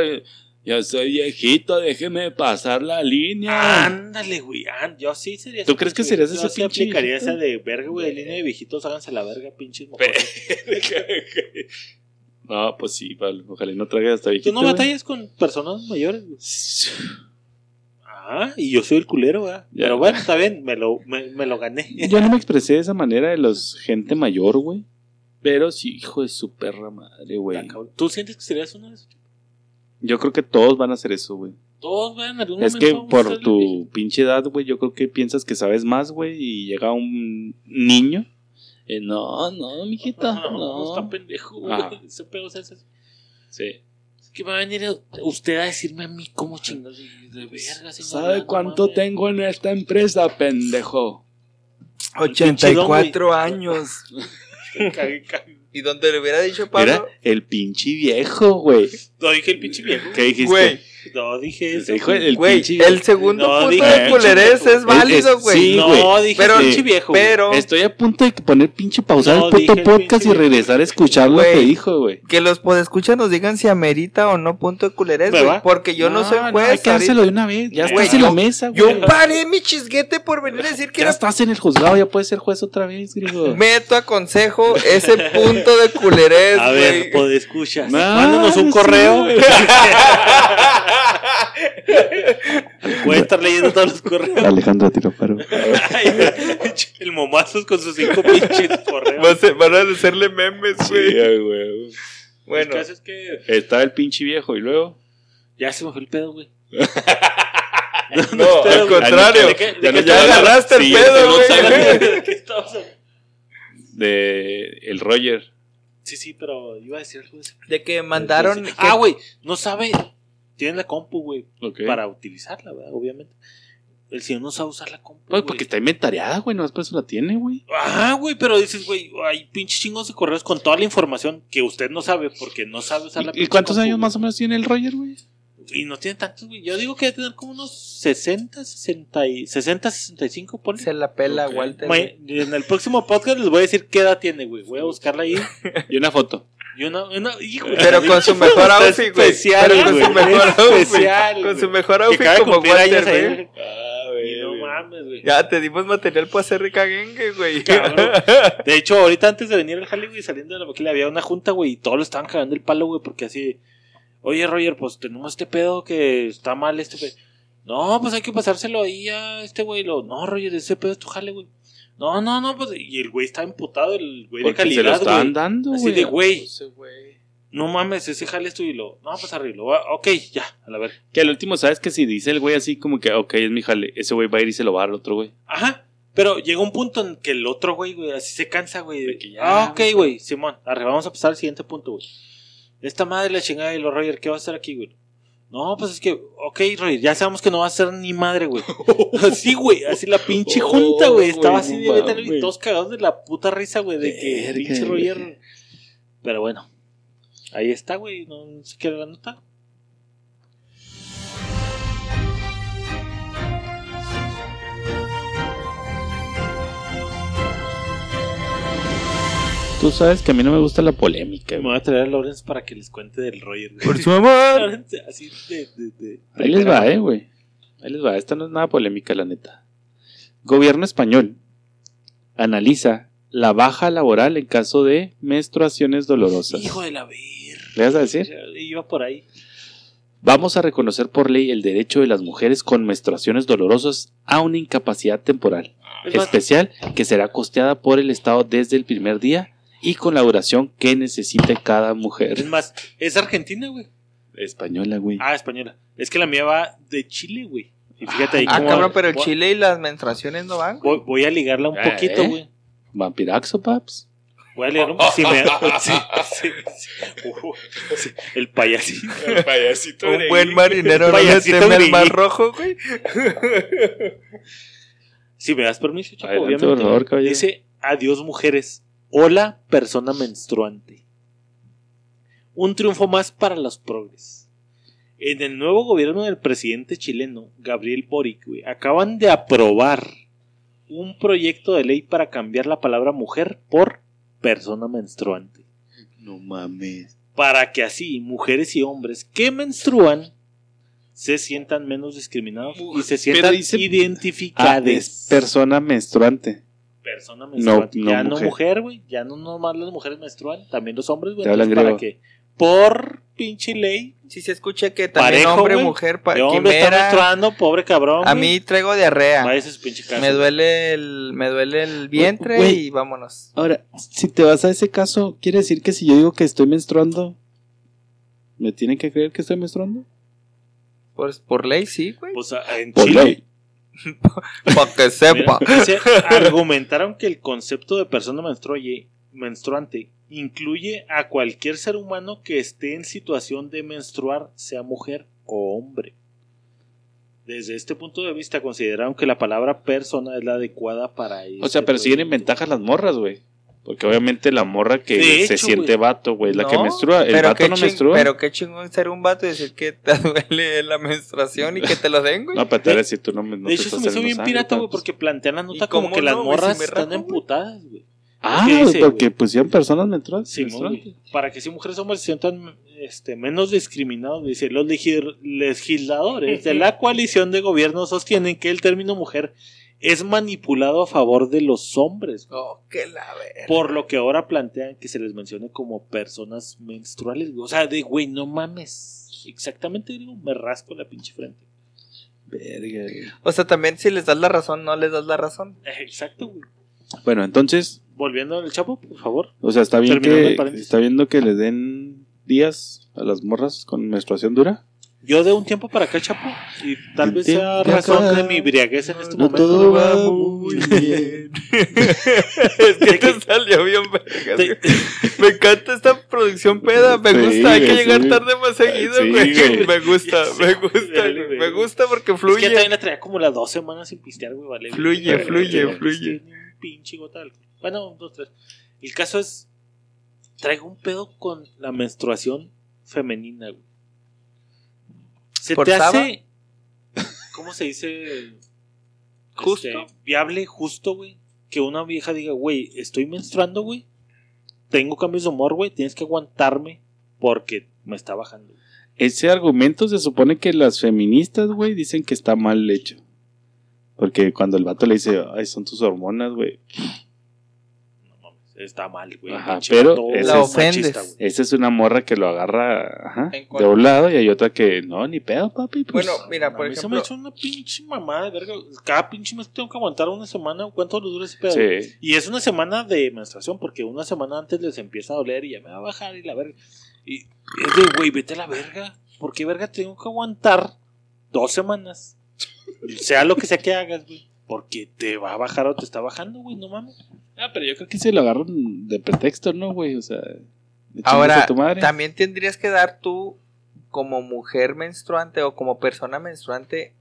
Yo soy viejito, déjeme pasar la línea. Ándale, güey. ah, yo sí sería ¿Tú crees que pinche serías ese Yo sí pinche aplicaría esa de verga, güey. De línea de viejitos, háganse la verga, pinches no, pues sí, vale, ojalá no traigas hasta ¿Tú viejito. no güey. batallas con personas mayores, güey? Ah, y yo soy el culero, güey. Ya. Pero bueno, está bien, me lo, me, me lo gané. Yo no me expresé de esa manera de los gente mayor, güey. Pero sí, hijo de su perra madre, güey. ¿Tú sientes que serías uno de esos? Yo creo que todos van a hacer eso, güey. Todos, güey, en algún Es que por tu pinche edad, güey, yo creo que piensas que sabes más, güey, y llega un niño. eh, no, no, mijita, No, está no. pendejo, güey. Ajá. Ese pedo es ese. Sí. Es que va a venir usted a decirme a mí cómo chingados de, verga. ¿Sabe no cuánto tengo en esta empresa, pendejo? 84 años. Cague, cague. Y donde le hubiera dicho Era Pablo. el pinche viejo, güey. No dije el pinche viejo. ¿Qué dijiste? Güey, No dije eso. Dijo el güey, pinche viejo. el segundo No, punto dije de culerés viejo. es válido, güey. sí, no, güey. dije Pero- pinche viejo. güey. pero- Estoy a punto de poner pinche pausar No, el puto el podcast pinche y regresar a escuchar lo Güey. que dijo, güey. Que los podescuchas nos digan si amerita o no punto de culerés, ¿Me güey. Porque yo no, soy hay juez. que dárselo de una vez. Ya Güey, estás en yo- la mesa, güey. Yo paré mi chisguete por venir a decir que Ya era estás en el juzgado, ya puedes ser juez otra vez, griego. meto a consejo ese punto de culerés, A ver, güey. escuchas. No, Mándanos un sí, correo. güey. Voy a estar leyendo todos los correos. Alejandro Tirofaro. El momazos con sus cinco pinches correos. Van a hacerle memes, Sí, güey. Bueno, El caso es que Estaba el pinche viejo y luego. ya se me fue el pedo, güey. no, al contrario. ¿De qué- de Ya no- ya agarraste el Sí, pedo, güey. ¿De qué estamos hablando? De el Roger. Sí, sí, pero iba a decir algo de. De que mandaron. que- Ah, güey, no sabe. Tienen la compu, güey, para utilizarla, ¿verdad? Obviamente. El señor no sabe usar la compu. Pues porque está inventariada, güey. No es por eso la tiene, güey. Ah, güey, pero dices, güey, hay pinches chingos de correos con toda la información que usted no sabe porque no sabe usar la ¿Y, y cuántos años más o menos tiene el Roger, güey? Y no tiene tantos, güey. Yo digo que debe tener como unos 60, 60, y, 60 65, ponle. Se la pela. Walter. En el próximo podcast les voy a decir qué edad tiene, güey. Voy a buscarla ahí. Y una foto. Y una, hijo, Pero con su mejor outfit, güey. especial, Pero con güey. su mejor outfit. Especial, Con su güey. mejor outfit como Walter, güey. güey. Ah, Y no mames, güey. Ya te dimos material para hacer recaguengue, güey. Cabrón. De hecho, ahorita antes de venir al jale, güey, saliendo de la maquila, había una junta, güey, y todos lo estaban cagando el palo, güey, porque así, oye, Roger, pues tenemos este pedo que está mal, este pedo. No, pues hay que pasárselo ahí a este güey. Lo, no, Roger, ese pedo es tu jale, güey. No, no, no, pues, y el güey está emputado, el güey de Porque se lo calidad, estaban güey. dando, Así güey. de, güey. Ese güey. No mames, ese jale es tuyo. Y lo, no, pues arriba. Lo, ok, ya, a la ver. Que al último, ¿sabes que si dice el güey así como que, ok, es mi jale, ese güey va a ir y se lo va a dar al otro güey? Ajá. Pero llega un punto en que el otro, güey, güey, así se cansa, güey. De que ya, ah, ok, güey. Simón. Arre, vamos a pasar al siguiente punto, güey. Esta madre la chingada y los Roger, ¿qué va a hacer aquí, güey? No, pues es que, ok, Roger, ya sabemos que no va a ser ni madre, güey. Así, güey, así la pinche Oh, junta, güey. Estaba güey, así de vete, mames. todos cagados de la puta risa, güey, de que pinche. Roger. Pero bueno, ahí está, güey, no, no se quiere la nota. Tú sabes que a mí no me gusta la polémica, Me voy a traer a Lawrence para que les cuente del Roger, güey. Por su amor. Así de, de, de- Ahí les va, eh, güey. Ahí les va. Esta no es nada polémica, la neta. Gobierno español analiza la baja laboral en caso de menstruaciones dolorosas. Hijo de la ver. ¿Le vas a decir? Iba por ahí. Vamos a reconocer por ley el derecho de las mujeres con menstruaciones dolorosas a una incapacidad temporal especial que será costeada por el Estado desde el primer día y con la duración que necesite cada es mujer. más, es argentina, güey. Española, güey. Ah, española. Es que la mía va de Chile, güey. Y fíjate ahí Ah, cómo- cabrón, pero el voy- Chile y las menstruaciones no van. güey. Voy, voy a ligarla un Eh, poquito, ¿eh? güey. Vampiraxo, paps. Voy a ligar un poquito. Sí, me- sí, sí, sí. Uh, sí. El payasito. El payasito Un buen marinero no le Payasito al gringo. mar rojo, güey. Si me das permiso, Adelante, obviamente. por favor, caballero. Dice, adiós mujeres. Hola, persona menstruante. Un triunfo más para los progres. En el nuevo gobierno del presidente chileno, Gabriel Boric, güey, acaban de aprobar un proyecto de ley para cambiar la palabra mujer por persona menstruante. No mames. Para que así mujeres y hombres que menstruan se sientan menos discriminados y se sientan dice- identificados. persona menstruante. Persona menstruante. no ya no mujer. güey. Ya no nomás las mujeres menstruan, también los hombres, güey. Para griego. que por pinche ley Si se escucha que también Parejo, hombre, güey. mujer, pa- hombre está menstruando, pobre cabrón. A mí traigo diarrea. Me duele el, me duele el vientre y vámonos. Ahora, si te vas a ese caso, ¿quiere decir que si yo digo que estoy menstruando, ¿me tienen que creer que estoy menstruando? Pues por ley sí, güey. Pues en Por Chile. ley. Para que mira, sepa. argumentaron que el concepto de persona menstruante incluye a cualquier ser humano que esté en situación de menstruar, sea mujer o hombre. Desde este punto de vista consideraron que la palabra persona es la adecuada para ello. O sea, pero siguen en ventaja las morras, güey. Porque obviamente la morra que De se hecho, siente güey. vato, güey, la que menstrua. El pero vato no menstrua. Pero qué chingón ser un vato y decir que te duele la menstruación y que te lo den, güey. No, pero te voy a decir, tú no no de te hecho, se me hizo bien sangre, pirata, güey, porque plantean la nota ¿Y como que las no, morras Si están emputadas, güey. Ah, ¿Qué dice, porque güey? pusieron personas menstruantes. Sí, güey. para que si mujeres y hombres se sientan este, menos discriminados, dice, los legis- legisladores de la coalición de gobierno sostienen que el término mujer es manipulado a favor de los hombres, Oh, que la verga. por lo que ahora plantean que se les mencione como personas menstruales, o sea, de güey, no mames, exactamente, digo, me rasco la pinche frente. Verga, güey. O sea, también si les das la razón, no les das la razón. Eh, Exacto, güey. Bueno, entonces, Volviendo al chapo, por favor. o sea, está bien Terminando que está viendo que le den días a las morras con menstruación dura. Yo de un tiempo para acá, chapo, y tal vez sea razón acá. de mi briaguez en este No momento. todo va muy bien. es que te salió bien, verga. Me encanta esta producción peda. Me Sí, gusta, hay que llegar sí. tarde más seguido, Sí, güey. Me gusta, me gusta, güey. Me gusta porque Es que fluye. también la traía como las dos semanas sin pistear, güey, vale. Fluye, güey. fluye, fluye. un pinche gota de. Bueno, dos, tres. El caso es. Traigo un pedo con la menstruación femenina, güey. Se ¿Por te hace. ¿Cómo se dice? ¿Justo? Este, viable, justo, güey. Que una vieja diga, güey, estoy menstruando, güey. Tengo cambios de humor, güey. Tienes que aguantarme porque me está bajando. Ese argumento se supone que las feministas, güey, dicen que está mal hecho. Porque cuando el vato le dice, ay, son tus hormonas, güey. Está mal, güey. Ajá, Pinche pero vato ese La es- ofendes. güey. Esa es una morra que lo agarra ajá, de un lado y hay otra que, no, ni pedo, papi. Pues, Bueno, mira, por a mí se me ejemplo, ha hecho una pinche mamada de verga. Cada pinche mes tengo que aguantar una semana. ¿Cuánto le dura ese pedo? sí. Y es una semana de menstruación, porque una semana antes les empieza a doler y ya me va a bajar y la verga. Y es de, güey, vete a la verga. ¿Por qué verga tengo que aguantar dos semanas? sea lo que sea que hagas, güey. Porque te va a bajar o te está bajando, güey, no mames. Ah, pero yo creo que se lo agarran de pretexto, ¿no, güey? O sea, de Ahora, a tu madre. también tendrías que dar tú, como mujer menstruante o como persona menstruante,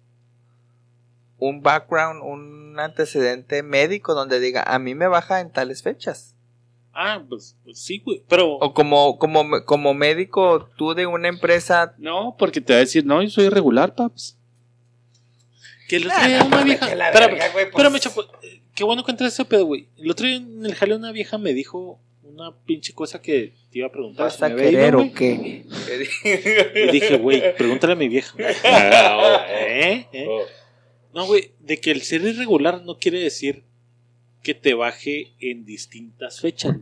un background, un antecedente médico donde diga, a mí me baja en tales fechas. Ah, pues, pues sí, güey. Pero, O como, como, como médico, tú de una empresa. No, porque te va a decir, no, yo soy irregular, paps. que el otro Ah, día no, una vieja. Espérame, verga, güey, pues. chapo. eh, Qué bueno que entraste ese pedo, güey. El otro día en el jale una vieja me dijo una pinche cosa que te iba a preguntar. ¿Vas si a querer o qué? Y dije, güey, pregúntale a mi vieja. ¿Eh? ¿Eh? No, güey, de que el ser irregular no quiere decir que te baje en distintas fechas.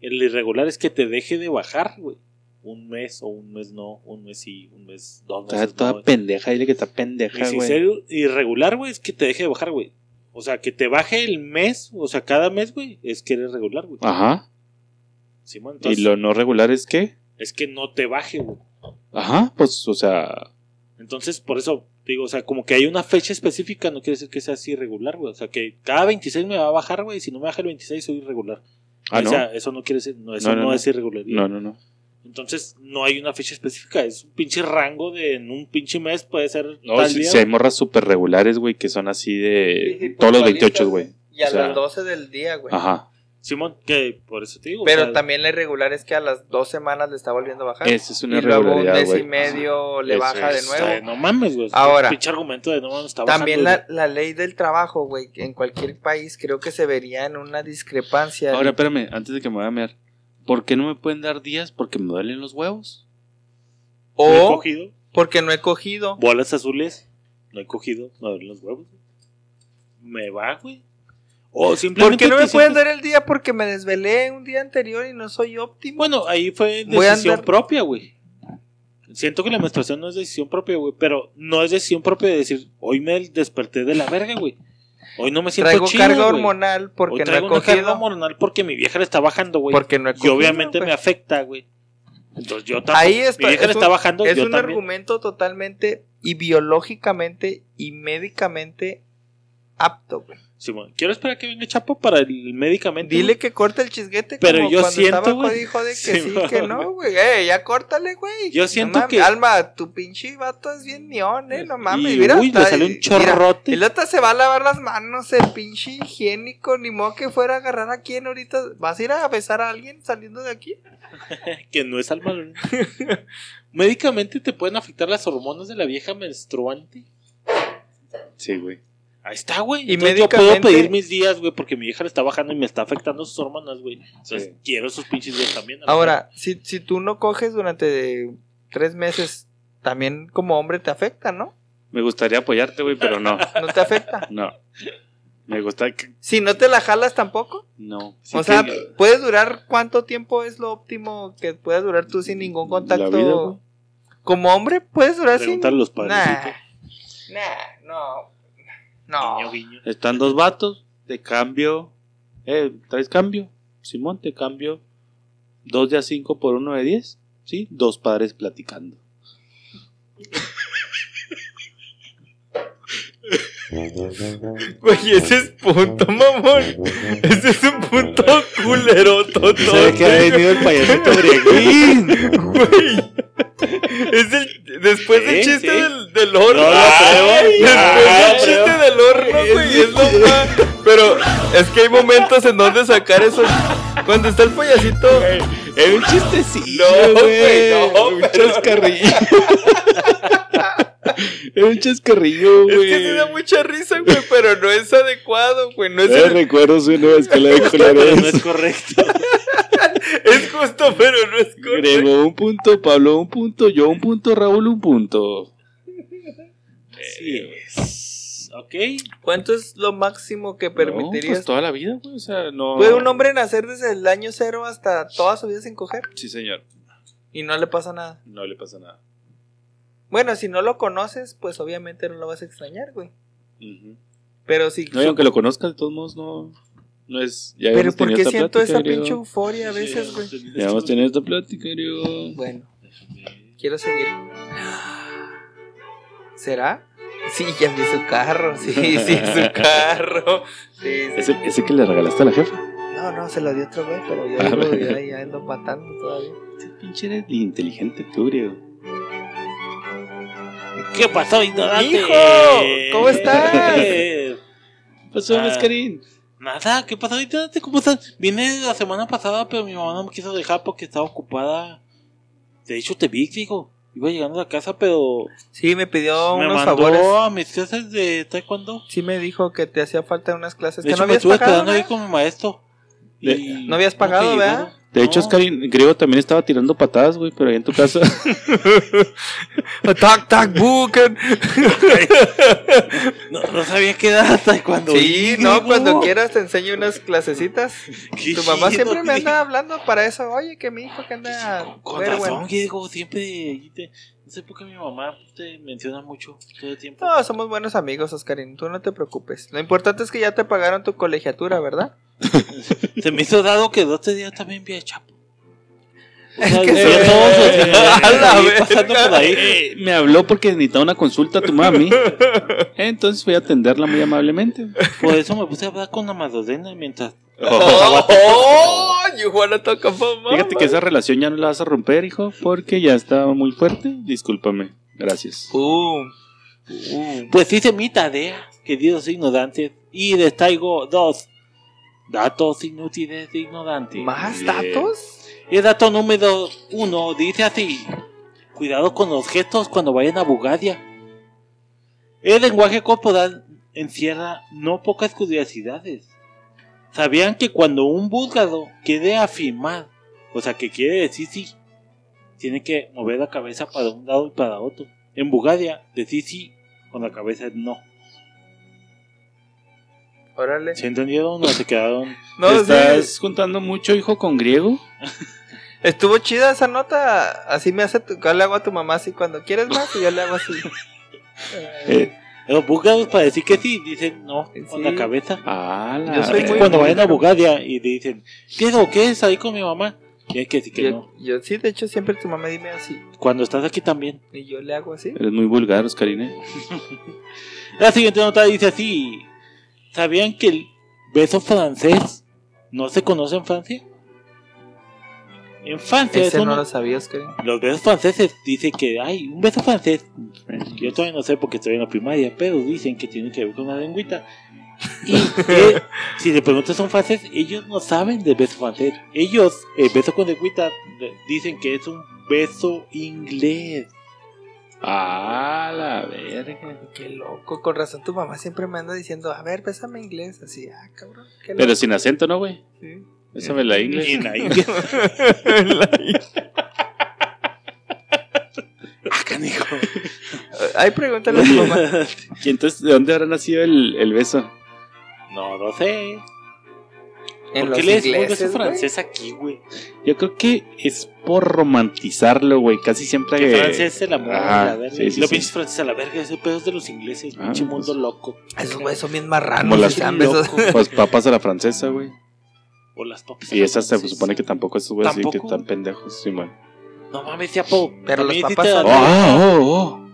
El irregular es que te deje de bajar, güey. Un mes o un mes no, un mes sí, un mes, dos Está meses toda no. pendeja, dile que está pendeja, si güey. ser irregular, güey, es que te deje de bajar, güey. O sea, que te baje el mes, o sea, cada mes, güey, es que eres regular, güey. Ajá. ¿Y entonces, lo no regular es qué? es que no te baje, güey. Ajá, pues, o sea, Entonces, por eso digo, o sea, como que hay una fecha específica, no quiere decir que sea así irregular, güey. O sea, que cada 26 me va a bajar, güey, y si no me baja el 26 soy irregular. ah, o no. sea, eso no quiere decir, no, eso no, no. es irregularidad. No, no, no. Entonces, no hay una fecha específica, es un pinche rango de en un pinche mes puede ser No, tal si, día. si hay morras súper regulares, güey, que son así de Sí, sí, todos los puntualistas, 28, güey. Y a O sea, las 12 del día, güey. Ajá. Simón, que por eso te digo. o Pero sea, también la irregular es que a las dos semanas le está volviendo a bajar. Esa es una y luego un mes y medio le Eso baja de nuevo. no mames, güey. Ahora, pinche argumento de no mames, está También bajando, la, la ley del trabajo, güey, en cualquier país creo que se vería en una discrepancia. Ahora, espérame, antes de que me vaya a mear. ¿Por qué no me pueden dar días? Porque me duelen los huevos. güey. No he o cogido porque no he cogido. bolas azules, no he cogido, no abren los huevos. Me va, güey. O simplemente. ¿Por qué no me pueden dar el día? Porque me desvelé un día anterior y no soy óptimo. Bueno, ahí fue decisión andar- propia, güey. Siento que la menstruación no es decisión propia, güey. Pero no es decisión propia de decir, hoy me desperté de la verga, güey. Hoy no me siento Traigo chido, carga güey. hormonal Hoy porque no he traigo una carga cogido. hormonal porque mi vieja le está bajando, güey. Porque no he Y cogido. obviamente güey. me afecta, güey. Entonces yo también. Ahí está. Mi vieja le es un- está bajando, es yo un también. argumento totalmente y biológicamente y médicamente apto, güey. Simón, quiero esperar que venga Chapo para el medicamento. Dile que corte el chisguete Pero como yo cuando siento, estaba güey. jode y jode que Sí, que no, güey. Eh, ya córtale, güey. Yo No siento mames, que- Alma, tu pinche vato es bien neón, eh. No mames, Y, mira. uy, le sale un mira, chorrote. El otro se va a lavar las manos, el pinche higiénico. Ni modo que fuera a agarrar a quién ahorita. ¿Vas a ir a besar a alguien saliendo de aquí? que no es alma. Médicamente te pueden afectar las hormonas de la vieja menstruante. Sí, güey. Ahí está, güey. Y Entonces yo puedo médicamente- pedir mis días, güey, porque mi vieja le está bajando y me está afectando sus hormonas, güey. Entonces Sí. quiero esos pinches días también. Ahora, si, si tú no coges durante tres meses, también como hombre te afecta, ¿no? Me gustaría apoyarte, güey, pero no. No te afecta. No. Me gusta que. Si no te la jalas tampoco. No. Sí o sea, que- ¿puedes durar cuánto tiempo es lo óptimo que puedas durar tú sin ningún contacto? La vida, güey. Como hombre, puedes durar sin. Pregúntale a los Nah, padrecitos. nah, no. No. Guiño, guiño. Están dos vatos. Te cambio. Eh, ¿traes cambio? Simón, te cambio. Dos de a cinco por uno de diez. Sí, dos padres platicando. Güey, ese es punto, mamón. Ese es un punto culero, todo. ¿Sabe que ha venido el payasito Greguín? Güey. Es el. Después del chiste del, del horno. No Ay. Después del chiste del horno, güey. Es lo más. Pero es que hay momentos en donde sacar eso. Cuando está el payasito. Es un chistecillo, No, güey, no, un pero- chascarrillo. es un chascarrillo, Es güey. que sí da mucha risa, güey. Pero no es adecuado, güey. No es, Eh, el- recuerdo su nueva escala de Pero no colores. es correcto. es justo, pero no es correcto. Grego un punto, Pablo un punto, yo un punto, Raúl un punto. Así es. Ok. ¿Cuánto es lo máximo que No, permitirías? pues toda la vida, güey. O sea, no. ¿Puede un hombre nacer desde el año cero hasta toda su vida sin coger? Sí, señor. Y no le pasa nada. No le pasa nada. Bueno, si no lo conoces, pues obviamente no lo vas a extrañar, güey. Pero si. No, y aunque lo conozcas, de todos modos, no. No es. Ya Pero ¿por qué esta siento plática, esa pinche euforia a veces, güey? Ya hemos tenido esta plática, griego. Bueno, quiero seguir. ¿Será? Sí, ya vi su carro. Sí, sí, su carro. Sí, sí. ¿Ese, ese que le regalaste a la jefa. No, no, se lo dio otro güey, pero yo Ah, lo bueno. ya, ya ando matando todavía. Ese pinche eres inteligente tú, griego. ¿Qué pasó, ignorante? ¡Hijo! ¿Cómo estás? ¿Qué pasó, Ah. Mascarín? Nada, ¿qué pasó, ignorante? ¿Cómo estás? Vine la semana pasada, pero mi mamá no me quiso dejar porque estaba ocupada. De hecho, te vi, digo. Iba llegando a la casa, pero Sí, me pidió me unos mandó favores. a mis clases de taekwondo. Sí, me dijo que te hacía falta unas clases. De que hecho, no me estuve pagado. quedando ahí ¿verdad? con mi maestro. De- Y ¿No habías pagado, te ¿verdad? De hecho, No. Oscarín, griego también estaba tirando patadas, güey, pero ahí en tu casa. Tac, tac, bucan. No, no sabía qué edad hasta cuando. Sí, no, cuando quieras te enseño unas clasecitas. Qué Tu mamá chido, siempre me anda hablando para eso. Oye, que mi hijo que anda. Con Pero razón. Diego, siempre. te- no sé por qué mi mamá te menciona mucho todo el tiempo. No, somos buenos amigos, Oscarín. Tú no te preocupes. Lo importante es que ya te pagaron tu colegiatura, ¿verdad? Se me hizo dado que dos días también vi a Chapo. O sea, que todos por ahí. Eh, me habló porque necesitaba una consulta a tu mami. Entonces fui a atenderla muy amablemente. Por eso me puse a hablar con la Madalena mientras. Oh, you wanna talk about mama? Fíjate que esa relación ya no la vas a romper, hijo, porque ya está muy fuerte. Discúlpame. Gracias. Uh, uh. Pues hice mi tarea, queridos ignorantes, y les traigo dos datos inútiles de ignorantes. ¿Más Bien. datos? El dato número uno dice así: Cuidado con los gestos cuando vayan a Bulgaria. El lenguaje corporal encierra no pocas curiosidades. ¿Sabían que cuando un búlgaro quiere afirmar, o sea, que quiere decir sí, tiene que mover la cabeza para un lado y para otro? En Bulgaria, decir sí con la cabeza es no. Órale. ¿Se entendieron o se quedaron? No, ¿Te sí, estás juntando mucho, hijo, con griego? Estuvo chida esa nota. Así me hace. Tu, yo le hago a tu mamá así cuando quieres más y yo le hago así. Eh, Los búlgaros para decir que sí, dicen no con Sí. la cabeza. ah, la Yo soy muy cuando vayan a. Bulgaria y dicen, ¿qué o qué es ahí con mi mamá? Y hay que decir que yo, no. yo sí, de hecho, siempre tu mamá dime así. Cuando estás aquí también. Y yo le hago así. Eres muy vulgar, Oscarine. La siguiente nota dice así: ¿Sabían que el beso francés no se conoce en Francia? En Francia es Ese no lo sabía, Oscarín. los besos franceses dicen que hay un beso francés. Yo todavía no sé porque estoy en la primaria, pero dicen que tiene que ver con la lengüita. Y eh, si le preguntas a un francés, ellos no saben del beso francés. Ellos, el beso con lengüita, le- dicen que es un beso inglés. Ah, la verga. Qué loco. Con razón tu mamá siempre me anda diciendo, a ver, pésame inglés. Así, ah, cabrón. Qué Pero loco. sin acento, ¿no, güey? Sí. Bésame la inglés. Y en la India. Ah, canijo. Ay, pregúntale a tu mamá. ¿Y entonces de dónde habrá nacido el, el beso? No lo sé. En ¿Por qué lees un beso francés aquí, güey? Yo creo que es por romantizarlo, güey. Casi siempre. Que que- Francia es el amor Ajá, a la verga. sí, sí, Lo sí. pinches franceses a la verga. Ese pedo es de los ingleses. Ah, pinche pues. mundo loco. Esos güeyes son bien Como marranos. las- besos. loco. Pues papas a la francesa, güey. O las papas. Y esas se supone que tampoco esos güeyes sí que están pendejos. Sí, man. No mames, ya po. Pero los papas son- la- Oh, oh, oh.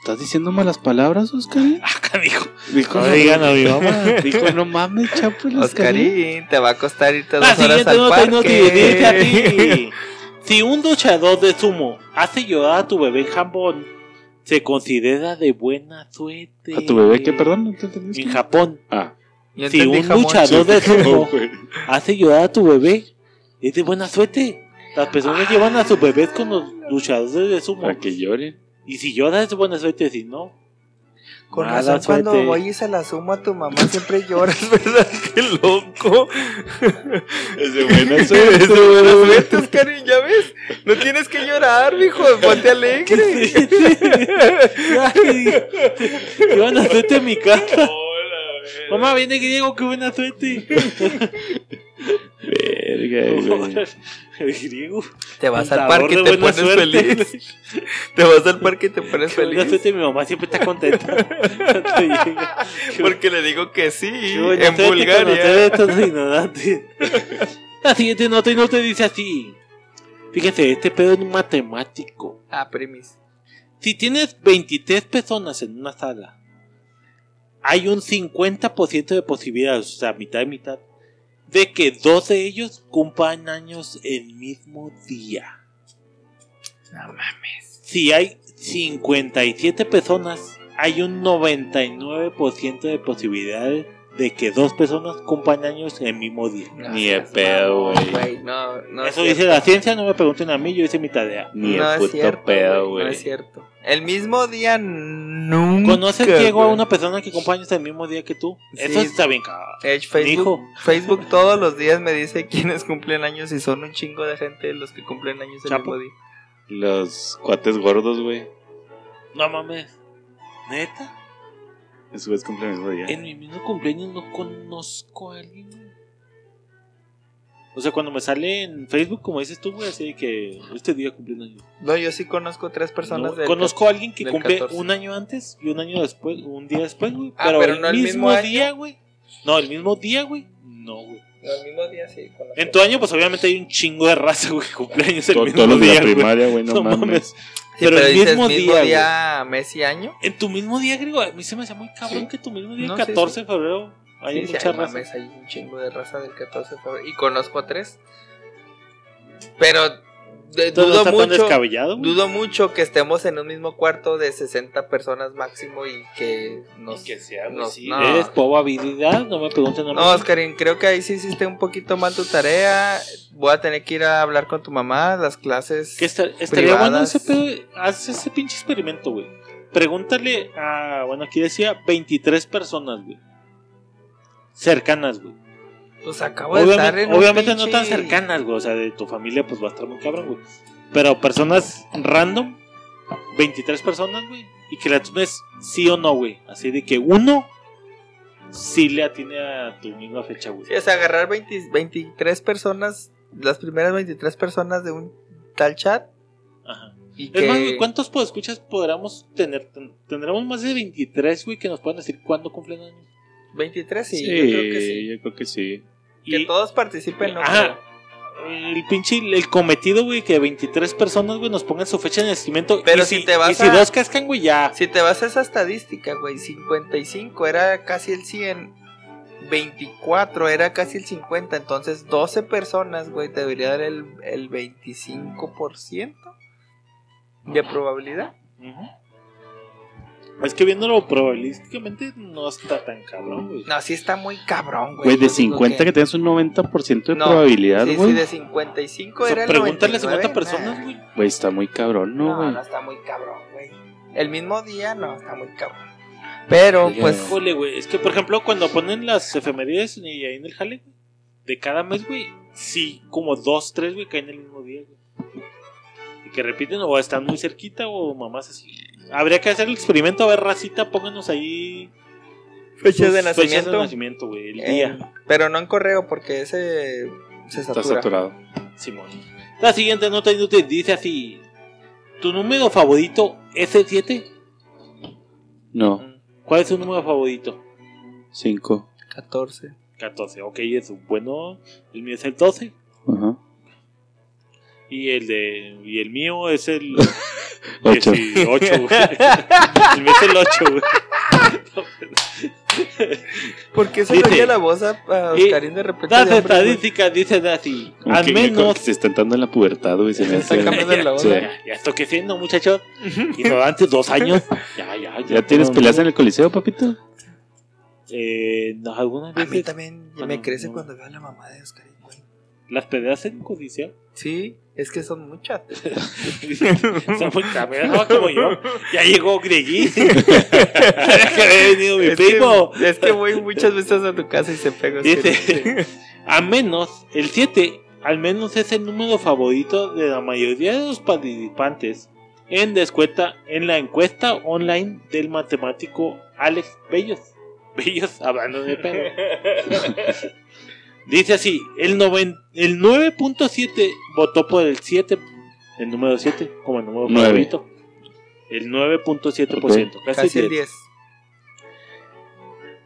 ¿Estás diciendo malas palabras, Oscar? Ah, canijo. Dijo, No digan a mi mamá. Dijo, no mames, chapo. Oscarín. Oscarín, te va a costar irte La dos horas siguiente al parque. inútil dice así. Si un duchador de sumo hace llorar a tu bebé en Japón, se considera de buena suerte. ¿A tu bebé qué, perdón? ¿No te entendí? En Japón, Ah. Si un jamón. luchador de sumo hace llorar a tu bebé, es de buena suerte. Las personas llevan a sus bebés con los luchadores de sumo. Para que llore. Y si llora es de buena suerte, si no. Con Mala razón, cuando suerte. voy y se la sumo a tu mamá, siempre lloras, ¿verdad? ¡Qué loco! Es de buena Es de buena suerte, Oscarín, ¿ya ves? No tienes que llorar, mijo, ponte alegre. Ay, qué buena suerte en mi casa. Mamá, viene griego, qué buena suerte. Verga, güey. El griego. Te vas al parque y te pones suerte. feliz. Te vas al parque y te pones Qué buena feliz. suerte, mi mamá siempre está contenta. Porque le digo que sí, en Bulgaria. estos ignorantes. La siguiente nota y no te dice así. Fíjese, este pedo es un matemático. Ah, primis. Si tienes 23 personas en una sala, hay un 50% de posibilidades, o sea, mitad y mitad, de que dos de ellos cumplan años el mismo día. No mames. Si hay 57 personas, hay un 99% de posibilidades de que dos personas cumplan años el mismo día. No Ni de seas pedo, güey. No, no es Eso dice la ciencia, no me pregunten a mí, yo hice mi tarea. Ni no de es puto cierto, pedo, güey, No es cierto. El mismo día nunca. ¿Conoces, Diego, a una persona que cumple años el mismo día que tú? Eso está bien, cabrón. Edge, Facebook. Facebook todos los días me dice quiénes cumplen años y son un chingo de gente los que cumplen años el Chapo. mismo día. Los cuates gordos, güey. No mames. ¿Neta? Güeyes cumplen el mismo día. En mi mismo cumpleaños no conozco a alguien. güey. O sea, cuando me sale en Facebook, como dices tú, güey, así de que este día cumple un año. No, yo sí conozco tres personas No, conozco a alguien que cumple 14. un año antes y un año después, un día después, güey. Ah, pero, pero el no el mismo, mismo año. día, güey. No, el mismo día, güey. No, güey. No, el mismo día sí. En tu año, pues obviamente hay un chingo de raza, güey, cumpleaños el To- mismo Todos los de día, la primaria, güey, no, No mames. mames. Sí, pero pero, el dices mismo mismo día, día, mes y año. En tu mismo día, griego, a mí se me hace muy cabrón Sí. que tu mismo día, No, sí, 14 sí. de febrero, hay mucha ay, raza. mames, hay un chingo de raza del 14 de febrero. Y conozco a tres. Pero de- no dudo está tan mucho. descabellado, güey. Dudo mucho que estemos en un mismo cuarto de 60 personas máximo y que nos... que sea, nos- Sí, no. ¿Eres probabilidad? No me pregunten a mí. No, Oscarín, creo que ahí sí hiciste un poquito mal tu tarea. Voy a tener que ir a hablar con tu mamá, las clases. Que esta- estaría bueno ese pedo. Haz ese pinche experimento, güey. Pregúntale a. Bueno, aquí decía 23 personas, güey. Cercanas, güey. Pues acabo de estar Obviamente, en un obviamente no tan cercanas, güey. O sea, de tu familia, pues va a estar muy cabrón, güey. Pero personas random, 23 personas, güey. Y que la es sí o no, güey. Así de que uno sí le atiene a tu misma fecha, güey. Sí, o sea, agarrar 20 23 personas, las primeras 23 personas de un tal chat. Ajá. Y Es que... más, güey, ¿cuántos escuchas podríamos tener? Ten- Tendremos más de 23, güey, que nos puedan decir cuándo cumplen años. 23, sí, Sí, yo creo que sí. yo creo que sí. Que Y, todos participen, ¿no? ajá, el pinche, el cometido, güey, que 23 personas, güey, nos pongan su fecha de nacimiento. Pero y si te vas y si a- dos cascan, güey, ya. Si te vas a esa estadística, güey, 55 era casi el 100, 24 era casi el 50, entonces 12 personas, güey, te debería dar el, el 25% de probabilidad. Ujú. Es que viéndolo probabilísticamente no está tan cabrón, güey. No, sí está muy cabrón, güey. Güey, de digo 50 que tengas un 90% de No, probabilidad, Sí, güey. sí, de 55 O sea, era el pregúntale a 99, 50 personas, nah. güey. Güey, está muy cabrón, ¿no, No, güey? no, está muy cabrón, güey. El mismo día, no, está muy cabrón. Pero, pues, Híjole, güey. Es que, por ejemplo, cuando ponen las efemérides y ahí en el jale, güey, de cada mes, güey, sí, como dos, tres, güey, caen el mismo día, güey. Y que repiten o están muy cerquita o mamás así. Habría que hacer el experimento, a ver, racita, pónganos ahí. fechas de Fechas nacimiento. de nacimiento, güey, el eh, día. pero no en correo, porque ese se Está satura. saturado. Simón. La siguiente nota inútil dice así: ¿Tu número favorito es el 7? No, ¿Cuál es tu número favorito? 5. 14. 14, ok, es un bueno. El mío es el 12. Ajá. Y el de. Y el mío es el. 8. 8, güey. El mío es el 8, güey. ¿Por qué se Dice, le oye la voz a, a y Oscarín de repente? Las estadísticas dicen así: al menos. se está entrando en la pubertad, güey. Se me Está hace. cambiando la voz. Sí. Ya, ya estoy creciendo, muchachos. Ignorantes, dos años. Ya, ya, ¿Ya tienes no, peleas no. en el coliseo, papito? Eh, no, algunas A mí veces. también Ah, me no, crece no. cuando veo a la mamá de güey. Las peleas en codicia. Sí, es que son muchas. Son muy cabezas como yo. Ya llegó Gregui. que había venido mi es, primo. que, es que voy muchas veces a tu casa y se pega. Dice, a menos, el 7, al menos es el número favorito de la mayoría de los participantes en, descuenta, en la encuesta online del matemático Alex Bellos. Bellos, hablando de pedo. Dice así, el, el 9.7 votó por el 7, el número 7, como el número Nueve. favorito. El 9.7%, casi, Casi el 10. 10.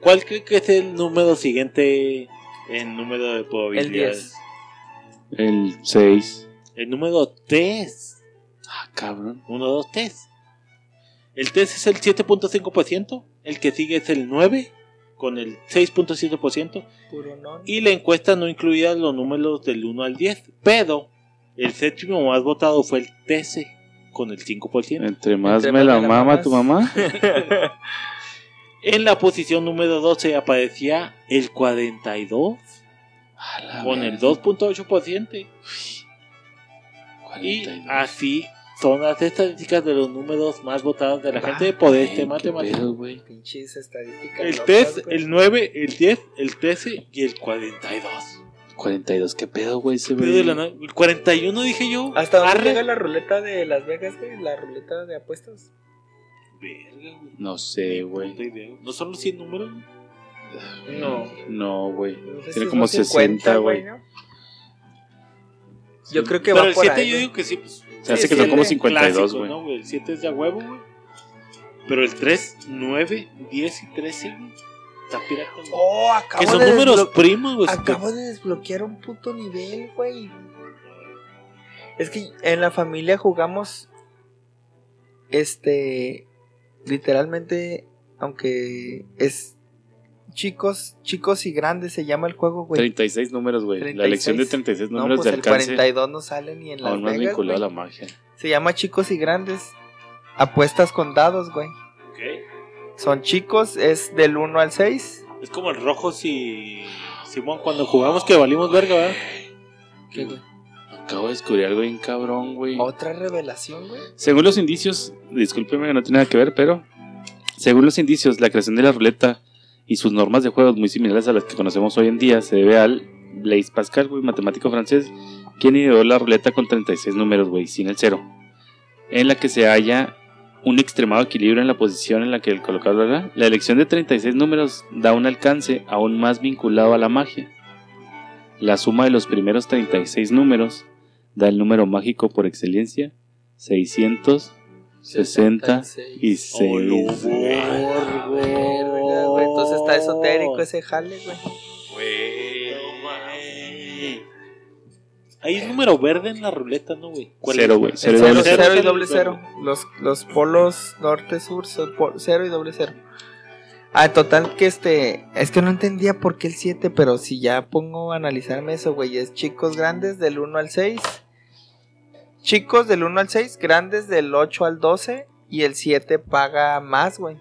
¿Cuál cree que es el número siguiente en número de El probabilidades? 10. El 6. El número 3. Ah, cabrón. 1, 2, 3. El 3 es el 7.5%. El que sigue es el 9 con el 6.7%. Puro non. Y la encuesta no incluía los números del 1 al 10. Pero el séptimo más votado fue el 13 con el 5%. Entre más Entre me más la me la mama mamas. tu mamá. En la posición número 12 aparecía el 42 A la con el verga. 2.8%. Y 42. así son las estadísticas de los números más votados de la Ah, gente por este qué matemático. pedo, güey. Pinches estadísticas. El locas, 3, güey. el 9, el 10, el 13 y el 42. 42, qué pedo, güey. Se la ve. el 41 dije yo. ¿Hasta dónde Arre. llega la ruleta de Las Vegas, güey? La ruleta de apuestas. Verga, güey. No sé, güey. ¿No son los 100 números? No. No, güey. No sé Tiene si como son 60, güey. ¿no? Yo creo que Pero va el por 7 ahí. yo digo que sí, pues. Se hace que son como el 52, clásico, güey. ¿no, güey? El 7 es de a huevo, güey. Pero el 3, 9, 10 y 13, güey. Está pirata, güey. Oh, acabo que son de números primos, güey. Acabo de desbloquear un puto nivel, güey. Es que en la familia jugamos. Este. Literalmente. Aunque es. Chicos, chicos y grandes se llama el juego, güey. 36 números, güey. La 36. elección de 36 No, números pues de el alcance. 42 no sale ni en Las Aún más Vegas, vinculado güey. a la magia. Se llama chicos y grandes. Apuestas con dados, güey. Ok. Son chicos, es del 1 al 6. Es como el rojo si. Simón, cuando jugamos que valimos verga, ¿verdad? ¿Qué, güey? Acabo de descubrir algo bien cabrón, güey. Otra revelación, güey. Según los indicios, discúlpeme, no tiene nada que ver, pero según los indicios, la creación de la ruleta y sus normas de juegos muy similares a las que conocemos hoy en día se debe al Blaise Pascal, güey, matemático francés, quien ideó la ruleta con 36 números, güey, sin el cero, en la que se halla un extremado equilibrio en la posición en la que el colocador la, la elección de 36 números da un alcance aún más vinculado a la magia. La suma de los primeros 36 números da el número mágico por excelencia, 666. 66. Entonces está esotérico ese jale, güey. No mames. Hay un número verde en la ruleta, ¿no, güey? ¿Cuál Cero, güey. Cero y Cero, doble cero, cero. y doble cero. Los, los polos norte-sur son po- cero y doble cero. Ah, total que este. Es que no entendía por qué el 7, pero si ya pongo a analizarme eso, güey. Es chicos grandes del 1 al 6. Chicos del 1 al 6, grandes del 8 al 12. Y el 7 paga más, güey.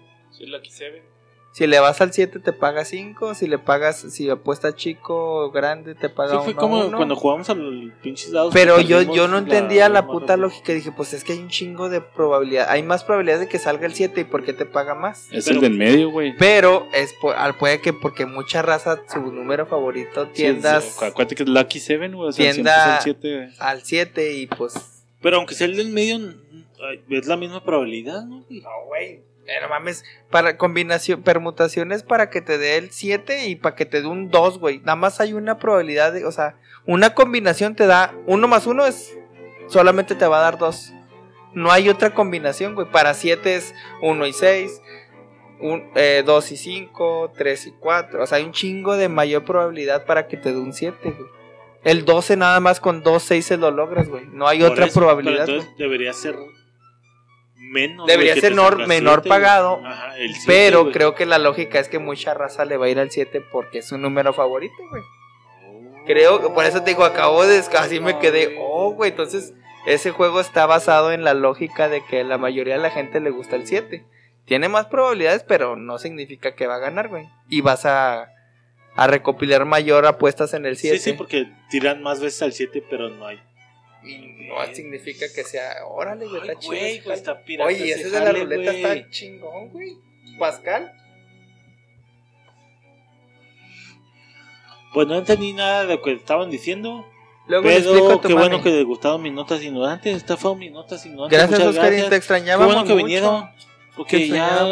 Si le vas al 7 te paga 5, si le pagas, si apuestas chico o grande te paga Sí, uno fue como uno. cuando jugamos al pinches dados. Pero yo, yo no entendía la, puta lógica. Dije, pues es que hay un chingo de probabilidad. Hay más probabilidades de que salga el 7 y por qué te paga más. Es Pero- el del medio, güey. Pero es po- al- puede que porque mucha raza, su número favorito, tiendas Sí, acuérdate que es Lucky Seven, güey. O sea, Tienda- siete, güey. al 7 y pues. Pero aunque sea el del medio, es la misma probabilidad, ¿no? güey? No, güey. Eh, no mames. Para combinación, permutaciones para que te dé el 7 y para que te dé un 2, güey. Nada más hay una probabilidad de. O sea, una combinación te da. Uno más uno es. Solamente te va a dar 2. No hay otra combinación, güey. Para 7 es 1 y 6. 2 y 5, 3 y 4. O sea, hay un chingo de mayor probabilidad para que te dé un 7, güey. El 12 nada más con 2, 6 se lo logras, güey. No hay Por otra eso, probabilidad. pero entonces debería ser menos. Debería que ser menor siete, pagado, güey. Ajá, el siete, Pero creo que la lógica es que mucha raza le va a ir al 7 porque es su número favorito, güey. Creo, por eso te digo, acabo de, así me quedé, oh, güey, entonces ese juego está basado en la lógica de que la mayoría de la gente le gusta el 7. Tiene más probabilidades, pero no significa que va a ganar, güey. Y vas a, a recopilar mayor apuestas en el 7. Sí, sí, porque tiran más veces al 7, pero no hay. Y no significa que sea, órale, güey, está chido. güey, pues, está pirata Oye, ese de la ruleta güey. está chingón, güey. Pascal. Pues no entendí nada de lo que estaban diciendo. Luego Pero qué mami. bueno que les gustaron mis notas ignorantes. Estas fueron mis notas ignorantes. Gracias, Muchas Oscarín, gracias. te Qué extrañábamos bueno que mucho. vinieron. Porque ya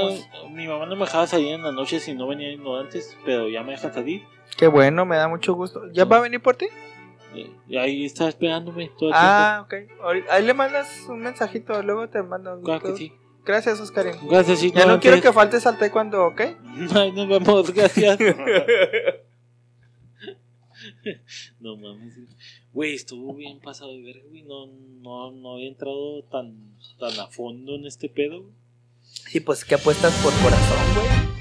mi mamá no me dejaba salir en la noche si no venían ignorantes, pero ya me deja salir. Qué bueno, me da mucho gusto. ¿Ya va a venir por ti? Eh, Y ahí está esperándome todo el Ah, ok. Ahori- Ahí le mandas un mensajito, luego te mando. tiempo. Claro que sí. Gracias, Oscarín. Gracias, Ya no quiero que faltes al taekwondo, ¿ok? Ay, nos vemos, gracias. no mames. Güey, estuvo bien pasado de verga, güey. No, no, no había entrado tan, tan a fondo en este pedo. Sí, pues que apuestas por corazón, güey.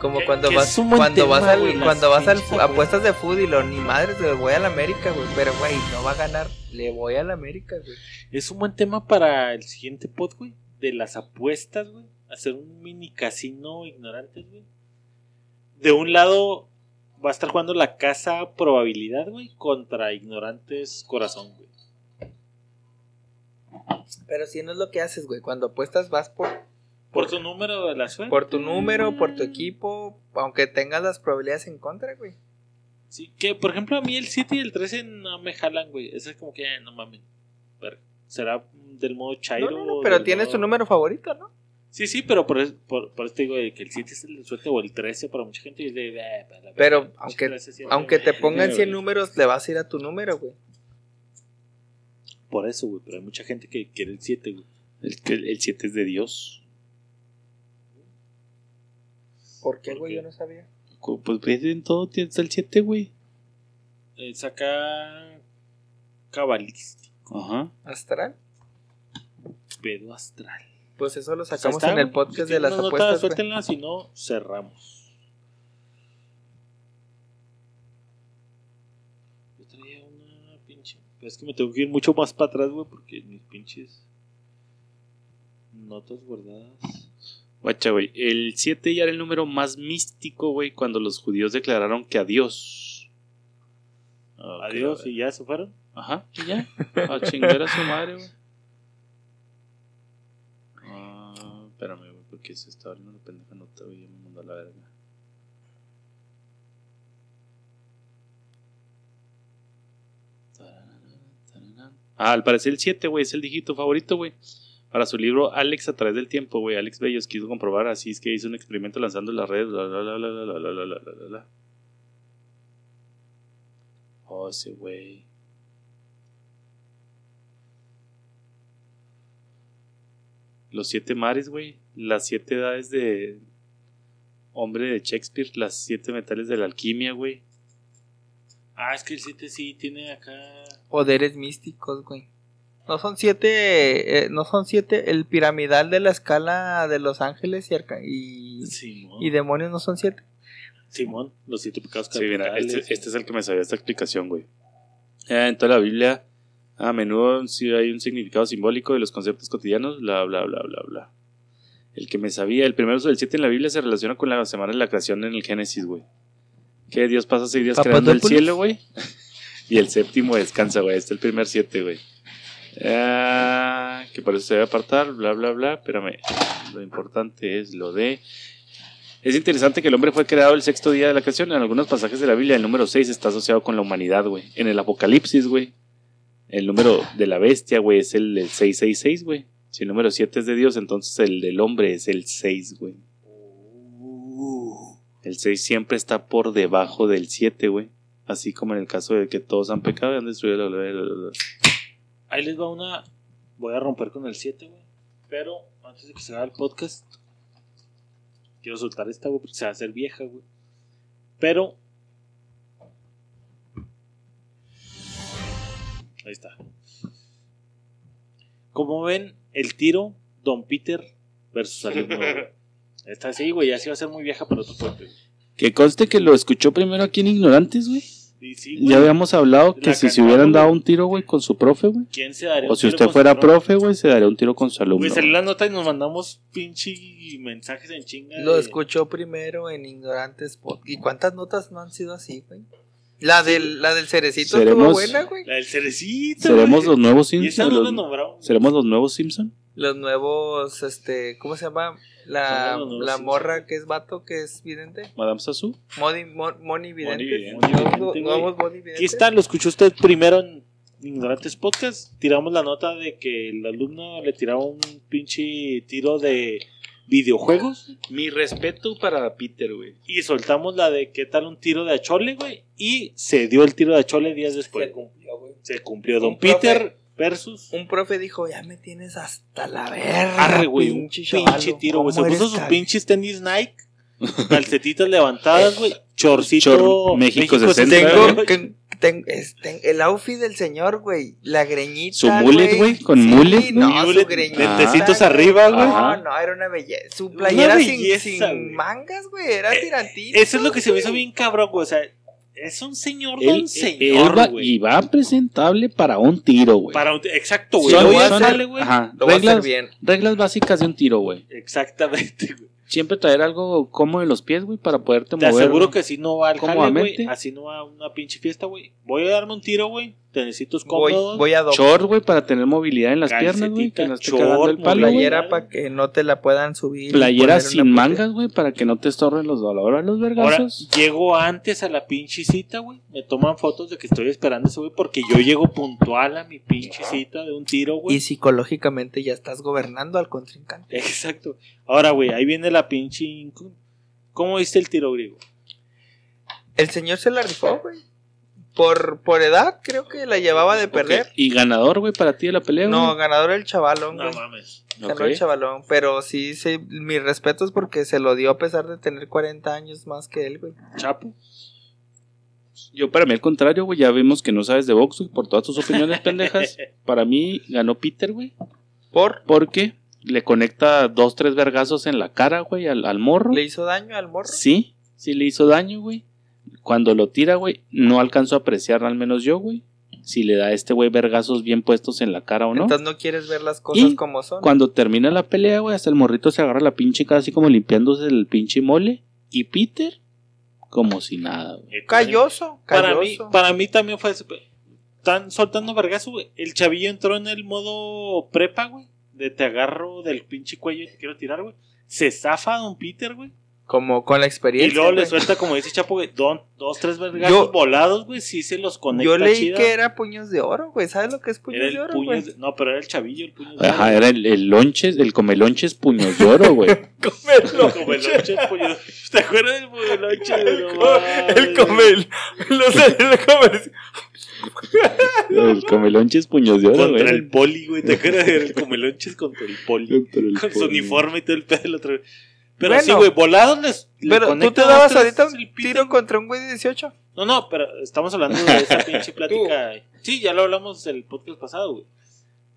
Como cuando vas cuando tema, vas al güey, cuando vas al pinches apuestas de fútbol y lo ni madres, güey, voy al América, güey, pero güey, no va a ganar, le voy al América, güey. Es un buen tema para el siguiente pod, güey. De las apuestas, güey. Hacer un mini casino ignorantes, güey. De un lado va a estar jugando la casa probabilidad, güey, contra ignorantes corazón, güey. Pero si no es lo que haces, güey, cuando apuestas vas por Por tu número de la suerte. por tu número, por tu equipo, aunque tengas las probabilidades en contra, güey. Sí, que por ejemplo a mí el 7 y el 13 no me jalan, güey. Eso es como que eh, no mames. ¿Será del modo Chairo? No, no, no, pero tienes modo- tu número favorito, ¿no? Sí, sí, pero por, es- por, por eso te digo que el 7 es el suerte o el 13 para mucha gente. Y es de, eh, para la Pero aunque- 13 siempre, Aunque te pongan güey. 100 números, le vas a ir a tu número, güey. Por eso, güey. Pero hay mucha gente que quiere el 7, güey. El, el 7 es de Dios. ¿Por qué, ¿Por güey? Yo no sabía. Pues ves, en todo tienes el 7, güey. Es acá cabalístico, Ajá. ¿Astral? pedo astral. Pues eso lo O sea, sacamos está, en el podcast Si de las apuestas. Suéltenla, si no, cerramos. Yo traía una pinche. pero Es que me tengo que ir mucho más para atrás, güey, porque mis pinches notas guardadas. Guacha, güey. El 7 ya era el número más místico, güey, cuando los judíos declararon que adiós. Ah, ok, Adiós, y ya se fueron. Ajá, y ya. A chingar a su madre, güey. Ah, espérame, güey, porque se está abriendo una pendeja nota, güey. Ya me mandó a la verga. Ah, al parecer el 7, güey, es el dígito favorito, güey. Para su libro Alex a través del tiempo, güey. Alex Bellos quiso comprobar, así es que hizo un experimento lanzando las redes. La, la, la, la, la, la, la, la, la. Oh, ese güey. Los siete mares, güey. Las siete edades de hombre de Shakespeare. Las siete metales de la alquimia, güey. Ah, es que el 7 sí tiene acá. Poderes místicos, güey. No son siete, eh, no son siete, el piramidal de la escala de los ángeles y, arca- y, y demonios no son siete. Simón, los siete pecados Sí, mira, este, este es el que me sabía esta explicación, güey. Eh, en toda la Biblia, a menudo sí hay un significado simbólico de los conceptos cotidianos, bla, bla, bla, bla, bla. El que me sabía, el primer uso del 7 en la Biblia se relaciona con la semana de la creación en el Génesis, güey. Que Dios pasa seis días creando el cielo, güey. Y el séptimo descansa, güey. Este es el primer 7, güey. Ah, que por eso se debe apartar, bla, bla, bla. Espérame. Lo importante es lo de. Es interesante que el hombre fue creado el sexto día de la creación. En algunos pasajes de la Biblia, el número 6 está asociado con la humanidad, güey. En el Apocalipsis, güey. El número de la bestia, güey, es el del 666, güey. Si el número 7 es de Dios, entonces el del hombre es el 6, güey. El 6 siempre está por debajo del 7, güey. Así como en el caso de que todos han pecado y han destruido la... Ahí les va una. Voy a romper con el 7, güey. Pero antes de que se haga el podcast, quiero soltar esta, güey, porque se va a hacer vieja, güey. Pero. Ahí está. Como ven, el tiro, Don Peter versus alumno. güey. Esta sí, güey, ya sí va a ser muy vieja, pero tú puedes. Que conste que lo escuchó primero aquí en Ignorantes, güey. Y sí, güey. Ya habíamos hablado que La si se hubieran dado un tiro, güey, con su profe, güey. ¿Quién se daría O un si tiro usted con fuera su profe? profe, güey, se daría un tiro con su alumno. Güey, salió la nota y nos mandamos pinche mensajes en chinga. Lo de- escuchó primero en Ignorantes Pod. ¿Y cuántas notas no han sido así, güey? La del, la del cerecito estuvo Seremos- buena, güey. La del cerecito. ¿Seremos güey. los nuevos Y esa Simpson? no la nombramos. ¿Seremos los nuevos Simpson? Los nuevos, este, ¿cómo se llama? La, la morra que es vato, que es vidente. Madame Sassou. Moni, mon, Moni vidente. Vidente, nuevos Moni videntes. Aquí está, lo escuchó usted primero en Ignorantes Podcast. Tiramos la nota de que el alumno le tiraba un pinche tiro de videojuegos. Mi respeto para Peter, güey. Y soltamos la de qué tal un tiro de Achole, güey. Y se dio el tiro de Achole días después. Se cumplió, güey. Se cumplió. Don Un profe- Peter versus. Un profe dijo, ya me tienes hasta la verga, Arre, güey. Un pinche tiro, güey. Se ¿cómo puso sus pinches tenis Nike. Calcetitas levantadas, güey. Chorcito. Chor- México 60, Tengo, ten- es- ten- el outfit del señor, güey. La greñita. Su mullet, güey, con Sí, mullet, ¿no? Su greñita. lentecitos arriba, güey. No, Ajá. no, era una belleza. Su playera sin, belleza, sin güey. mangas, güey. Era tirantito. Eso es lo que se me hizo bien cabrón, güey. O sea, es un señor Él, don él señor, va, y va presentable para un tiro, güey. Para un- exacto, güey. Sí, son- sale, güey. Ajá, Lo voy a hacer reglas, bien. reglas básicas de un tiro, güey. Exactamente, güey. Siempre traer algo cómodo en los pies, güey, para poderte Te mover. aseguro que así no va al jale, güey. cómodamente. Así no va a una pinche fiesta, güey. Voy a darme un tiro, güey. Te necesito Voy, cómodos. voy a. Short, güey, para tener movilidad en las piernas, güey. Que no esté short, el palo, güey. Playera para que no te la puedan subir. Playera sin mangas, güey, para que no te estorben los dolores, los Ahora, vergazos. llego antes a la pinche cita, güey. Me toman fotos de que estoy esperando ese güey porque yo llego puntual a mi pinche cita de un tiro, güey. Y psicológicamente ya estás gobernando al contrincante. Exacto. Ahora, güey, ahí viene la pinche... ¿Cómo viste el tiro griego? El señor se la rifó, güey. Por, por edad, creo que la llevaba de perder. ¿Y ganador, güey, para ti de la pelea, No, güey? ganador el chavalón, No güey. mames. Ganó Ok. el chavalón. Pero sí, sí, mis respetos porque se lo dio a pesar de tener 40 años más que él, güey. Chapo. Yo para mí al contrario, güey, ya vimos que no sabes de box, güey, por todas tus opiniones pendejas. Para mí ganó Peter, güey, Por. porque le conecta dos, tres vergazos en la cara, güey, al, al morro. ¿Le hizo daño al morro? Sí, sí le hizo daño, güey. Cuando lo tira, güey, no alcanzo a apreciar, al menos yo, güey, si le da a este güey vergazos bien puestos en la cara o no. Entonces no quieres ver las cosas Y como son. Cuando termina la pelea, güey, hasta el morrito se agarra la pinche cara así como limpiándose el pinche mole. Y Peter, como si nada, güey. Calloso, Para mí, calloso. para mí también fue... Están soltando vergazo, güey. El chavillo entró en el modo prepa, güey. De te agarro del pinche cuello y te quiero tirar, güey. Se zafa a Don Peter, güey. Como con la Y experiencia. luego le suelta, como dice Chapo, güey, don- dos, tres vergazos volados, güey. Sí se los conecta Yo leí que era puños de oro, güey. ¿Sabes lo que es puños Era de oro, puño güey? de- No, pero era el chavillo el puño de Ajá, oro. era el, el lonches, el comelonches puños de oro, güey. Como el lonche, el puño de- ¿Te acuerdas del puño de lonche? El, comel. Los el comercio. El comelonches puños de oro, güey. Contra el poli, güey. ¿Te acuerdas del comelonches contra el poli? Contra el Con su poli. uniforme y todo el pedo del otro. Pero Bueno. sí, güey, volados les. le Pero tú te dabas ahorita un tiro contra un güey de 18. No, no, pero estamos hablando de esa pinche plática. Sí, ya lo hablamos el podcast pasado, güey.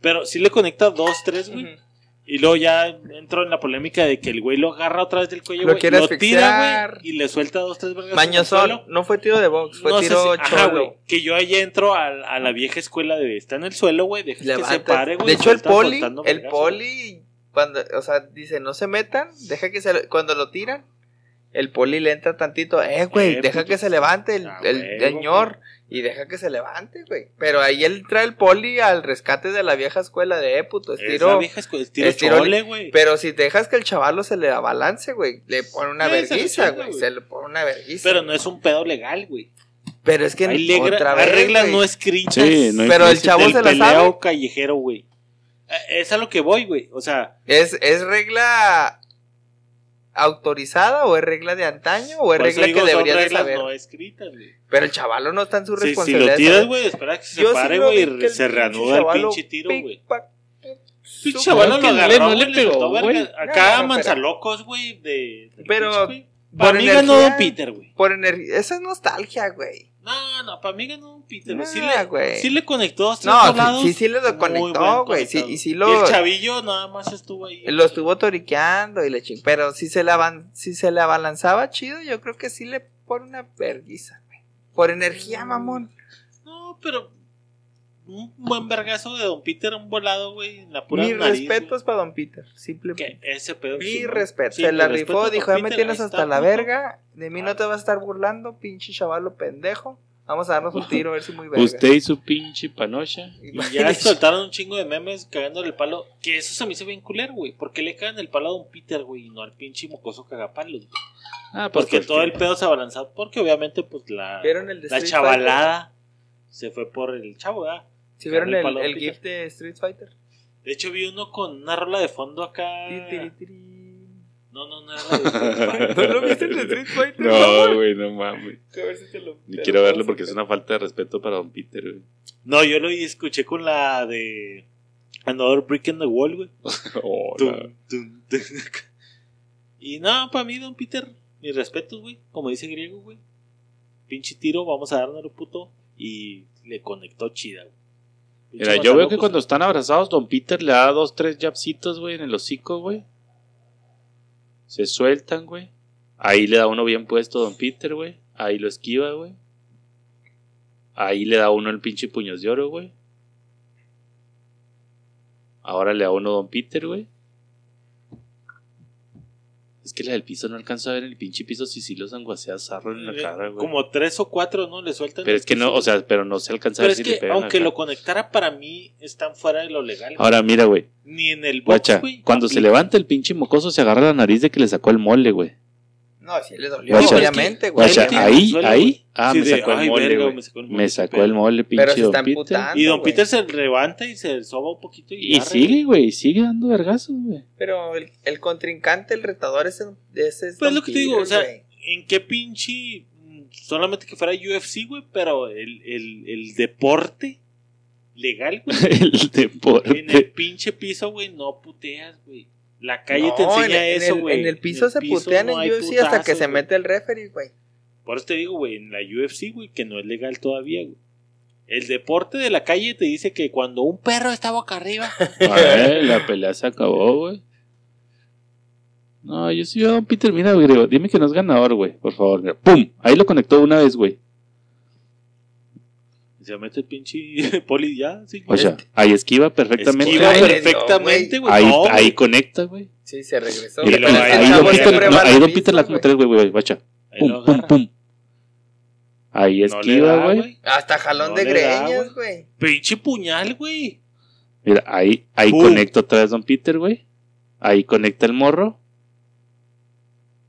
Pero sí le conecta dos, tres, güey. Y luego ya entró en la polémica de que el güey lo agarra otra vez del cuello, Lo güey. quiere Lo tira, güey. Y le suelta dos, tres vergas. Mañosón. No fue tiro de box, fue No tiro si- ajá, güey, que yo ahí entro a, a la vieja escuela de está en el suelo, güey, deja que se pare, güey. de hecho, el poli, el vergazos. poli, cuando, o sea, dice, no se metan, deja que se, cuando lo tiran, el poli le entra tantito, eh, güey, Eh, deja puto. que se levante el, Ah, el huevo, señor, y deja que se levante, güey. Pero ahí él trae el poli al rescate de la vieja escuela de, eh, puto, Es la estiro. vieja escuela, estiro estiro- chole, güey. Pero si dejas que el chavalo se le abalance, güey, le pone una Sí, chinga, güey, güey. se le pone una verguiza. Pero no es un pedo legal, güey. Pero es que Hay, otra vez, reglas güey. no escritas. Sí, no Pero el chavo se la sabe. callejero, güey. Eh, Es a lo que voy, güey. O sea, ¿Es, ¿Es regla autorizada o es regla de antaño o es regla digo, que son deberías de saber? no escritas, güey. Pero el chavalo no está en su Si, si responsabilidad. lo de tiras, güey, espera que se Yo sí pare, lo güey, que y se reanuda el chavalo pinche tiro, güey. Pinche su- chaval no que lo no le- agarró, no le güey, pegó, güey. No, Acá no, manzalocos, güey, de... del Pero pinche, por ganó energía- Don Peter, güey. Por energía. Eso es nostalgia, güey. No, no, para mí ganó Don Peter. Sí, Nah, le, sí le conectó tres No, volados. sí, sí, le lo conectó, güey. Sí, y sí Y lo, el chavillo nada más estuvo ahí. lo estuvo toriqueando y le ching. Pero si se, le avan- si se le abalanzaba chido, yo creo que sí le pone una verguiza, güey. Por energía, mamón. No, pero un buen vergazo de Don Peter, un volado, güey, en la pura Mis nariz, respetos para Don Peter. Simplemente. Que ese pedo. Mi sí, respeto. Sí, se mi la respeto rifó, dijo, ya me tienes hasta está, la puto. verga. De mí no te vas a estar burlando, pinche chavalo pendejo. Vamos a darnos un tiro a ver si muy verga. Usted y su pinche panocha. Y ya soltaron un chingo de memes cagándole el palo. Que eso se me hizo bien culero, güey. ¿Por qué le cagan el palo a Don Peter, güey? Y no al pinche mocoso cagapalos, güey. Ah, pues Porque todo el pedo se abalanzó. Porque obviamente, pues la, ¿Vieron el de la chavalada se fue por el chavo, ¿verdad? Fighter? ¿Sí vieron el el. GIF de Street Fighter? De hecho, vi uno con una rola de fondo acá. Ti, tiri, tiri. No, no, no era la de Street ¿No lo Fighter. viste el de Street Fighter? No, güey, no mames. A ver si te lo- Ni te quiero lo verlo porque es una falta de respeto para Don Peter, güey. No, yo lo escuché con la de Another Brick in the Wall, güey. Oh, Tum, no. tum, tum. Y no, para mí, don Peter, mis respetos, güey. Como dice griego, güey. Pinche tiro, vamos a darnos puto. y le conectó chida, güey. Mira, yo veo que cuando están abrazados, Don Peter le da dos, tres jabcitos, güey, en el hocico, güey. Se sueltan, güey. Ahí le da uno bien puesto Don Peter, güey. Ahí lo esquiva, güey. Ahí le da uno el pinche puños de oro, güey. Ahora le da uno Don Peter, güey. Es que la del piso no alcanza a ver el pinche piso si sí los anguacea zarro en la Eh, cara, güey. Como tres o cuatro, ¿no? Le sueltan. Pero es que no, o sea, pero no se alcanza a ver es si que, le pegan aunque acá. lo conectara, para mí están fuera de lo legal. güey. Ahora mira, güey. Ni en el box, Guacha, güey. cuando se levanta el pinche mocoso se agarra la nariz de que le sacó el mole, güey. No, sí le dolió, Guacha, obviamente, güey. Guacha, ahí, ahí. Ah, Sí, me sacó el "Ay, mole, verga, güey. me sacó el Me mole, sacó qué el pedo". mole, pinche Pero se Don está Peter. Y Don. Peter se levanta y se soba un poquito y, sigue, güey, sigue dando vergazos, güey. Pero el, el contrincante, el retador, ese, ese es. Pues Don lo que te digo, o sea. ¿en qué pinche. mm, Solamente que fuera UFC, güey, pero el, el, el deporte legal, güey. El en el deporte. pinche piso, güey, no puteas, güey. La calle No, te enseña en, en eso, güey. en el piso se putean no en UFC hasta que se mete el referee, güey. Por eso te digo, güey, en la UFC, güey, que no es legal todavía, güey. El deporte de la calle te dice que cuando un perro está boca arriba, A ver, la pelea se acabó, güey. No, yo sí veo a Don Peter. Mira, güey, dime que no es ganador, güey, por favor. mira. ¡Pum! Ahí lo conectó una vez, güey. Se mete el pinche poli ya, sí. O sea, ahí esquiva perfectamente. Esquiva güey. perfectamente, güey. Ahí, No, ahí conecta, güey. Sí, se regresó. Mira, ahí ahí, lo no, ahí piso, Peter la güey. tres, güey, güey, guacha. Lo Pum, pum. Ahí esquiva, güey. Hasta jalón No de greñas, güey. Pinche puñal, güey. Mira, ahí, ahí Pum. conecta otra vez Don Peter, güey. Ahí conecta el morro.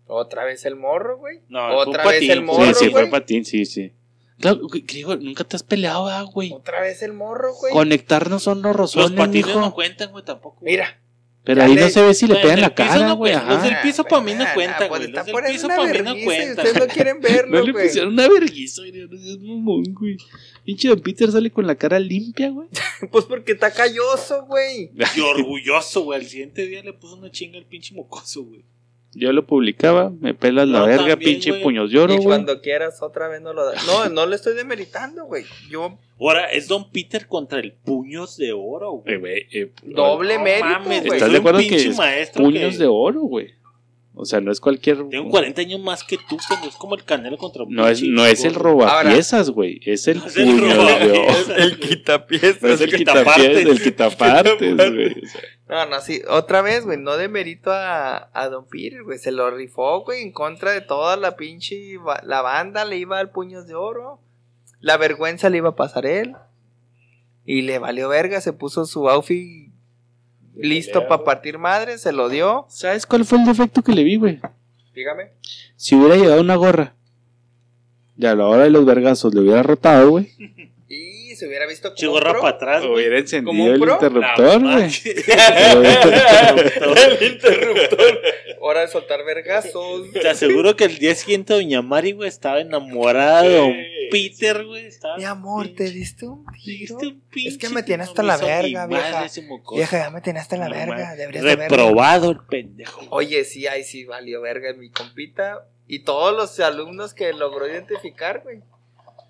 Otra vez el morro, güey. No, fue Otra un vez patín, el sí, morro, sí, sí, güey. fue patín, sí, sí. Claro, güey, griego, nunca te has peleado, ah, güey. Otra vez el morro, güey. Conectarnos son los Los rozones, patines mijo. no cuentan, güey, tampoco. güey. Mira. Pero ahí le- no se ve si le pegan la cara, no güey. los del piso pa' mí no cuenta, nah, güey. pues Los del piso una pa' mí no cuentan. Ustedes no quieren verlo, No le güey. pusieron una vergüenza, güey. No seas mamón, güey. Pinche Don Peter sale con la cara limpia, güey. Pues porque está calloso, güey. Y orgulloso, güey. Al siguiente día le puso una chinga al pinche mocoso, güey. Yo lo publicaba, me pelas la verga, también, pinche güey. puños de oro, y güey. cuando quieras otra vez no lo das. No, no le estoy demeritando, güey. Yo Ahora es Don Peter contra el puños de oro, güey. Eh, eh, doble No mérito, mames, güey. ¿Estás de acuerdo que es maestro puños que- de oro, güey? O sea, no es cualquier. Tengo 40 años más que tú, pero es como el canelo contra un No es, no es el robapiezas, güey. Es el No es el oro. robapiezas. el quitapiezas. No es el el quitapartes. el quitapartes, güey. No, no, sí. Otra vez, güey. No demerito a, a Don Peter, güey. Se lo rifó, güey. En contra de toda la pinche. La banda le iba al puños de oro. La vergüenza le iba a pasar él. Y le valió verga. Se puso su outfit listo para partir madre. Se lo dio. ¿Sabes cuál fue el defecto que le vi, güey? Dígame. Si hubiera llevado una gorra y a la hora de los vergazos le hubiera rotado, güey, se hubiera visto como. Chigorra un pro. para atrás, güey. hubiera ¿Como encendido un el pro? interruptor, güey. el interruptor. Hora de soltar vergazos. Te aseguro que el día siguiente Doña Mari, güey, estaba enamorada de Don Peter, güey. estaba Mi amor, te diste un te tiro. diste un pinche Es que me tiene hasta la verga, vieja. Vieja, ya me tenés hasta la No verga. Deberías. Reprobado el pendejo. Oye, sí, ahí sí valió verga mi compita. Y todos los alumnos que logró identificar, güey.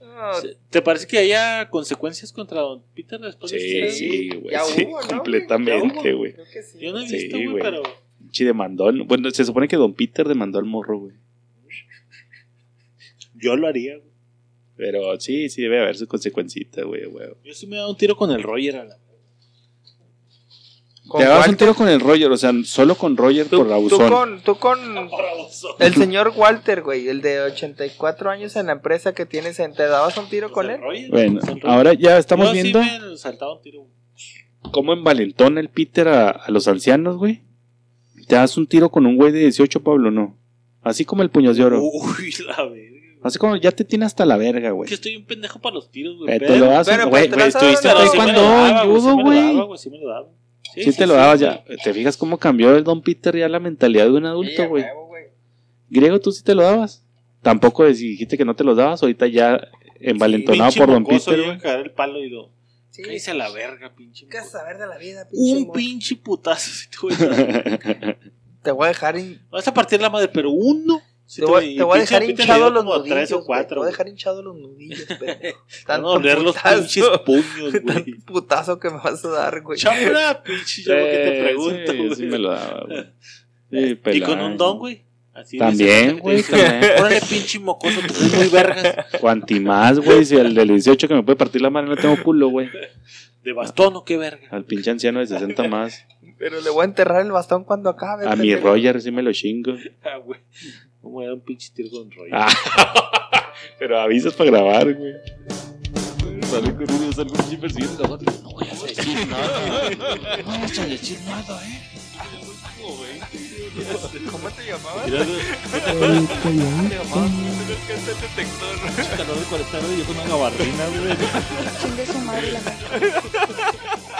No, ¿Te parece que haya consecuencias contra Don Peter después de Sí, este sí, güey. Sí, completamente, güey. sí. Yo no he Sí, visto, güey, pero. Chi demandó. al- Bueno, se supone que Don Peter demandó al morro, güey. Yo lo haría, güey. Pero sí, sí debe haber su consecuencita, güey, güey. Yo sí me he dado un tiro con el Roger a la. Con Te hagas un tiro con el Roger, o sea, solo con Roger Tú, por tú abusón. con, tú con el señor Walter, güey, el de 84 años en la empresa que tienes, ¿te dabas un tiro con él? Bueno, ahora ya estamos Yo viendo Sí me saltaba un tiro. güey. cómo envalentona el Peter a, a los ancianos, güey. Te das un tiro con un güey de 18, Pablo, no. Así como el puños de oro. Uy, la verga. Así como ya te tiene hasta la verga, güey. Que estoy un pendejo para los tiros, güey. Eh, te pero- lo das, pero, güey, pero güey, dar estuviste una- en sí me lo daba, sí me lo güey. daba, Sí lo daba. Te lo dabas sí. ya. ¿Te fijas cómo cambió el Don Peter ya la mentalidad de un adulto, güey? Griego, tú sí te lo dabas. Tampoco dijiste que no te los dabas, ahorita ya envalentonado por Don Peter, yo el palo y lo. Sí. Cállese a la verga, pinche. ¿Qué saber de la vida, pinche Un pinche putazo. si te voy a. Te voy a dejar en... Vas a partir la madre, pero uno. Sí, te, voy, y te voy a pinche dejar hinchado los nudillos. tres o güey, cuatro, Te voy a dejar hinchado los nudillos, pero. Van a Tanto doler los pinches puños, güey. tanto putazo que me vas a dar, güey. Chambra, pinche yo que te pregunto, sí, güey. sí me lo daba, güey. Sí, Y con un don, güey. Así También, güey. Órale, pinche mocoso, tú eres muy vergas. Cuanti más, güey. Si el del 18 que me puede partir la mano no tengo culo, güey. De bastón o qué verga. Al pinche anciano de 60 más. Pero le voy a enterrar el bastón cuando acabe. A mi pendejo. Roger sí me lo chingo. Ah, güey. Vamos a dar un pinche tiro con rollo. Ah, pero avisas para grabar, güey. Sale con uno, sale un pinche persiguiendo. No vayas a decir nada. No vayas a decir nada, eh. ¿Cómo te llamabas? Te llamabas el detector. calor de 40 grados y yo con una gabardina, güey. Chingue su madre la madre.